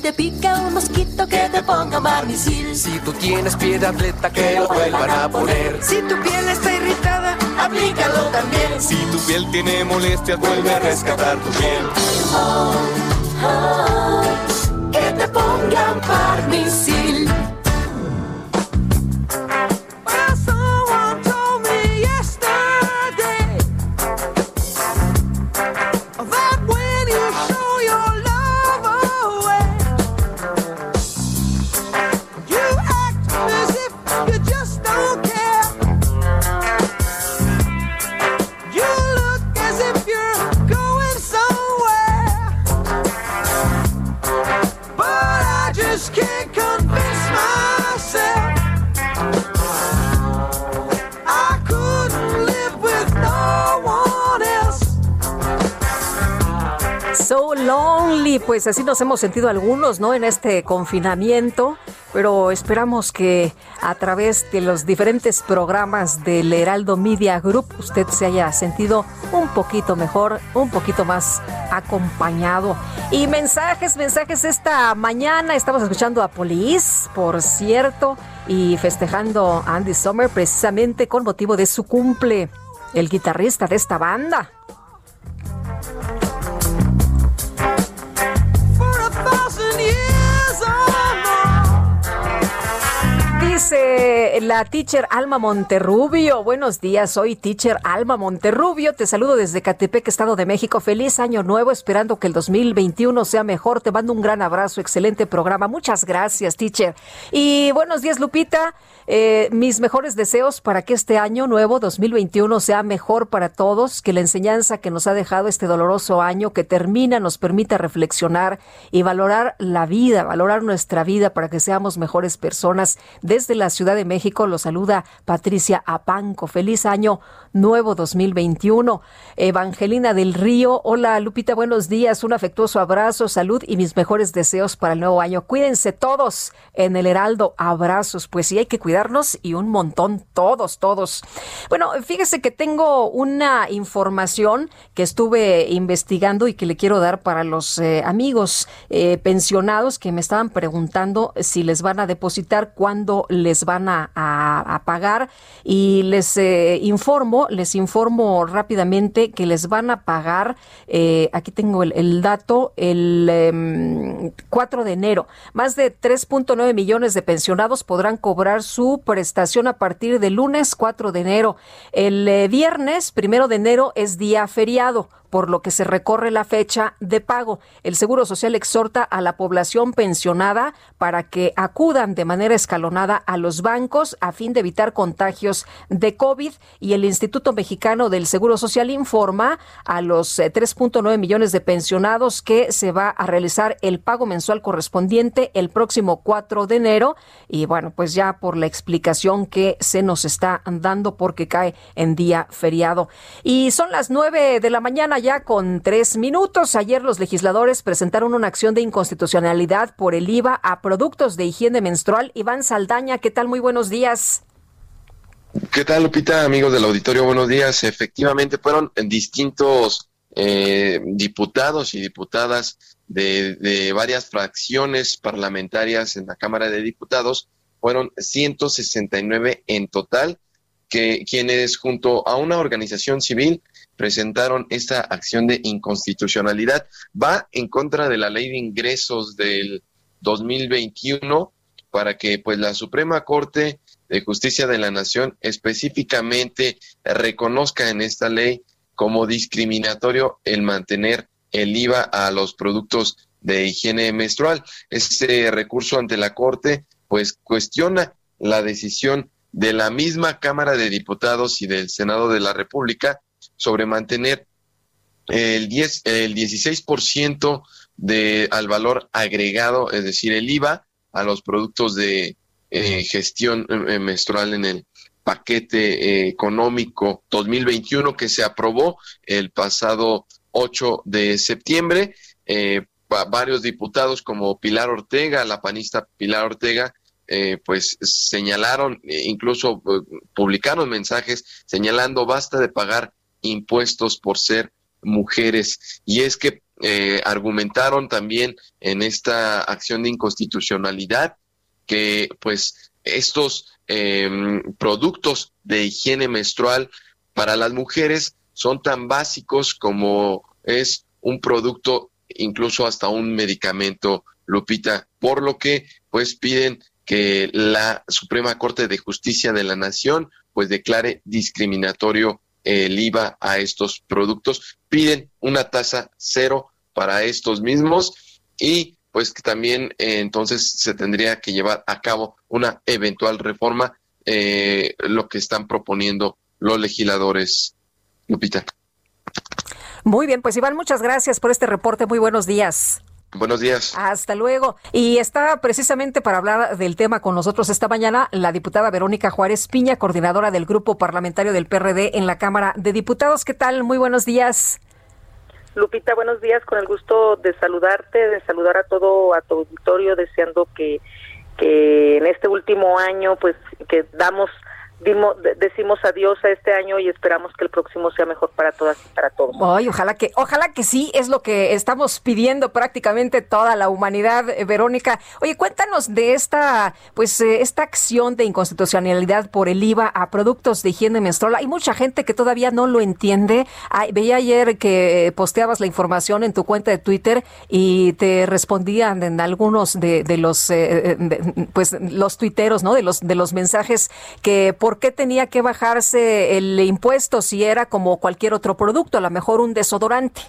Speaker 22: te pica un mosquito, que te ponga barnicil. Si tú tienes piel atleta, que lo vuelvan a poner. Si tu piel está irritada, aplícalo también. Si tu piel tiene molestias, vuelve a rescatar tu piel. Oh, oh, que te pongan
Speaker 1: So lonely, pues así nos hemos sentido algunos, ¿no? En este confinamiento, pero esperamos que a través de los diferentes programas del Heraldo Media Group usted se haya sentido un poquito mejor, un poquito más acompañado. Y mensajes, mensajes esta mañana. Estamos escuchando a Polis, por cierto, y festejando a Andy Sommer precisamente con motivo de su cumple, el guitarrista de esta banda. la teacher Alma Monterrubio. Buenos días, soy teacher Alma Monterrubio. Te saludo desde Catepec, Estado de México. Feliz año nuevo, esperando que el 2021 sea mejor. Te mando un gran abrazo, excelente programa. Muchas gracias, teacher. Y buenos días, Lupita. Eh, mis mejores deseos para que este año nuevo 2021 sea mejor para todos, que la enseñanza que nos ha dejado este doloroso año que termina nos permita reflexionar y valorar la vida, valorar nuestra vida para que seamos mejores personas desde la Ciudad de México lo saluda Patricia Apanco. Feliz año nuevo 2021. Evangelina del Río, hola Lupita, buenos días. Un afectuoso abrazo, salud y mis mejores deseos para el nuevo año. Cuídense todos en el Heraldo. Abrazos, pues sí, hay que cuidarnos y un montón, todos, todos. Bueno, fíjese que tengo una información que estuve investigando y que le quiero dar para los eh, amigos eh, pensionados que me estaban preguntando si les van a depositar cuando les van a, pagar. Y les eh, informo, les informo rápidamente que les van a pagar, eh, aquí tengo el, dato, el 4 em, de enero. Más de 3.9 millones de pensionados podrán cobrar su prestación a partir del lunes 4 de enero. El eh, viernes, 1 de enero, es día feriado por lo que se recorre la fecha de pago. El Seguro Social exhorta a la población pensionada para que acudan de manera escalonada a los bancos a fin de evitar contagios de COVID y el Instituto Mexicano del Seguro Social informa a los 3.9 eh, millones de pensionados que se va a realizar el pago mensual correspondiente el próximo 4 de enero y bueno, pues ya por la explicación que se nos está dando porque cae en día feriado. Y son las 9 de la mañana ya con tres minutos. Ayer los legisladores presentaron una acción de inconstitucionalidad por el IVA a productos de higiene menstrual. Iván Saldaña, ¿qué tal? Muy buenos días.
Speaker 23: ¿Qué tal, Lupita? Amigos del auditorio, buenos días. Efectivamente, fueron distintos eh, diputados y diputadas de, de varias fracciones parlamentarias en la Cámara de Diputados. Fueron 169 en total, que quienes junto a una organización civil presentaron esta acción de inconstitucionalidad. Va en contra de la ley de ingresos del 2021 para que pues la Suprema Corte de Justicia de la Nación específicamente reconozca en esta ley como discriminatorio el mantener el IVA a los productos de higiene menstrual. Este recurso ante la Corte pues cuestiona la decisión de la misma Cámara de Diputados y del Senado de la República sobre mantener el, 10, el 16% de, al valor agregado, es decir, el IVA, a los productos de eh, gestión eh, eh, menstrual en el paquete económico 2021 que se aprobó el pasado 8 de septiembre. varios diputados como Pilar Ortega, la panista Pilar Ortega, pues señalaron, incluso publicaron mensajes señalando basta de pagar impuestos por ser mujeres. Y es que eh, argumentaron también en esta acción de inconstitucionalidad que pues estos em, productos de higiene menstrual para las mujeres son tan básicos como es un producto, incluso hasta un medicamento, Lupita, por lo que pues piden que la Suprema Corte de Justicia de la Nación pues declare discriminatorio el IVA a estos productos. Piden una tasa cero para estos mismos y pues que también eh, entonces se tendría que llevar a cabo una eventual reforma, eh, lo que están proponiendo los legisladores. Lupita.
Speaker 1: Muy bien, pues Iván, muchas gracias por este reporte. Muy buenos días.
Speaker 23: Buenos días.
Speaker 1: Hasta luego. Y está precisamente para hablar del tema con nosotros esta mañana la diputada Verónica Juárez Piña, coordinadora del grupo parlamentario del PRD en la Cámara de Diputados. ¿Qué tal? Muy buenos días.
Speaker 24: Lupita, buenos días. Con el gusto de saludarte, de saludar a todo a tu auditorio, deseando que, que en este último año, pues, que damos decimos adiós a este año y esperamos que el próximo sea mejor para todas y para todos. Ay,
Speaker 1: ojalá que, ojalá que sí, es lo que estamos pidiendo prácticamente toda la humanidad, eh, Verónica. Oye, cuéntanos de esta, pues, eh, esta acción de inconstitucionalidad por el IVA a productos de higiene menstrual. Hay mucha gente que todavía no lo entiende. veía ayer que posteabas la información en tu cuenta de Twitter y te respondían en algunos de, los, eh, pues, los tuiteros, ¿no? De los, de los mensajes que por qué tenía que bajarse el impuesto si era como cualquier otro producto, a lo mejor un desodorante.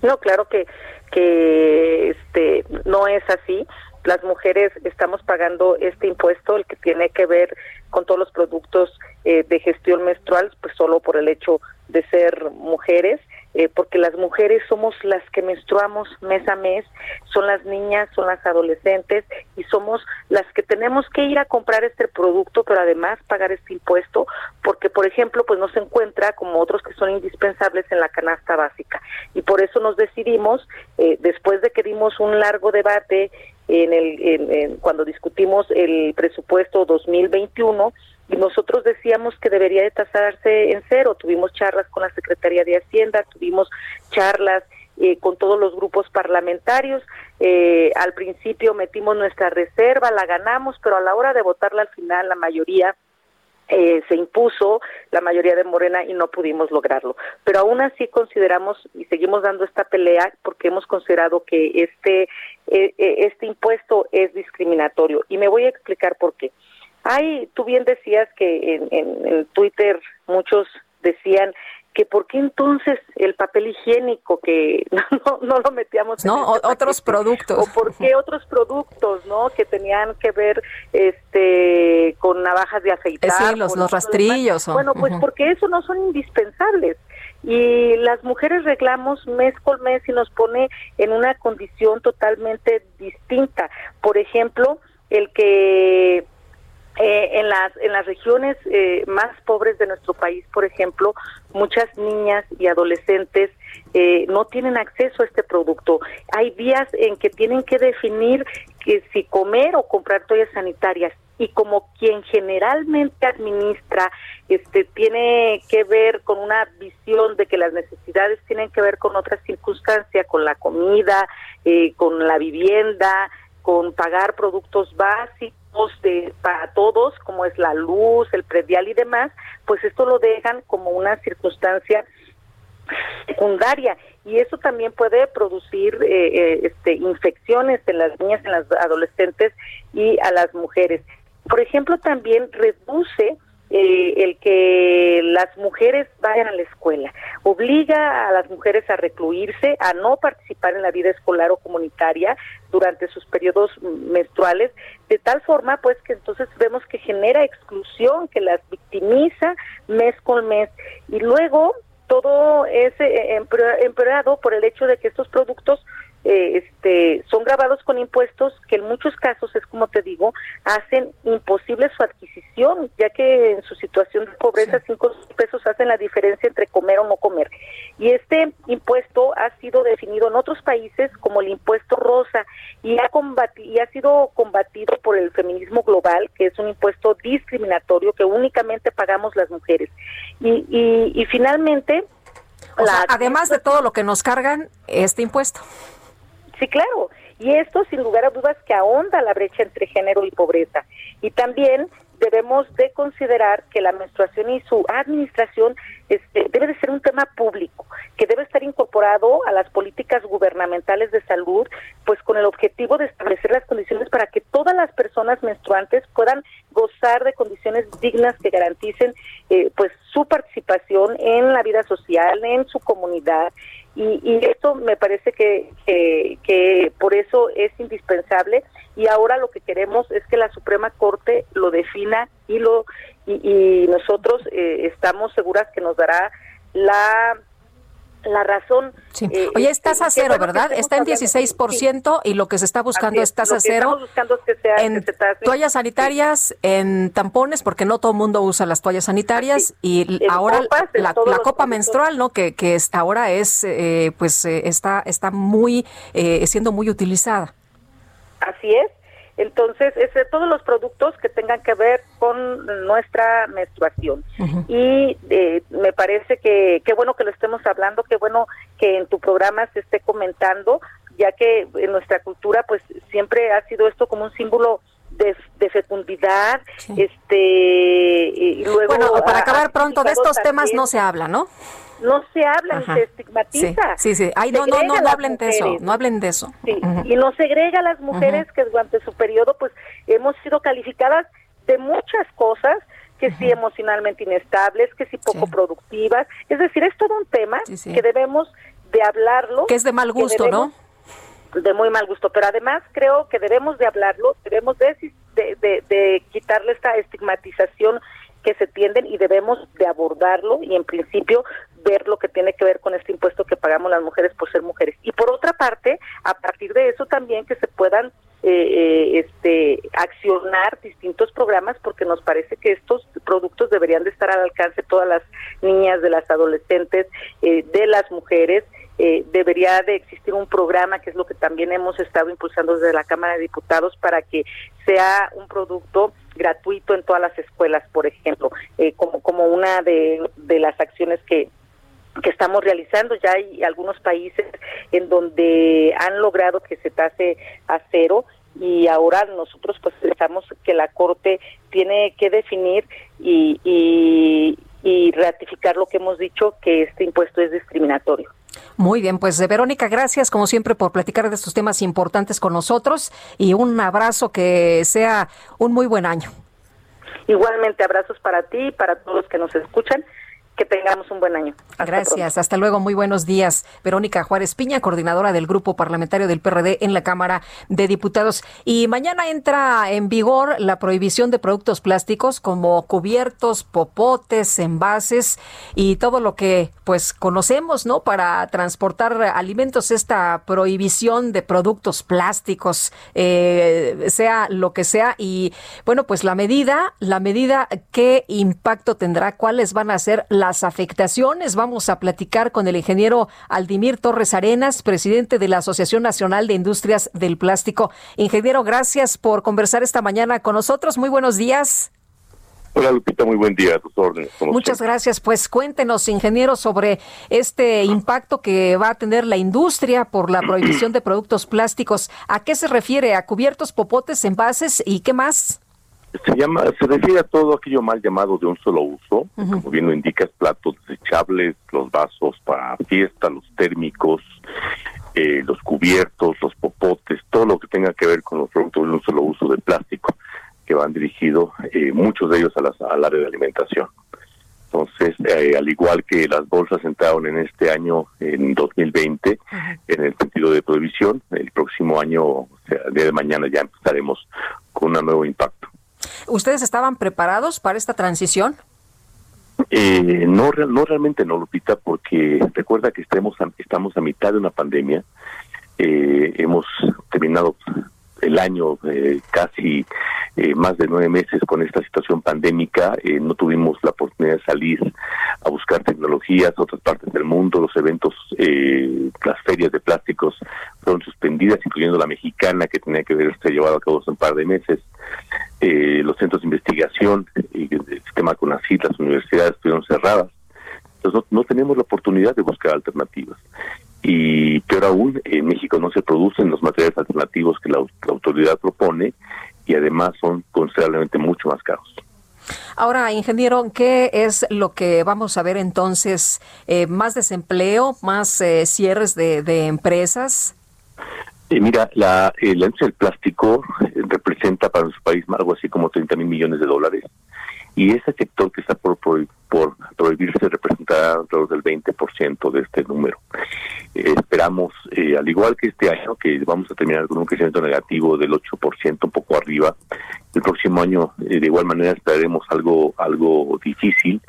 Speaker 24: No, claro que, que este, no es así. Las mujeres estamos pagando este impuesto, el que tiene que ver con todos los productos eh, de gestión menstrual, pues solo por el hecho de ser mujeres eh, porque las mujeres somos las que menstruamos mes a mes, son las niñas, son las adolescentes y somos las que tenemos que ir a comprar este producto, pero además pagar este impuesto, porque por ejemplo, pues no se encuentra como otros que son indispensables en la canasta básica. Y por eso nos decidimos, eh, después de que dimos un largo debate en el cuando discutimos el presupuesto 2021 nosotros decíamos que debería de tasarse en cero. Tuvimos charlas con la Secretaría de Hacienda, tuvimos charlas eh, con todos los grupos parlamentarios. Eh, al principio metimos nuestra reserva, la ganamos, pero a la hora de votarla al final la mayoría eh, se impuso la mayoría de Morena y no pudimos lograrlo. Pero aún así consideramos y seguimos dando esta pelea porque hemos considerado que este, este impuesto es discriminatorio. Y me voy a explicar por qué. Ay, tú bien decías que en, en, Twitter muchos decían que por qué entonces el papel higiénico que (laughs) no, lo metíamos
Speaker 1: en otros productos
Speaker 24: o por qué otros productos no que tenían que ver este con navajas de afeitar
Speaker 1: sí los, los rastrillos
Speaker 24: bueno pues porque eso no son indispensables y las mujeres reglamos mes con mes y nos pone en una condición totalmente distinta por ejemplo el que eh, en, las, en las regiones eh, más pobres de nuestro país, por ejemplo, muchas niñas y adolescentes eh, no tienen acceso a este producto. Hay días en que tienen que definir que si comer o comprar toallas sanitarias. Y como quien generalmente administra, este, tiene que ver con una visión de que las necesidades tienen que ver con otras circunstancias, con la comida, con la vivienda, con pagar productos básicos de, para todos, como es la luz, el predial y demás, pues esto lo dejan como una circunstancia secundaria y eso también puede producir eh, eh, este, infecciones en las niñas, en las adolescentes y a las mujeres. Por ejemplo, también reduce eh, el que las mujeres vayan a la escuela, obliga a las mujeres a recluirse, a no participar en la vida escolar o comunitaria durante sus periodos menstruales, de tal forma pues que entonces vemos que genera exclusión, que las victimiza mes con mes. Y luego todo es eh, empeorado por el hecho de que estos productos eh, este, son grabados con impuestos que en muchos casos, es como te digo, hacen imposible su adquisición, ya que en su situación de pobreza cinco pesos hacen la diferencia entre comer o no comer. Y este impuesto ha sido definido en otros países como el impuesto rosa y ha, y ha sido combatido por el feminismo global, que es un impuesto discriminatorio que únicamente pagamos las mujeres. Y, finalmente...
Speaker 1: además de todo lo que nos cargan, este impuesto.
Speaker 24: Sí, claro. Y esto, sin lugar a dudas, que ahonda la brecha entre género y pobreza. Y también debemos de considerar que la menstruación y su administración este, debe de ser un tema público, que debe estar incorporado a las políticas gubernamentales de salud, pues con el objetivo de establecer las condiciones para que todas las personas menstruantes puedan gozar de condiciones dignas que garanticen eh, pues su participación en la vida social, en su comunidad y, esto me parece que, que, por eso es indispensable y ahora lo que queremos es que la Suprema Corte lo defina y lo y, nosotros eh, estamos seguras que nos dará la la razón.
Speaker 1: Sí. Eh, Oye, eh, es tasa cero, ¿verdad? Está en 16% y lo que se está buscando es, tasa cero. en toallas sanitarias, en tampones, porque no todo el mundo usa las toallas sanitarias y ahora la, copa menstrual, ¿no? Que, que ahora es, eh, pues, está, está muy, siendo muy utilizada.
Speaker 24: Así es. Entonces, es de todos los productos que tengan que ver con nuestra menstruación. Y eh, me parece que qué bueno que lo estemos hablando, qué bueno que en tu programa se esté comentando, ya que en nuestra cultura pues siempre ha sido esto como un símbolo de, fecundidad, este,
Speaker 1: y luego... Bueno, para acabar pronto, de estos temas no se habla, ¿no?
Speaker 24: no se habla se estigmatiza.
Speaker 1: Sí, sí, Ay, no, no, no, no hablen de eso, no hablen de eso.
Speaker 24: y no segrega a las mujeres que durante su periodo pues hemos sido calificadas de muchas cosas, que sí emocionalmente inestables, que sí poco productivas, es decir, es todo un tema que debemos de hablarlo.
Speaker 1: Que es de mal gusto, ¿no? De
Speaker 24: muy mal gusto, pero además creo que debemos de hablarlo, debemos de, de quitarle esta estigmatización que se tienden y debemos de abordarlo y en principio ver lo que tiene que ver con este impuesto que pagamos las mujeres por ser mujeres. Y por otra parte, a partir de eso también que se puedan eh, eh, este, accionar distintos programas porque nos parece que estos productos deberían de estar al alcance de todas las niñas, de las adolescentes, eh, de las mujeres. debería de existir un programa, que es lo que también hemos estado impulsando desde la Cámara de Diputados, para que sea un producto gratuito en todas las escuelas, por ejemplo, eh, como, como una de, de las acciones que, que estamos realizando. Ya hay algunos países en donde han logrado que se tase a cero y ahora nosotros pues pensamos que la Corte tiene que definir y, y, y ratificar lo que hemos dicho, que este impuesto es discriminatorio.
Speaker 1: Muy bien, pues Verónica, gracias como siempre por platicar de estos temas importantes con nosotros y un abrazo que sea un muy buen año.
Speaker 24: Igualmente abrazos para ti y para todos los que nos escuchan que tengamos un buen año.
Speaker 1: Gracias, hasta luego, muy buenos días. Verónica Juárez Piña, coordinadora del Grupo Parlamentario del PRD en la Cámara de Diputados. Y mañana entra en vigor la prohibición de productos plásticos como cubiertos, popotes, envases y todo lo que pues conocemos, ¿no? Para transportar alimentos, esta prohibición de productos plásticos, eh, sea lo que sea. Y bueno, pues la medida, la medida, ¿qué impacto tendrá? ¿Cuáles van a ser las las afectaciones. Vamos a platicar con el ingeniero Aldimir Torres Arenas, presidente de la Asociación Nacional de Industrias del Plástico. Ingeniero, gracias por conversar esta mañana con nosotros. Muy buenos días.
Speaker 25: Hola Lupita, muy buen día,
Speaker 1: Muchas gracias. Pues cuéntenos, ingeniero, sobre este impacto que va a tener la industria por la prohibición de productos plásticos. ¿A qué se refiere? ¿A cubiertos, popotes, envases y qué más?
Speaker 25: se llama se refiere a todo aquello mal llamado de un solo uso como bien lo indicas platos desechables los vasos para fiesta los térmicos eh, los cubiertos los popotes todo lo que tenga que ver con los productos de un solo uso de plástico que van dirigidos eh, muchos de ellos a las, al área de alimentación entonces eh, al igual que las bolsas entraron en este año en 2020 en el sentido de prohibición el próximo año el día de mañana ya empezaremos con un nuevo impacto
Speaker 1: ¿Ustedes estaban preparados para esta transición?
Speaker 25: Eh, no, no realmente no, Lupita, porque recuerda que estemos, estamos a mitad de una pandemia. Eh, hemos terminado el año eh, casi eh, más de nueve meses con esta situación pandémica, eh, no tuvimos la oportunidad de salir a buscar tecnologías a otras partes del mundo, los eventos, las ferias de plásticos fueron suspendidas, incluyendo la mexicana que tenía que haberse llevado a cabo hace un par de meses. los centros de investigación, el sistema con las las universidades fueron cerradas. Entonces no, no tenemos la oportunidad de buscar alternativas y peor aún, en México no se producen los materiales alternativos que la, autoridad propone y además son considerablemente mucho más caros.
Speaker 1: Ahora, ingeniero, ¿qué es lo que vamos a ver entonces? Eh, ¿Más desempleo? ¿Más eh, cierres de, empresas?
Speaker 25: Eh, mira, la, la del plástico representa para nuestro país algo así como 30 mil millones de dólares y ese sector que está por, por, por prohibirse representará alrededor del 20% de este número. Eh, esperamos, eh, al igual que este año, que vamos a terminar con un crecimiento negativo del 8%, un poco arriba. El próximo año, eh, de igual manera, esperaremos algo, algo difícil,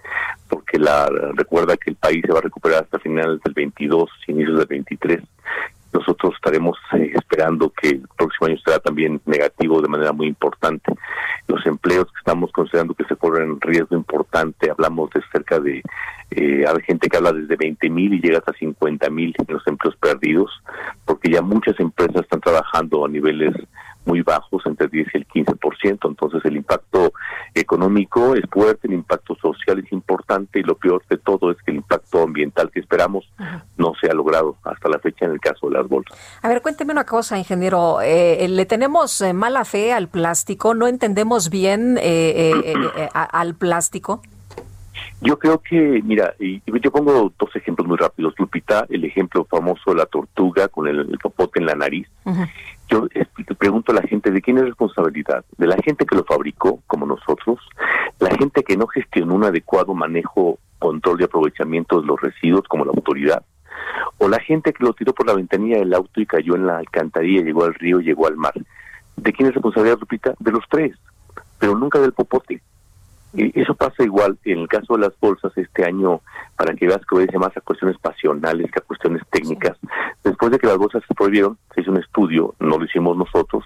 Speaker 25: porque la recuerda que el país se va a recuperar hasta finales del 22, inicios del 23, nosotros estaremos eh, esperando que el próximo año será también negativo de manera muy importante. Los empleos que estamos considerando que se corren riesgo importante, hablamos de cerca de, eh, hay gente que habla desde 20 mil y llega hasta 50 mil en los empleos perdidos, porque ya muchas empresas están trabajando a niveles muy bajos, entre 10 y el 15%. Entonces el impacto económico es fuerte, el impacto social es importante y lo peor de todo es que el impacto ambiental que esperamos no se ha logrado hasta la fecha en el caso de las bolsas.
Speaker 1: A ver, cuénteme una cosa, ingeniero. Eh, eh, ¿Le tenemos eh, mala fe al plástico? ¿No entendemos bien al plástico?
Speaker 25: Yo creo que, mira, yo pongo dos ejemplos muy rápidos. Lupita, el ejemplo famoso de la tortuga con el, popote en la nariz. Yo pregunto a la gente, ¿de quién es responsabilidad? ¿De la gente que lo fabricó, como nosotros? ¿La gente que no gestionó un adecuado manejo, control y aprovechamiento de los residuos, como la autoridad? ¿O la gente que lo tiró por la ventanilla del auto y cayó en la alcantarilla, llegó al río, llegó al mar? ¿De quién es responsabilidad, Lupita? De los tres, pero nunca del popote y Eso pasa igual en el caso de las bolsas este año, para que veas que obedece más a cuestiones pasionales que a cuestiones técnicas. Después de que las bolsas se prohibieron, se hizo un estudio, no lo hicimos nosotros,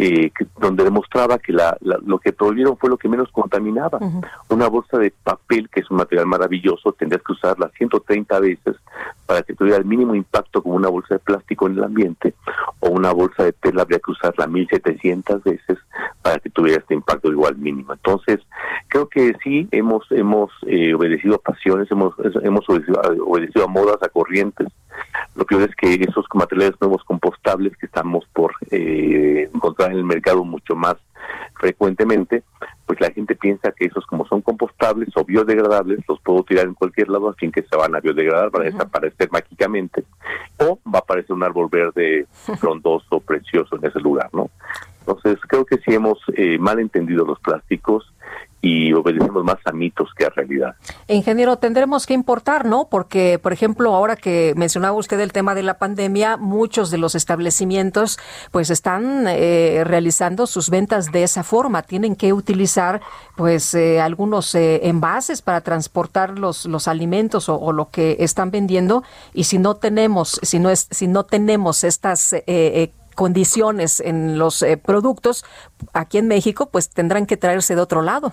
Speaker 25: eh, donde demostraba que lo que prohibieron fue lo que menos contaminaba. Una bolsa de papel, que es un material maravilloso, tendrías que usarla 130 veces para que tuviera el mínimo impacto como una bolsa de plástico en el ambiente, o una bolsa de tela habría que usarla 1700 veces para que tuviera este impacto igual mínimo. Entonces, creo que sí hemos hemos eh, obedecido a pasiones, hemos hemos obedecido, a modas, a corrientes. Lo peor es que esos materiales nuevos compostables que estamos por eh, encontrar en el mercado mucho más frecuentemente, pues la gente piensa que esos como son compostables o biodegradables, los puedo tirar en cualquier lado, así que se van a biodegradar, van a desaparecer mágicamente, o va a aparecer un árbol verde frondoso, precioso en ese lugar, ¿no? Entonces creo que sí hemos eh, mal entendido los plásticos y obedecemos más a mitos que a realidad.
Speaker 1: Ingeniero, tendremos que importar, ¿no? Porque, por ejemplo, ahora que mencionaba usted el tema de la pandemia, muchos de los establecimientos pues están eh, realizando sus ventas de esa forma. Tienen que utilizar pues eh, algunos eh, envases para transportar los, los alimentos o, o, lo que están vendiendo y si no tenemos, si no es, si no tenemos estas condiciones en los productos aquí en México, pues tendrán que traerse de otro lado.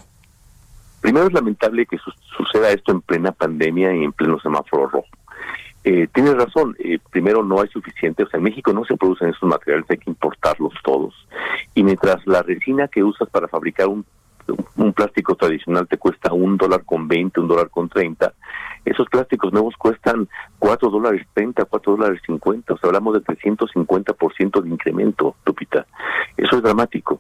Speaker 25: Primero es lamentable que suceda esto en plena pandemia y en pleno semáforo rojo. Eh, tienes razón, eh, primero no hay suficiente, o sea, en México no se producen esos materiales, hay que importarlos todos. Y mientras la resina que usas para fabricar un un plástico tradicional te cuesta un dólar con 20, un dólar con 30, esos plásticos nuevos cuestan 4 dólares treinta, 4 dólares 50, o sea, hablamos de 350% de incremento, Lupita. Eso es dramático.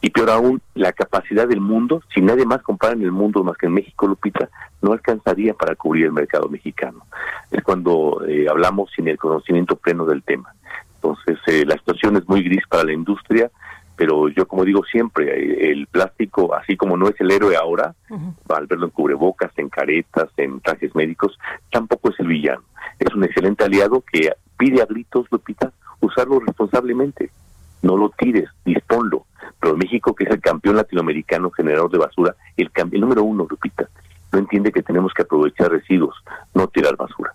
Speaker 25: Y peor aún, la capacidad del mundo, si nadie más compara en el mundo más que en México, Lupita, no alcanzaría para cubrir el mercado mexicano. Es cuando eh, hablamos sin el conocimiento pleno del tema. Entonces, eh, la situación es muy gris para la industria, pero yo como digo siempre, eh, el plástico, así como no es el héroe ahora, va al verlo en cubrebocas, en caretas, en trajes médicos, tampoco es el villano. Es un excelente aliado que pide a gritos, Lupita, usarlo responsablemente. No lo tires, disponlo. Pero México, que es el campeón latinoamericano generador de basura, el, el número uno, Lupita, no entiende que tenemos que aprovechar residuos, no tirar basura.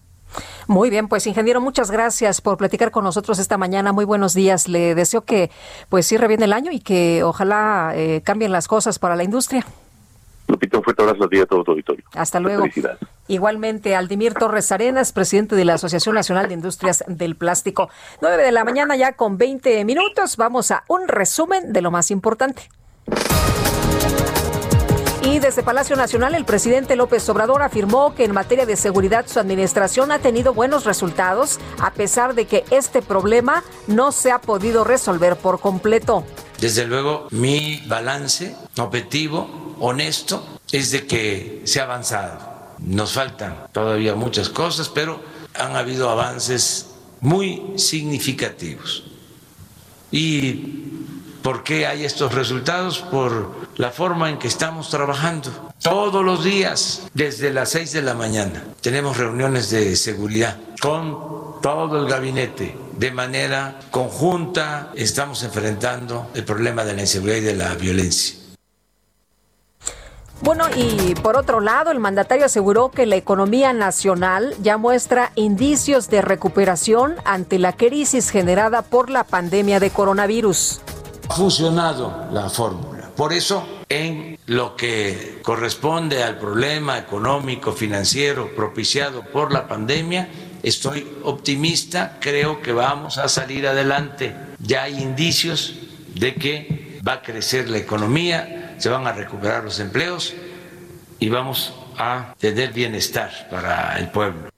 Speaker 1: Muy bien, pues ingeniero, muchas gracias por platicar con nosotros esta mañana. Muy buenos días. Le deseo que pues cierre bien el año y que ojalá eh, cambien las cosas para la industria.
Speaker 25: Lupita, un fuerte abrazo a día todo auditorio.
Speaker 1: Hasta luego. Felicidades. Igualmente, Aldimir Torres Arenas, presidente de la Asociación Nacional de Industrias del Plástico. 9 de la mañana ya con 20 minutos. Vamos a un resumen de lo más importante. Y desde Palacio Nacional, el presidente López Obrador afirmó que en materia de seguridad su administración ha tenido buenos resultados, a pesar de que este problema no se ha podido resolver por completo.
Speaker 26: Desde luego, mi balance objetivo, honesto, es de que se ha avanzado. Nos faltan todavía muchas cosas, pero han habido avances muy significativos. Y ¿Por qué hay estos resultados? Por la forma en que estamos trabajando. Todos los días, desde las 6 de la mañana, tenemos reuniones de seguridad con todo el gabinete. De manera conjunta estamos enfrentando el problema de la inseguridad y de la violencia.
Speaker 1: Bueno, y por otro lado, el mandatario aseguró que la economía nacional ya muestra indicios de recuperación ante la crisis generada por la pandemia de coronavirus
Speaker 26: funcionado la fórmula. Por eso, en lo que corresponde al problema económico, financiero propiciado por la pandemia, estoy optimista, creo que vamos a salir adelante. Ya hay indicios de que va a crecer la economía, se van a recuperar los empleos y vamos a tener bienestar para el pueblo.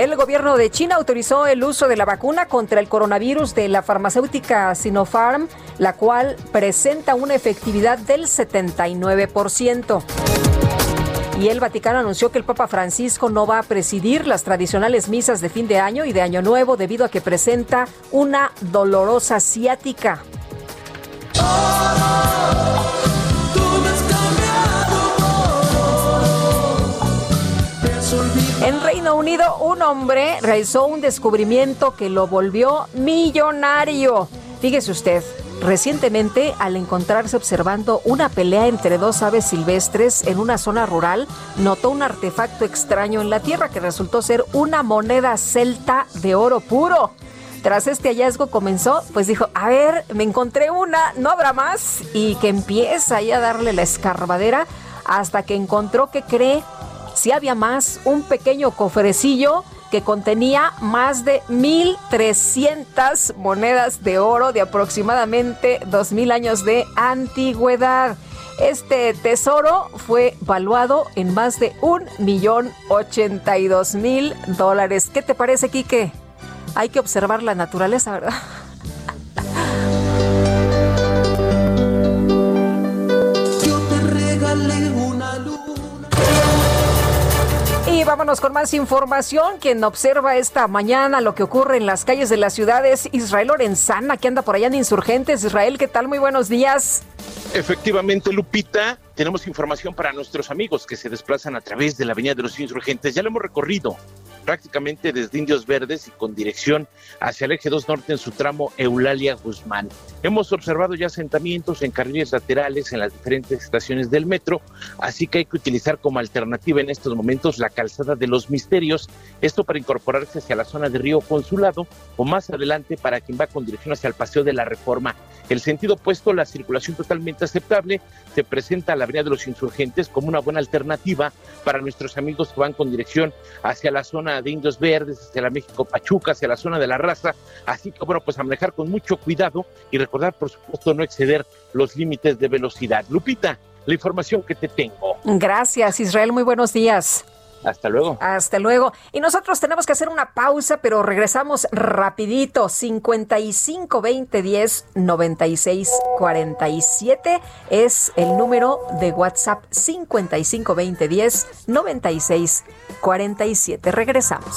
Speaker 1: El gobierno de China autorizó el uso de la vacuna contra el coronavirus de la farmacéutica Sinopharm, la cual presenta una efectividad del 79%. Y el Vaticano anunció que el Papa Francisco no va a presidir las tradicionales misas de fin de año y de año nuevo debido a que presenta una dolorosa ciática. En Reino Unido, un hombre realizó un descubrimiento que lo volvió millonario. Fíjese usted, Recientemente, al encontrarse observando una pelea entre dos aves silvestres en una zona rural, notó un artefacto extraño en la tierra que resultó ser una moneda celta de oro puro. Tras este hallazgo comenzó, pues dijo, a ver, me encontré una, no habrá más, y que empieza ahí a darle la escarbadera hasta que encontró que cree si había más, un pequeño cofrecillo que contenía más de 1.300 monedas de oro de aproximadamente 2.000 años de antigüedad. Este tesoro fue valuado en más de 1.082.000 dólares. ¿Qué te parece, Quique? Hay que observar la naturaleza, ¿verdad? (laughs) vámonos con más información. Quien observa esta mañana lo que ocurre en las calles de las ciudades, Israel Lorenzana, que anda por allá en Insurgentes. Israel, ¿qué tal? Muy buenos días.
Speaker 27: Efectivamente, Lupita, tenemos información para nuestros amigos que se desplazan a través de la Avenida de los Insurgentes. Ya lo hemos recorrido prácticamente desde Indios Verdes y con dirección hacia el eje 2 norte en su tramo Eulalia Guzmán. Hemos observado ya asentamientos en carriles laterales en las diferentes estaciones del metro, así que hay que utilizar como alternativa en estos momentos la calzada de los misterios, esto para incorporarse hacia la zona de Río Consulado o más adelante para quien va con dirección hacia el Paseo de la Reforma. El sentido opuesto, la circulación totalmente aceptable, se presenta a la Avenida de los Insurgentes como una buena alternativa para nuestros amigos que van con dirección hacia la zona de Indios Verdes, hacia la México Pachuca, hacia la zona de la raza. Así que, bueno, pues a manejar con mucho cuidado y recordar, por supuesto, no exceder los límites de velocidad. Lupita, la información que te tengo.
Speaker 1: Gracias, Israel. Muy buenos días.
Speaker 27: Hasta luego.
Speaker 1: Hasta luego. Y nosotros tenemos que hacer una pausa, pero regresamos rapidito. 55 20 10 96 47 es el número de WhatsApp. 55 20 10 96 47. Regresamos.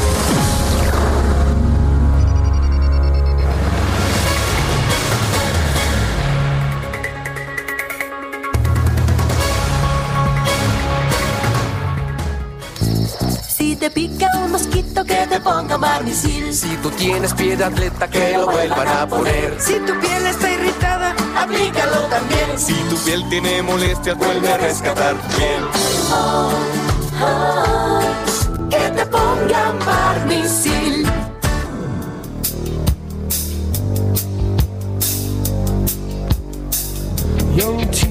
Speaker 22: te pica un mosquito, que te ponga barnicil. Si tú tienes piel atleta, que lo vuelvan a poner. Si tu piel está irritada, aplícalo también. Si tu piel tiene molestias, vuelve a rescatar bien. piel. que te pongan barnicil.
Speaker 1: Young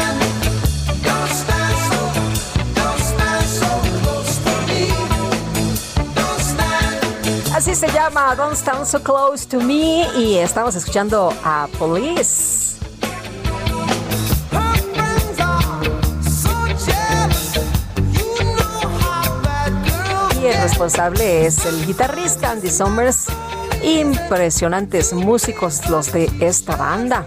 Speaker 1: se llama Don't Stand So Close to Me y estamos escuchando a Police. Y el responsable es el guitarrista Andy Summers. Impresionantes músicos los de esta banda.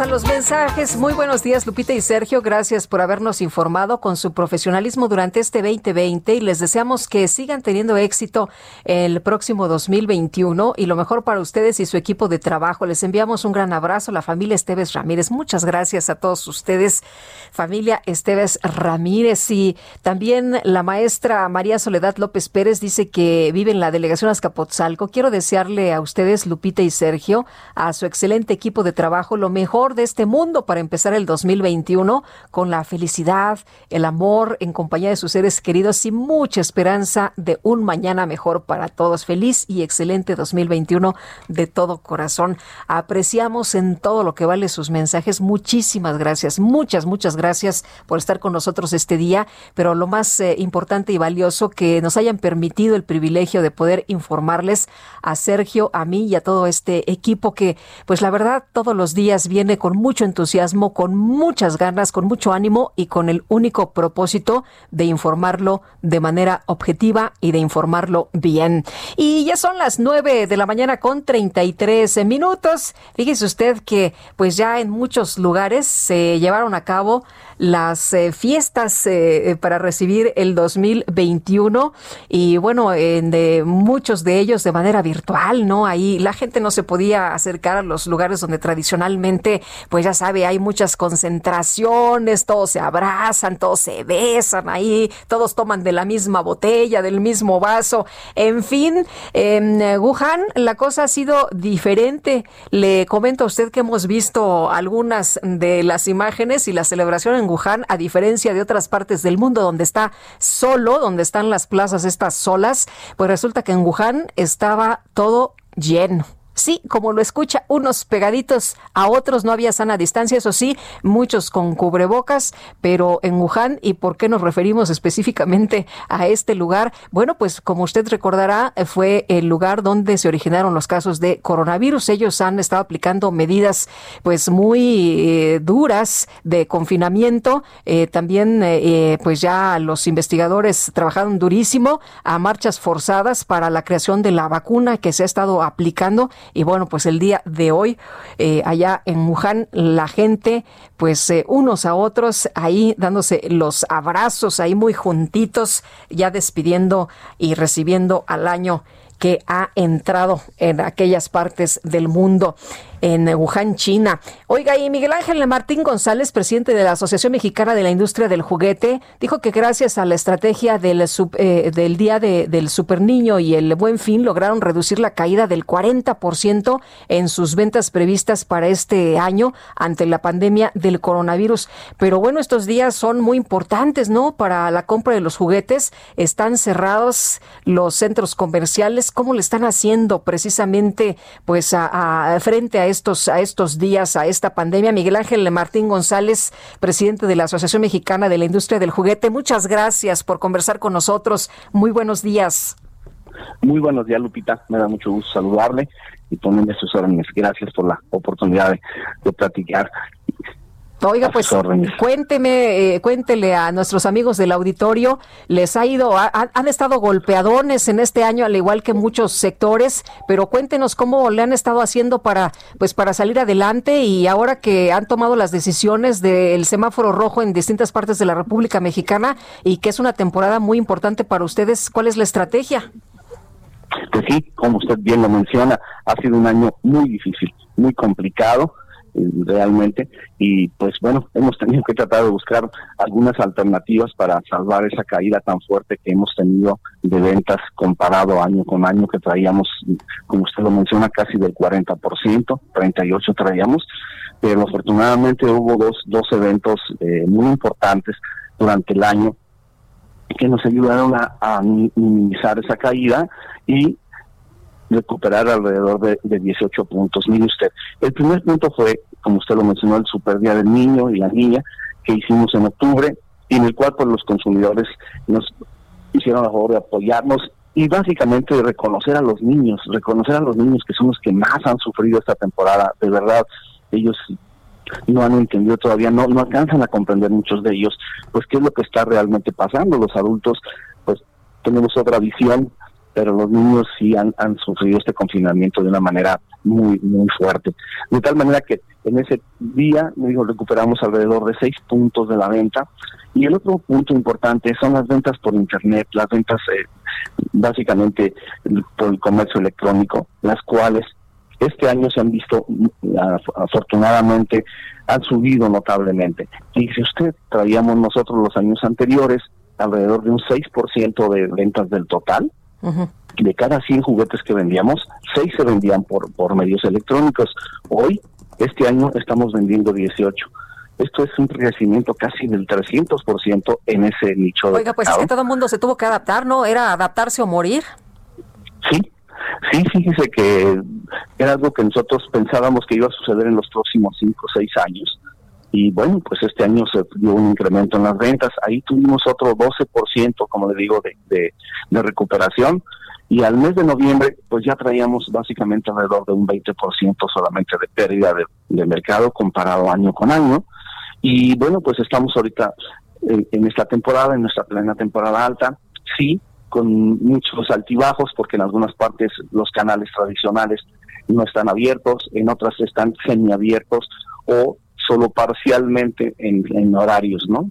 Speaker 1: a los mensajes. Muy buenos días, Lupita y Sergio. Gracias por habernos informado con su profesionalismo durante este 2020 y les deseamos que sigan teniendo éxito el próximo 2021 y lo mejor para ustedes y su equipo de trabajo. Les enviamos un gran abrazo, la familia Esteves Ramírez. Muchas gracias a todos ustedes, familia Esteves Ramírez. Y también la maestra María Soledad López Pérez dice que vive en la delegación Azcapotzalco. Quiero desearle a ustedes, Lupita y Sergio, a su excelente equipo de trabajo, lo mejor de este mundo para empezar el 2021 con la felicidad, el amor en compañía de sus seres queridos y mucha esperanza de un mañana mejor para todos. Feliz y excelente 2021 de todo corazón. Apreciamos en todo lo que vale sus mensajes. Muchísimas gracias, muchas, muchas gracias por estar con nosotros este día, pero lo más eh, importante y valioso que nos hayan permitido el privilegio de poder informarles a Sergio, a mí y a todo este equipo que, pues la verdad, todos los días viene con mucho entusiasmo, con muchas ganas, con mucho ánimo y con el único propósito de informarlo de manera objetiva y de informarlo bien. Y ya son las nueve de la mañana con 33 minutos. Fíjese usted que pues ya en muchos lugares se llevaron a cabo las eh, fiestas eh, eh, para recibir el 2021 y bueno, en de muchos de ellos de manera virtual, ¿no? Ahí la gente no se podía acercar a los lugares donde tradicionalmente, pues ya sabe, hay muchas concentraciones, todos se abrazan, todos se besan ahí, todos toman de la misma botella, del mismo vaso, en fin, en Wuhan la cosa ha sido diferente. Le comento a usted que hemos visto algunas de las imágenes y las celebraciones en Wuhan, a diferencia de otras partes del mundo donde está solo, donde están las plazas estas solas, pues resulta que en Wuhan estaba todo lleno. Sí, como lo escucha, unos pegaditos a otros, no había sana distancia, eso sí, muchos con cubrebocas, pero en Wuhan, ¿y por qué nos referimos específicamente a este lugar? Bueno, pues como usted recordará, eh, fue el lugar donde se originaron los casos de coronavirus. Ellos han estado aplicando medidas pues muy eh, duras de confinamiento. Eh, también pues ya los investigadores trabajaron durísimo a marchas forzadas para la creación de la vacuna que se ha estado aplicando y bueno, pues el día de hoy, eh, allá en Wuhan, la gente, pues eh, unos a otros, ahí dándose los abrazos, ahí muy juntitos, ya despidiendo y recibiendo al año que ha entrado en aquellas partes del mundo en Wuhan, China. Oiga, y Miguel Ángel Martín González, presidente de la Asociación Mexicana de la Industria del Juguete, dijo que gracias a la estrategia del, eh, del Día del Super Niño y el Buen Fin, lograron reducir la caída del 40% en sus ventas previstas para este año ante la pandemia del coronavirus. Pero bueno, estos días son muy importantes, ¿no? Para la compra de los juguetes. Están cerrados los centros comerciales. ¿Cómo le están haciendo precisamente, pues, frente a estos, a estos días, a esta pandemia. Miguel Ángel Martín González, presidente de la Asociación Mexicana de la Industria del Juguete, muchas gracias por conversar con nosotros. Muy buenos días. Muy buenos días, Lupita. Me da mucho gusto saludarle y ponerme sus órdenes. Gracias por la oportunidad de platicar Oiga, pues cuénteme, eh, cuéntele a nuestros amigos del auditorio, les ha ido, han estado golpeadones en este año, al igual que muchos sectores, pero cuéntenos cómo le han estado haciendo para, pues, para salir adelante y ahora que han tomado las decisiones del semáforo rojo en distintas partes de la República Mexicana y que es una temporada muy importante para ustedes, ¿cuál es la estrategia? Pues sí, como usted bien lo menciona, ha sido un año muy difícil, muy complicado realmente y pues bueno hemos tenido que tratar de buscar algunas alternativas para salvar esa caída tan fuerte que hemos tenido de ventas comparado año con año que traíamos como usted lo menciona casi del 40% 38 traíamos pero afortunadamente hubo dos dos eventos eh, muy importantes durante el año que nos ayudaron a minimizar esa caída y recuperar alrededor de, 18 puntos. Mire usted, el primer punto fue, como usted lo mencionó, el Super Día del Niño y la Niña que hicimos en octubre, y en el cual pues, los consumidores nos hicieron la favor de apoyarnos y básicamente reconocer a los niños, reconocer a los niños que son los que más han sufrido esta temporada. De verdad, ellos no han entendido todavía, no, no alcanzan a comprender muchos de ellos, pues qué es lo que está realmente pasando. Los adultos, pues tenemos otra visión pero los niños sí han, han sufrido este confinamiento de una manera muy, muy fuerte. De tal manera que en ese día, digo, recuperamos alrededor de seis puntos de la venta. Y el otro punto importante son las ventas por Internet, las ventas eh, básicamente por el comercio electrónico, las cuales este año se han visto, mm, afortunadamente, han subido notablemente. Y si usted traíamos nosotros los años anteriores, alrededor de un 6% de ventas del total, de cada 100 juguetes que vendíamos, 6 se vendían por, medios electrónicos. Hoy, este año, estamos vendiendo 18. Esto es un crecimiento casi del 300% en ese nicho. Oiga, pues es que todo el mundo se tuvo que adaptar, ¿no? Era adaptarse o morir. Sí, sí, sí. Dice que era algo que nosotros pensábamos que iba a suceder en los próximos 5 o 6 años y bueno, pues este año se dio un incremento en las ventas. Ahí tuvimos otro 12%, como le digo, de, de, recuperación. Y al mes de noviembre, pues ya traíamos básicamente alrededor de un 20% solamente de pérdida de, mercado comparado año con año. Y bueno, pues estamos ahorita eh, en, esta temporada, en nuestra plena temporada alta. Sí, con muchos altibajos porque en algunas partes los canales tradicionales no están abiertos, en otras están semiabiertos o solo parcialmente en, horarios, ¿no?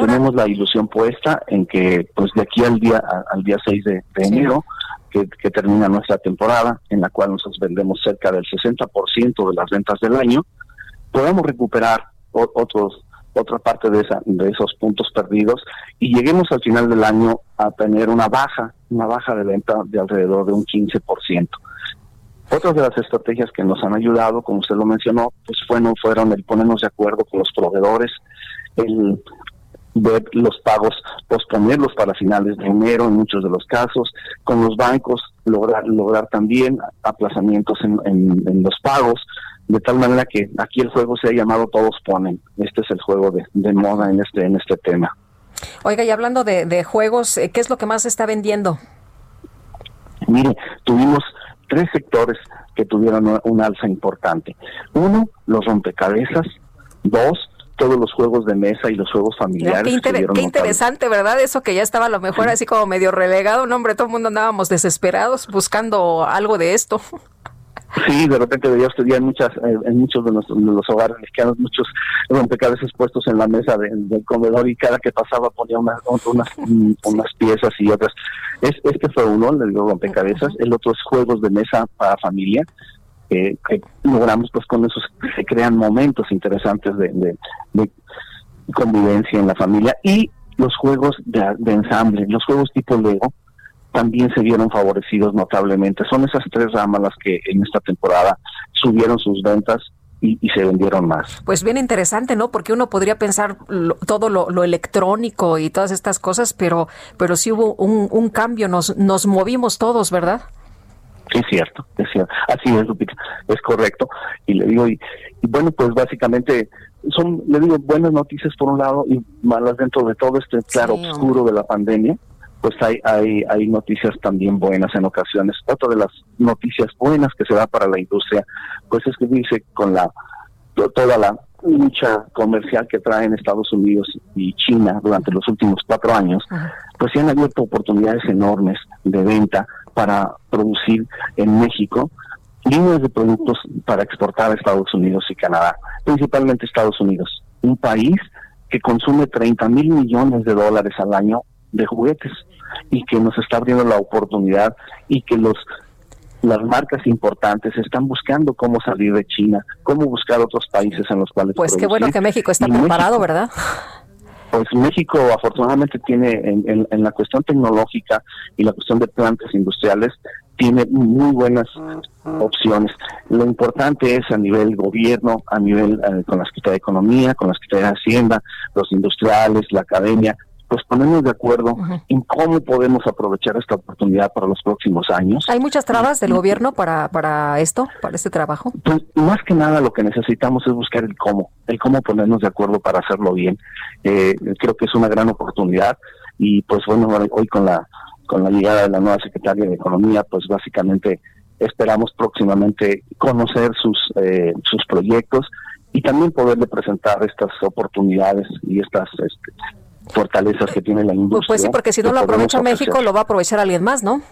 Speaker 1: Tenemos la ilusión puesta en que, pues, de aquí al día al día 6 de, enero, que, termina nuestra temporada, en la cual nosotros vendemos cerca del 60% de las ventas del año, podamos recuperar otros otra parte de, esa, de esos puntos perdidos y lleguemos al final del año a tener una baja, una baja de venta de alrededor de un 15%. Otras de las estrategias que nos han ayudado, como usted lo mencionó, pues fueron, fueron el ponernos de acuerdo con los proveedores, el ver los pagos, posponerlos para finales de enero en muchos de los casos, con los bancos lograr, también aplazamientos en, los pagos, de tal manera que aquí el juego se ha llamado todos ponen. Este es el juego de, moda en este, en este tema. Oiga, y hablando de, de juegos, eh, ¿qué es lo que más se está vendiendo? Mire, tuvimos tres sectores que tuvieron un, alza importante. Uno, los rompecabezas. Dos, todos los juegos de mesa y los juegos familiares. Qué, interesante, ¿verdad? Eso que ya estaba a lo mejor así como medio relegado. No, hombre, todo el mundo andábamos desesperados buscando algo de esto. Sí, de repente veía usted ya en, muchas, eh, muchos de, los hogares mexicanos muchos rompecabezas puestos en la mesa del comedor y cada que pasaba ponía unas, unas piezas y otras. Es, este fue uno, el rompecabezas. El otro es juegos de mesa para familia. que logramos pues con esos se crean momentos interesantes de, convivencia en la familia y los juegos de, de ensamble, los juegos tipo Lego, también se vieron favorecidos notablemente. Son esas tres ramas las que en esta temporada subieron sus ventas y, se vendieron más. Pues bien interesante, ¿no? Porque uno podría pensar todo lo, electrónico y todas estas cosas, pero, pero sí hubo un, cambio, nos, nos movimos todos, ¿verdad? Es cierto, es cierto. Así es, Lupita, es correcto. Y le digo, y, bueno, pues básicamente son, le digo, buenas noticias por un lado y malas dentro de todo este claro oscuro de la pandemia pues hay, hay, noticias también buenas en ocasiones. Otra de las noticias buenas que se da para la industria, pues es que dice con la toda la lucha comercial que traen Estados Unidos y China durante los últimos cuatro años, pues se han abierto oportunidades enormes de venta para producir en México líneas de productos para exportar a Estados Unidos y Canadá, principalmente Estados Unidos, un país que consume 30 mil millones de dólares al año de juguetes y que nos está abriendo la oportunidad y que los las marcas importantes están buscando cómo salir de China, cómo buscar otros países en los cuales Pues qué bueno que México está preparado, ¿verdad? Pues México afortunadamente tiene en, la cuestión tecnológica y la cuestión de plantas industriales, tiene muy buenas opciones. Lo importante es a nivel gobierno, a nivel eh, con la Secretaría de Economía, con la Secretaría de Hacienda, los industriales, la academia, pues ponernos de acuerdo en cómo podemos aprovechar esta oportunidad para los próximos años. ¿Hay muchas trabas del gobierno para, para esto, para este trabajo? Pues más que nada lo que necesitamos es buscar el cómo, el cómo ponernos de acuerdo para hacerlo bien. Eh, creo que es una gran oportunidad y pues bueno, hoy con la, con la llegada de la nueva secretaria de Economía, pues básicamente esperamos próximamente conocer sus, eh, sus proyectos y también poderle presentar estas oportunidades y estas este, fortalezas que tiene la pues industria. Pues sí, porque si no lo aprovecha México, lo va a aprovechar alguien más, ¿no?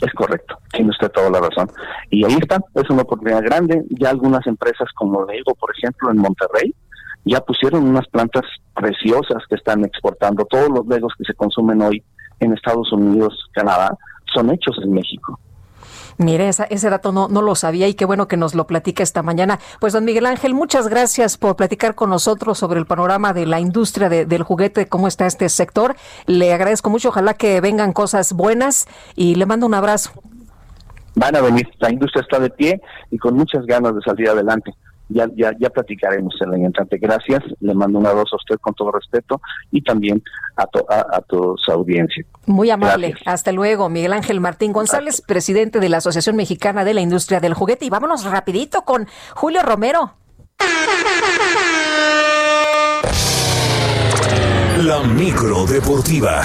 Speaker 1: Es correcto, tiene usted toda la razón. Y ahí está, es una oportunidad grande. Ya algunas empresas como Lego, por ejemplo, en Monterrey, ya pusieron unas plantas preciosas que están exportando. Todos los Legos que se consumen hoy en Estados Unidos, Canadá, son hechos en México. Mire, ese dato no, no lo sabía y qué bueno que nos lo platica esta mañana. Pues don Miguel Ángel, muchas gracias por platicar con nosotros sobre el panorama de la industria del juguete, cómo está este sector. Le agradezco mucho, ojalá que vengan cosas buenas y le mando un abrazo. Van a venir, la industria está de pie y con muchas ganas de salir adelante ya, ya, ya platicaremos en la entrante. Gracias, le mando un abrazo a usted con todo respeto y también a, a, toda su audiencia. Muy amable, hasta luego. Miguel Ángel Martín González, presidente de la Asociación Mexicana de la Industria del Juguete. Y vámonos rapidito con Julio Romero.
Speaker 28: La micro deportiva.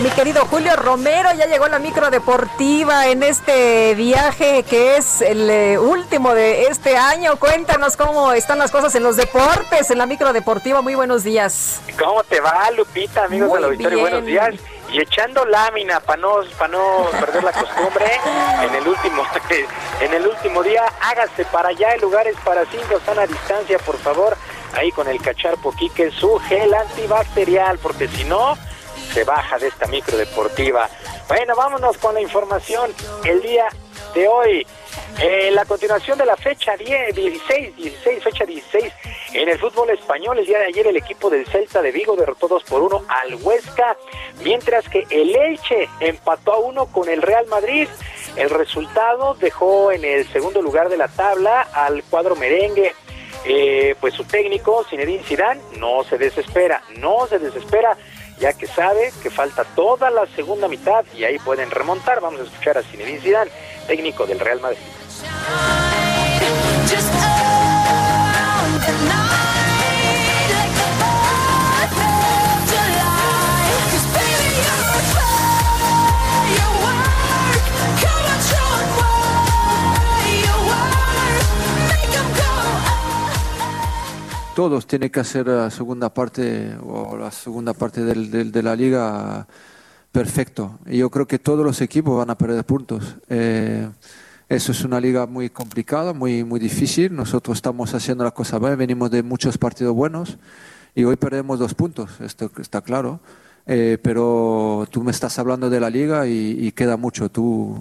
Speaker 1: mi querido Julio Romero, ya llegó la micro deportiva en este viaje que es el eh, último de este año. Cuéntanos cómo están las cosas en los deportes, en la micro deportiva. Muy buenos días. ¿Cómo te va, Lupita, amigos de la auditorio? Buenos días. Y echando lámina para no, pa no perder la costumbre, (laughs) en el último (laughs) en el último día, hágase para allá, en lugares para cinco, están a distancia, por favor, ahí con el cacharpo Kike, su gel antibacterial, porque si no, se baja de esta micro deportiva. Bueno, vámonos con la información el día de hoy. Eh, la continuación de la fecha 10, 16, 16, fecha 16 en el fútbol español. El día de ayer el equipo del Celta de Vigo derrotó 2 por 1 al Huesca, mientras que el Elche empató a 1 con el Real Madrid. El resultado dejó en el segundo lugar de la tabla al cuadro merengue. Eh, pues su técnico, Zinedine Zidane, no se desespera, no se desespera ya que sabe que falta toda la segunda mitad y ahí pueden remontar. Vamos a escuchar a Zinedine Zidane, técnico del Real Madrid.
Speaker 29: todos tiene que hacer la segunda parte o la segunda parte de la liga perfecto. Y yo creo que todos los equipos van a perder puntos. Eh, eso es una liga muy complicada, muy, muy difícil. Nosotros estamos haciendo las cosas bien, venimos de muchos partidos buenos y hoy perdemos dos puntos, esto está claro. Eh, pero tú me estás hablando de la liga y, queda mucho, tú,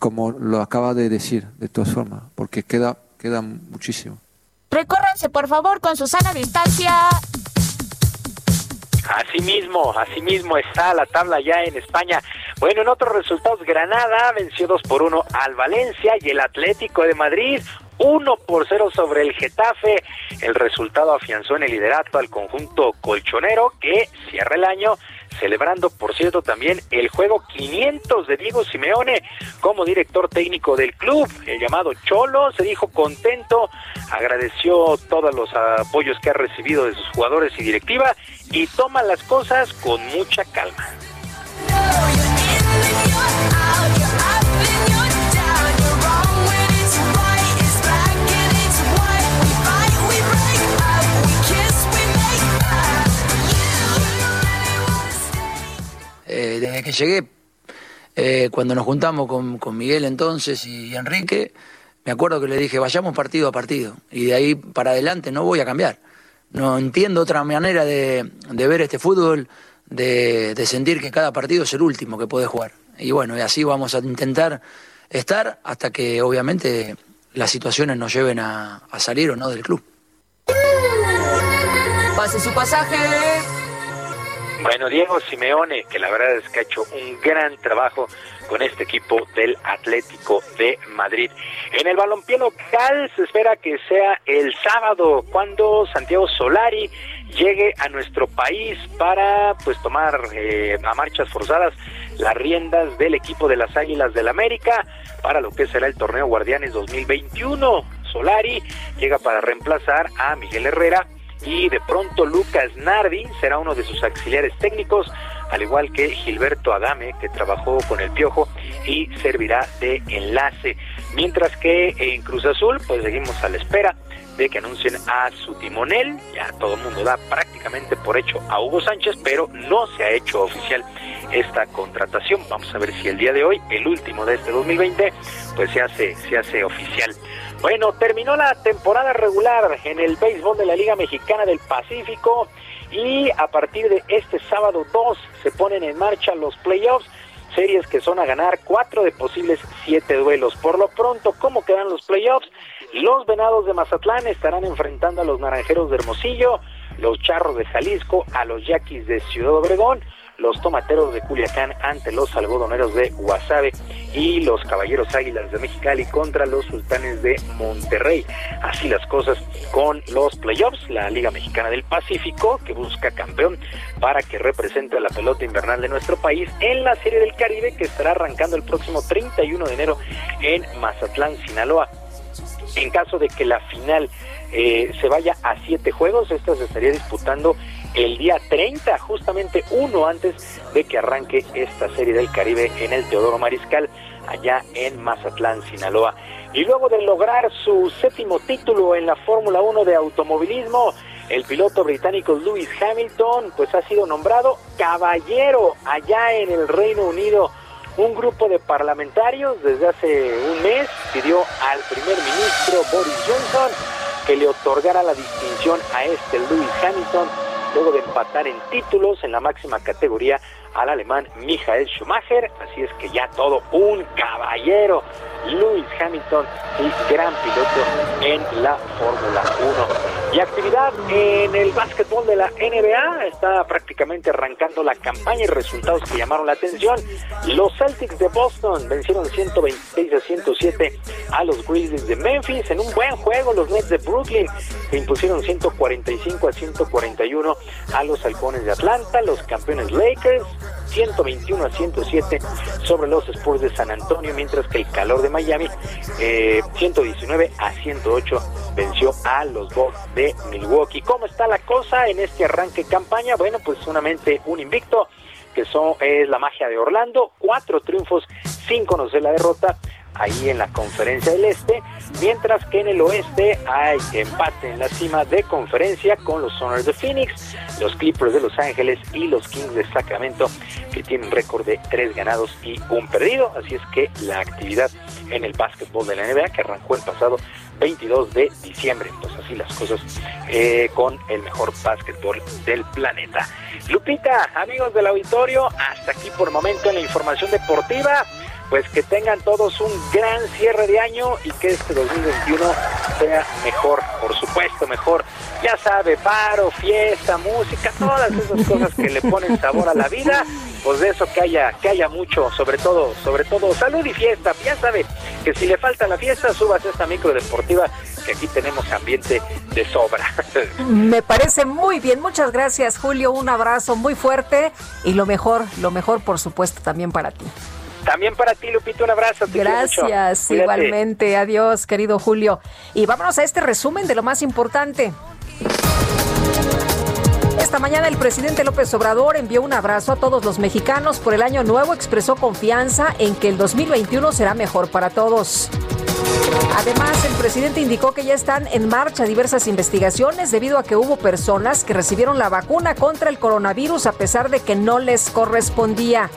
Speaker 29: como lo acabas de decir, de todas formas, porque queda, queda muchísimo. Recórranse, por favor, con su sana distancia.
Speaker 1: Asimismo, asimismo está la tabla ya en España. Bueno, en otros resultados, Granada venció 2 por 1 al Valencia y el Atlético de Madrid 1 por 0 sobre el Getafe. El resultado afianzó en el liderato al conjunto colchonero que cierra el año celebrando, por cierto, también el juego 500 de Diego Simeone como director técnico del club, el llamado Cholo, se dijo contento, agradeció todos los apoyos que ha recibido de sus jugadores y directiva y toma las cosas con mucha calma.
Speaker 30: Eh, desde que llegué, eh, cuando nos juntamos con, Miguel entonces y, Enrique, me acuerdo que le dije, vayamos partido a partido. Y de ahí para adelante no voy a cambiar. No entiendo otra manera de, ver este fútbol, de, sentir que cada partido es el último que puede jugar. Y bueno, y así vamos a intentar estar hasta que obviamente las situaciones nos lleven a, a salir o no del club.
Speaker 1: Pase su pasaje. Bueno, Diego Simeone, que la verdad es que ha hecho un gran trabajo con este equipo del Atlético de Madrid. En el balompié local se espera que sea el sábado cuando Santiago Solari llegue a nuestro país para pues tomar eh, a marchas forzadas las riendas del equipo de las Águilas del América para lo que será el torneo Guardianes 2021. Solari llega para reemplazar a Miguel Herrera y de pronto Lucas Nardi será uno de sus auxiliares técnicos, al igual que Gilberto Adame, que trabajó con el Piojo y servirá de enlace. Mientras que en Cruz Azul, pues seguimos a la espera de que anuncien a su timonel, ya todo el mundo da prácticamente por hecho a Hugo Sánchez, pero no se ha hecho oficial esta contratación. Vamos a ver si el día de hoy, el último de este 2020, pues se hace, se hace oficial. Bueno, terminó la temporada regular en el béisbol de la Liga Mexicana del Pacífico y a partir de este sábado 2 se ponen en marcha los playoffs, series que son a ganar cuatro de posibles siete duelos. Por lo pronto, ¿cómo quedan los playoffs? Los Venados de Mazatlán estarán enfrentando a los Naranjeros de Hermosillo, los Charros de Jalisco, a los Yaquis de Ciudad Obregón, los tomateros de Culiacán ante los algodoneros de Guasave y los caballeros águilas de Mexicali contra los sultanes de Monterrey. Así las cosas con los playoffs, la Liga Mexicana del Pacífico, que busca campeón para que represente a la pelota invernal de nuestro país en la Serie del Caribe que estará arrancando el próximo 31 de enero en Mazatlán, Sinaloa. En caso de que la final eh, se vaya a siete juegos, esta se estaría disputando el día 30, justamente uno antes de que arranque esta serie del Caribe en el Teodoro Mariscal, allá en Mazatlán, Sinaloa. Y luego de lograr su séptimo título en la Fórmula 1 de automovilismo, el piloto británico Lewis Hamilton pues ha sido nombrado caballero allá en el Reino Unido. Un grupo de parlamentarios desde hace un mes pidió al primer ministro Boris Johnson que le otorgara la distinción a este Lewis Hamilton luego de empatar en títulos en la máxima categoría al alemán Michael Schumacher, así es que ya todo un caballero, Lewis Hamilton, el gran piloto en la Fórmula 1. Y actividad en el básquetbol de la NBA, está prácticamente arrancando la campaña y resultados que llamaron la atención. Los Celtics de Boston vencieron 126 a 107 a los Grizzlies de Memphis en un buen juego. Los Nets de Brooklyn se impusieron 145 a 141 a los Halcones de Atlanta, los campeones Lakers 121 a 107 sobre los Spurs de San Antonio, mientras que el calor de Miami, 119 eh, a 108, venció a los Bucks de Milwaukee. ¿Cómo está la cosa en este arranque de campaña? Bueno, pues solamente un invicto, que son, es la magia de Orlando, cuatro triunfos sin conocer la derrota ahí en la conferencia del este, mientras que en el oeste hay empate en la cima de conferencia con los Soners de Phoenix, los Clippers de Los Ángeles y los Kings de Sacramento, que tienen récord de tres ganados y un perdido. Así es que la actividad en el básquetbol de la NBA, que arrancó el pasado 22 de diciembre, Entonces pues así las cosas eh, con el mejor básquetbol del planeta. Lupita, amigos del auditorio, hasta aquí por momento en la información deportiva pues que tengan todos un gran cierre de año y que este 2021 sea mejor, por supuesto, mejor. Ya sabe, paro, fiesta, música, todas esas (laughs) cosas que le ponen sabor a la vida, pues de eso que haya, que haya mucho, sobre todo, sobre todo salud y fiesta. Ya sabe que si le falta la fiesta, subas esta micro deportiva que aquí tenemos ambiente de sobra. (laughs) Me parece muy bien. Muchas gracias, Julio. Un abrazo muy fuerte y lo mejor, lo mejor por supuesto también para ti. También para ti, Lupita, un abrazo. Gracias, igualmente. Adiós, querido Julio. Y vámonos a este resumen de lo más importante. Esta mañana el presidente López Obrador envió un abrazo a todos los mexicanos por el año nuevo, expresó confianza en que el 2021 será mejor para todos. Además, el presidente indicó que ya están en marcha diversas investigaciones debido a que hubo personas que recibieron la vacuna contra el coronavirus a pesar de que no les correspondía.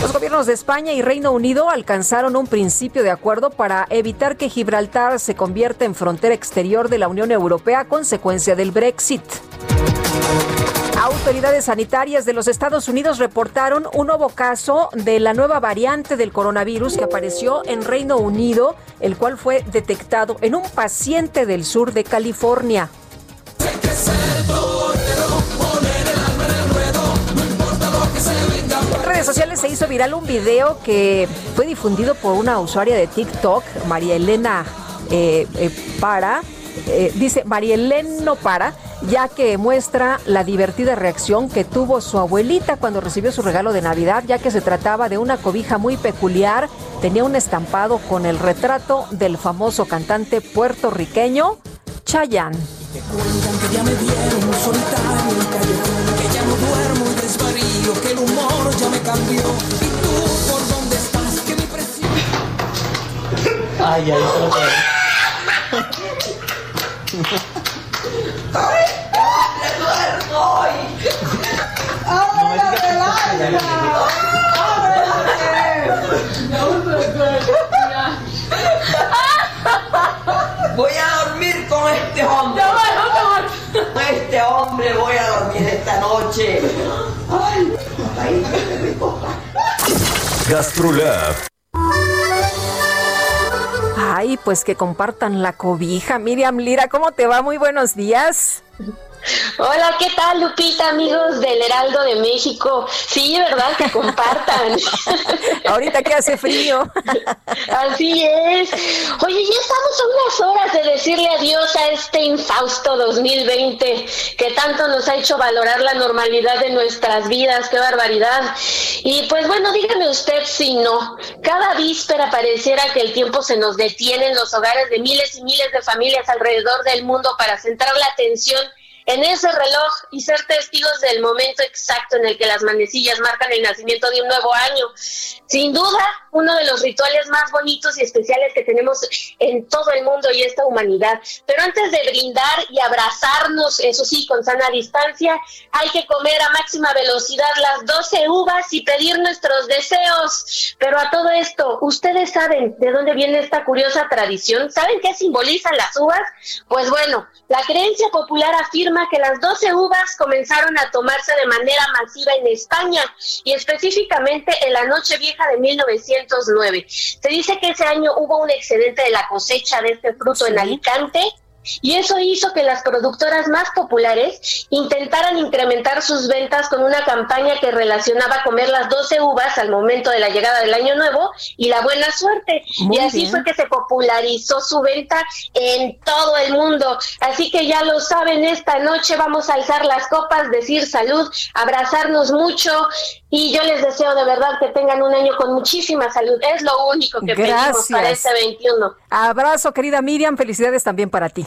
Speaker 1: Los gobiernos de España y Reino Unido alcanzaron un principio de acuerdo para evitar que Gibraltar se convierta en frontera exterior de la Unión Europea a consecuencia del Brexit. Autoridades sanitarias de los Estados Unidos reportaron un nuevo caso de la nueva variante del coronavirus que apareció en Reino Unido, el cual fue detectado en un paciente del sur de California. redes sociales se hizo viral un video que fue difundido por una usuaria de TikTok, María Elena eh, eh, Para. Eh, dice María Elena no Para, ya que muestra la divertida reacción que tuvo su abuelita cuando recibió su regalo de Navidad, ya que se trataba de una cobija muy peculiar. Tenía un estampado con el retrato del famoso cantante puertorriqueño Chayanne ya me cambió. ¿Y tú por dónde estás? Que mi presión. Ay, ay, lo
Speaker 31: Voy a dormir con
Speaker 32: este hombre. Este hombre voy a dormir esta noche.
Speaker 1: Ay, Ay, pues que compartan la cobija. Miriam Lira, ¿cómo te va? Muy buenos días.
Speaker 33: Hola, ¿qué tal, Lupita, amigos del Heraldo de México? Sí, ¿verdad? Que compartan.
Speaker 1: (laughs) Ahorita que hace frío.
Speaker 33: Así es. Oye, ya estamos a unas horas de decirle adiós a este infausto 2020 que tanto nos ha hecho valorar la normalidad de nuestras vidas. ¡Qué barbaridad! Y pues bueno, dígame usted si no. Cada víspera pareciera que el tiempo se nos detiene en los hogares de miles y miles de familias alrededor del mundo para centrar la atención en ese reloj y ser testigos del momento exacto en el que las manecillas marcan el nacimiento de un nuevo año. Sin duda, uno de los rituales más bonitos y especiales que tenemos en todo el mundo y esta humanidad. Pero antes de brindar y abrazarnos, eso sí, con sana distancia, hay que comer a máxima velocidad las 12 uvas y pedir nuestros deseos. Pero a todo esto, ¿ustedes saben de dónde viene esta curiosa tradición? ¿Saben qué simbolizan las uvas? Pues bueno, la creencia popular afirma que las 12 uvas comenzaron a tomarse de manera masiva en España y específicamente en la noche vieja de 1909. Se dice que ese año hubo un excedente de la cosecha de este fruto en Alicante y eso hizo que las productoras más populares intentaran incrementar sus ventas con una campaña que relacionaba comer las 12 uvas al momento de la llegada del año nuevo y la buena suerte. y así fue que se popularizó su venta en todo el mundo. Así que ya lo saben, esta noche vamos a alzar las copas, decir salud, abrazarnos mucho, y yo les deseo de verdad que tengan un año con muchísima salud. Es lo único que pedimos para este 21.
Speaker 1: Abrazo, querida Miriam. Felicidades también para ti.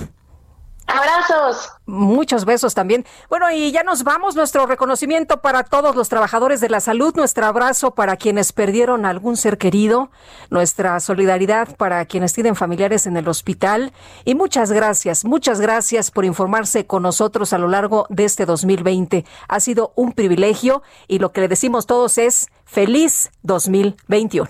Speaker 33: Abrazos.
Speaker 1: Muchos besos también. Bueno, y ya nos vamos. Nuestro reconocimiento para todos los trabajadores de la salud, nuestro abrazo para quienes perdieron algún ser querido, nuestra solidaridad para quienes tienen familiares en el hospital. Y muchas gracias, muchas gracias por informarse con nosotros a lo largo de este 2020. Ha sido un privilegio y lo que le decimos todos es feliz 2021.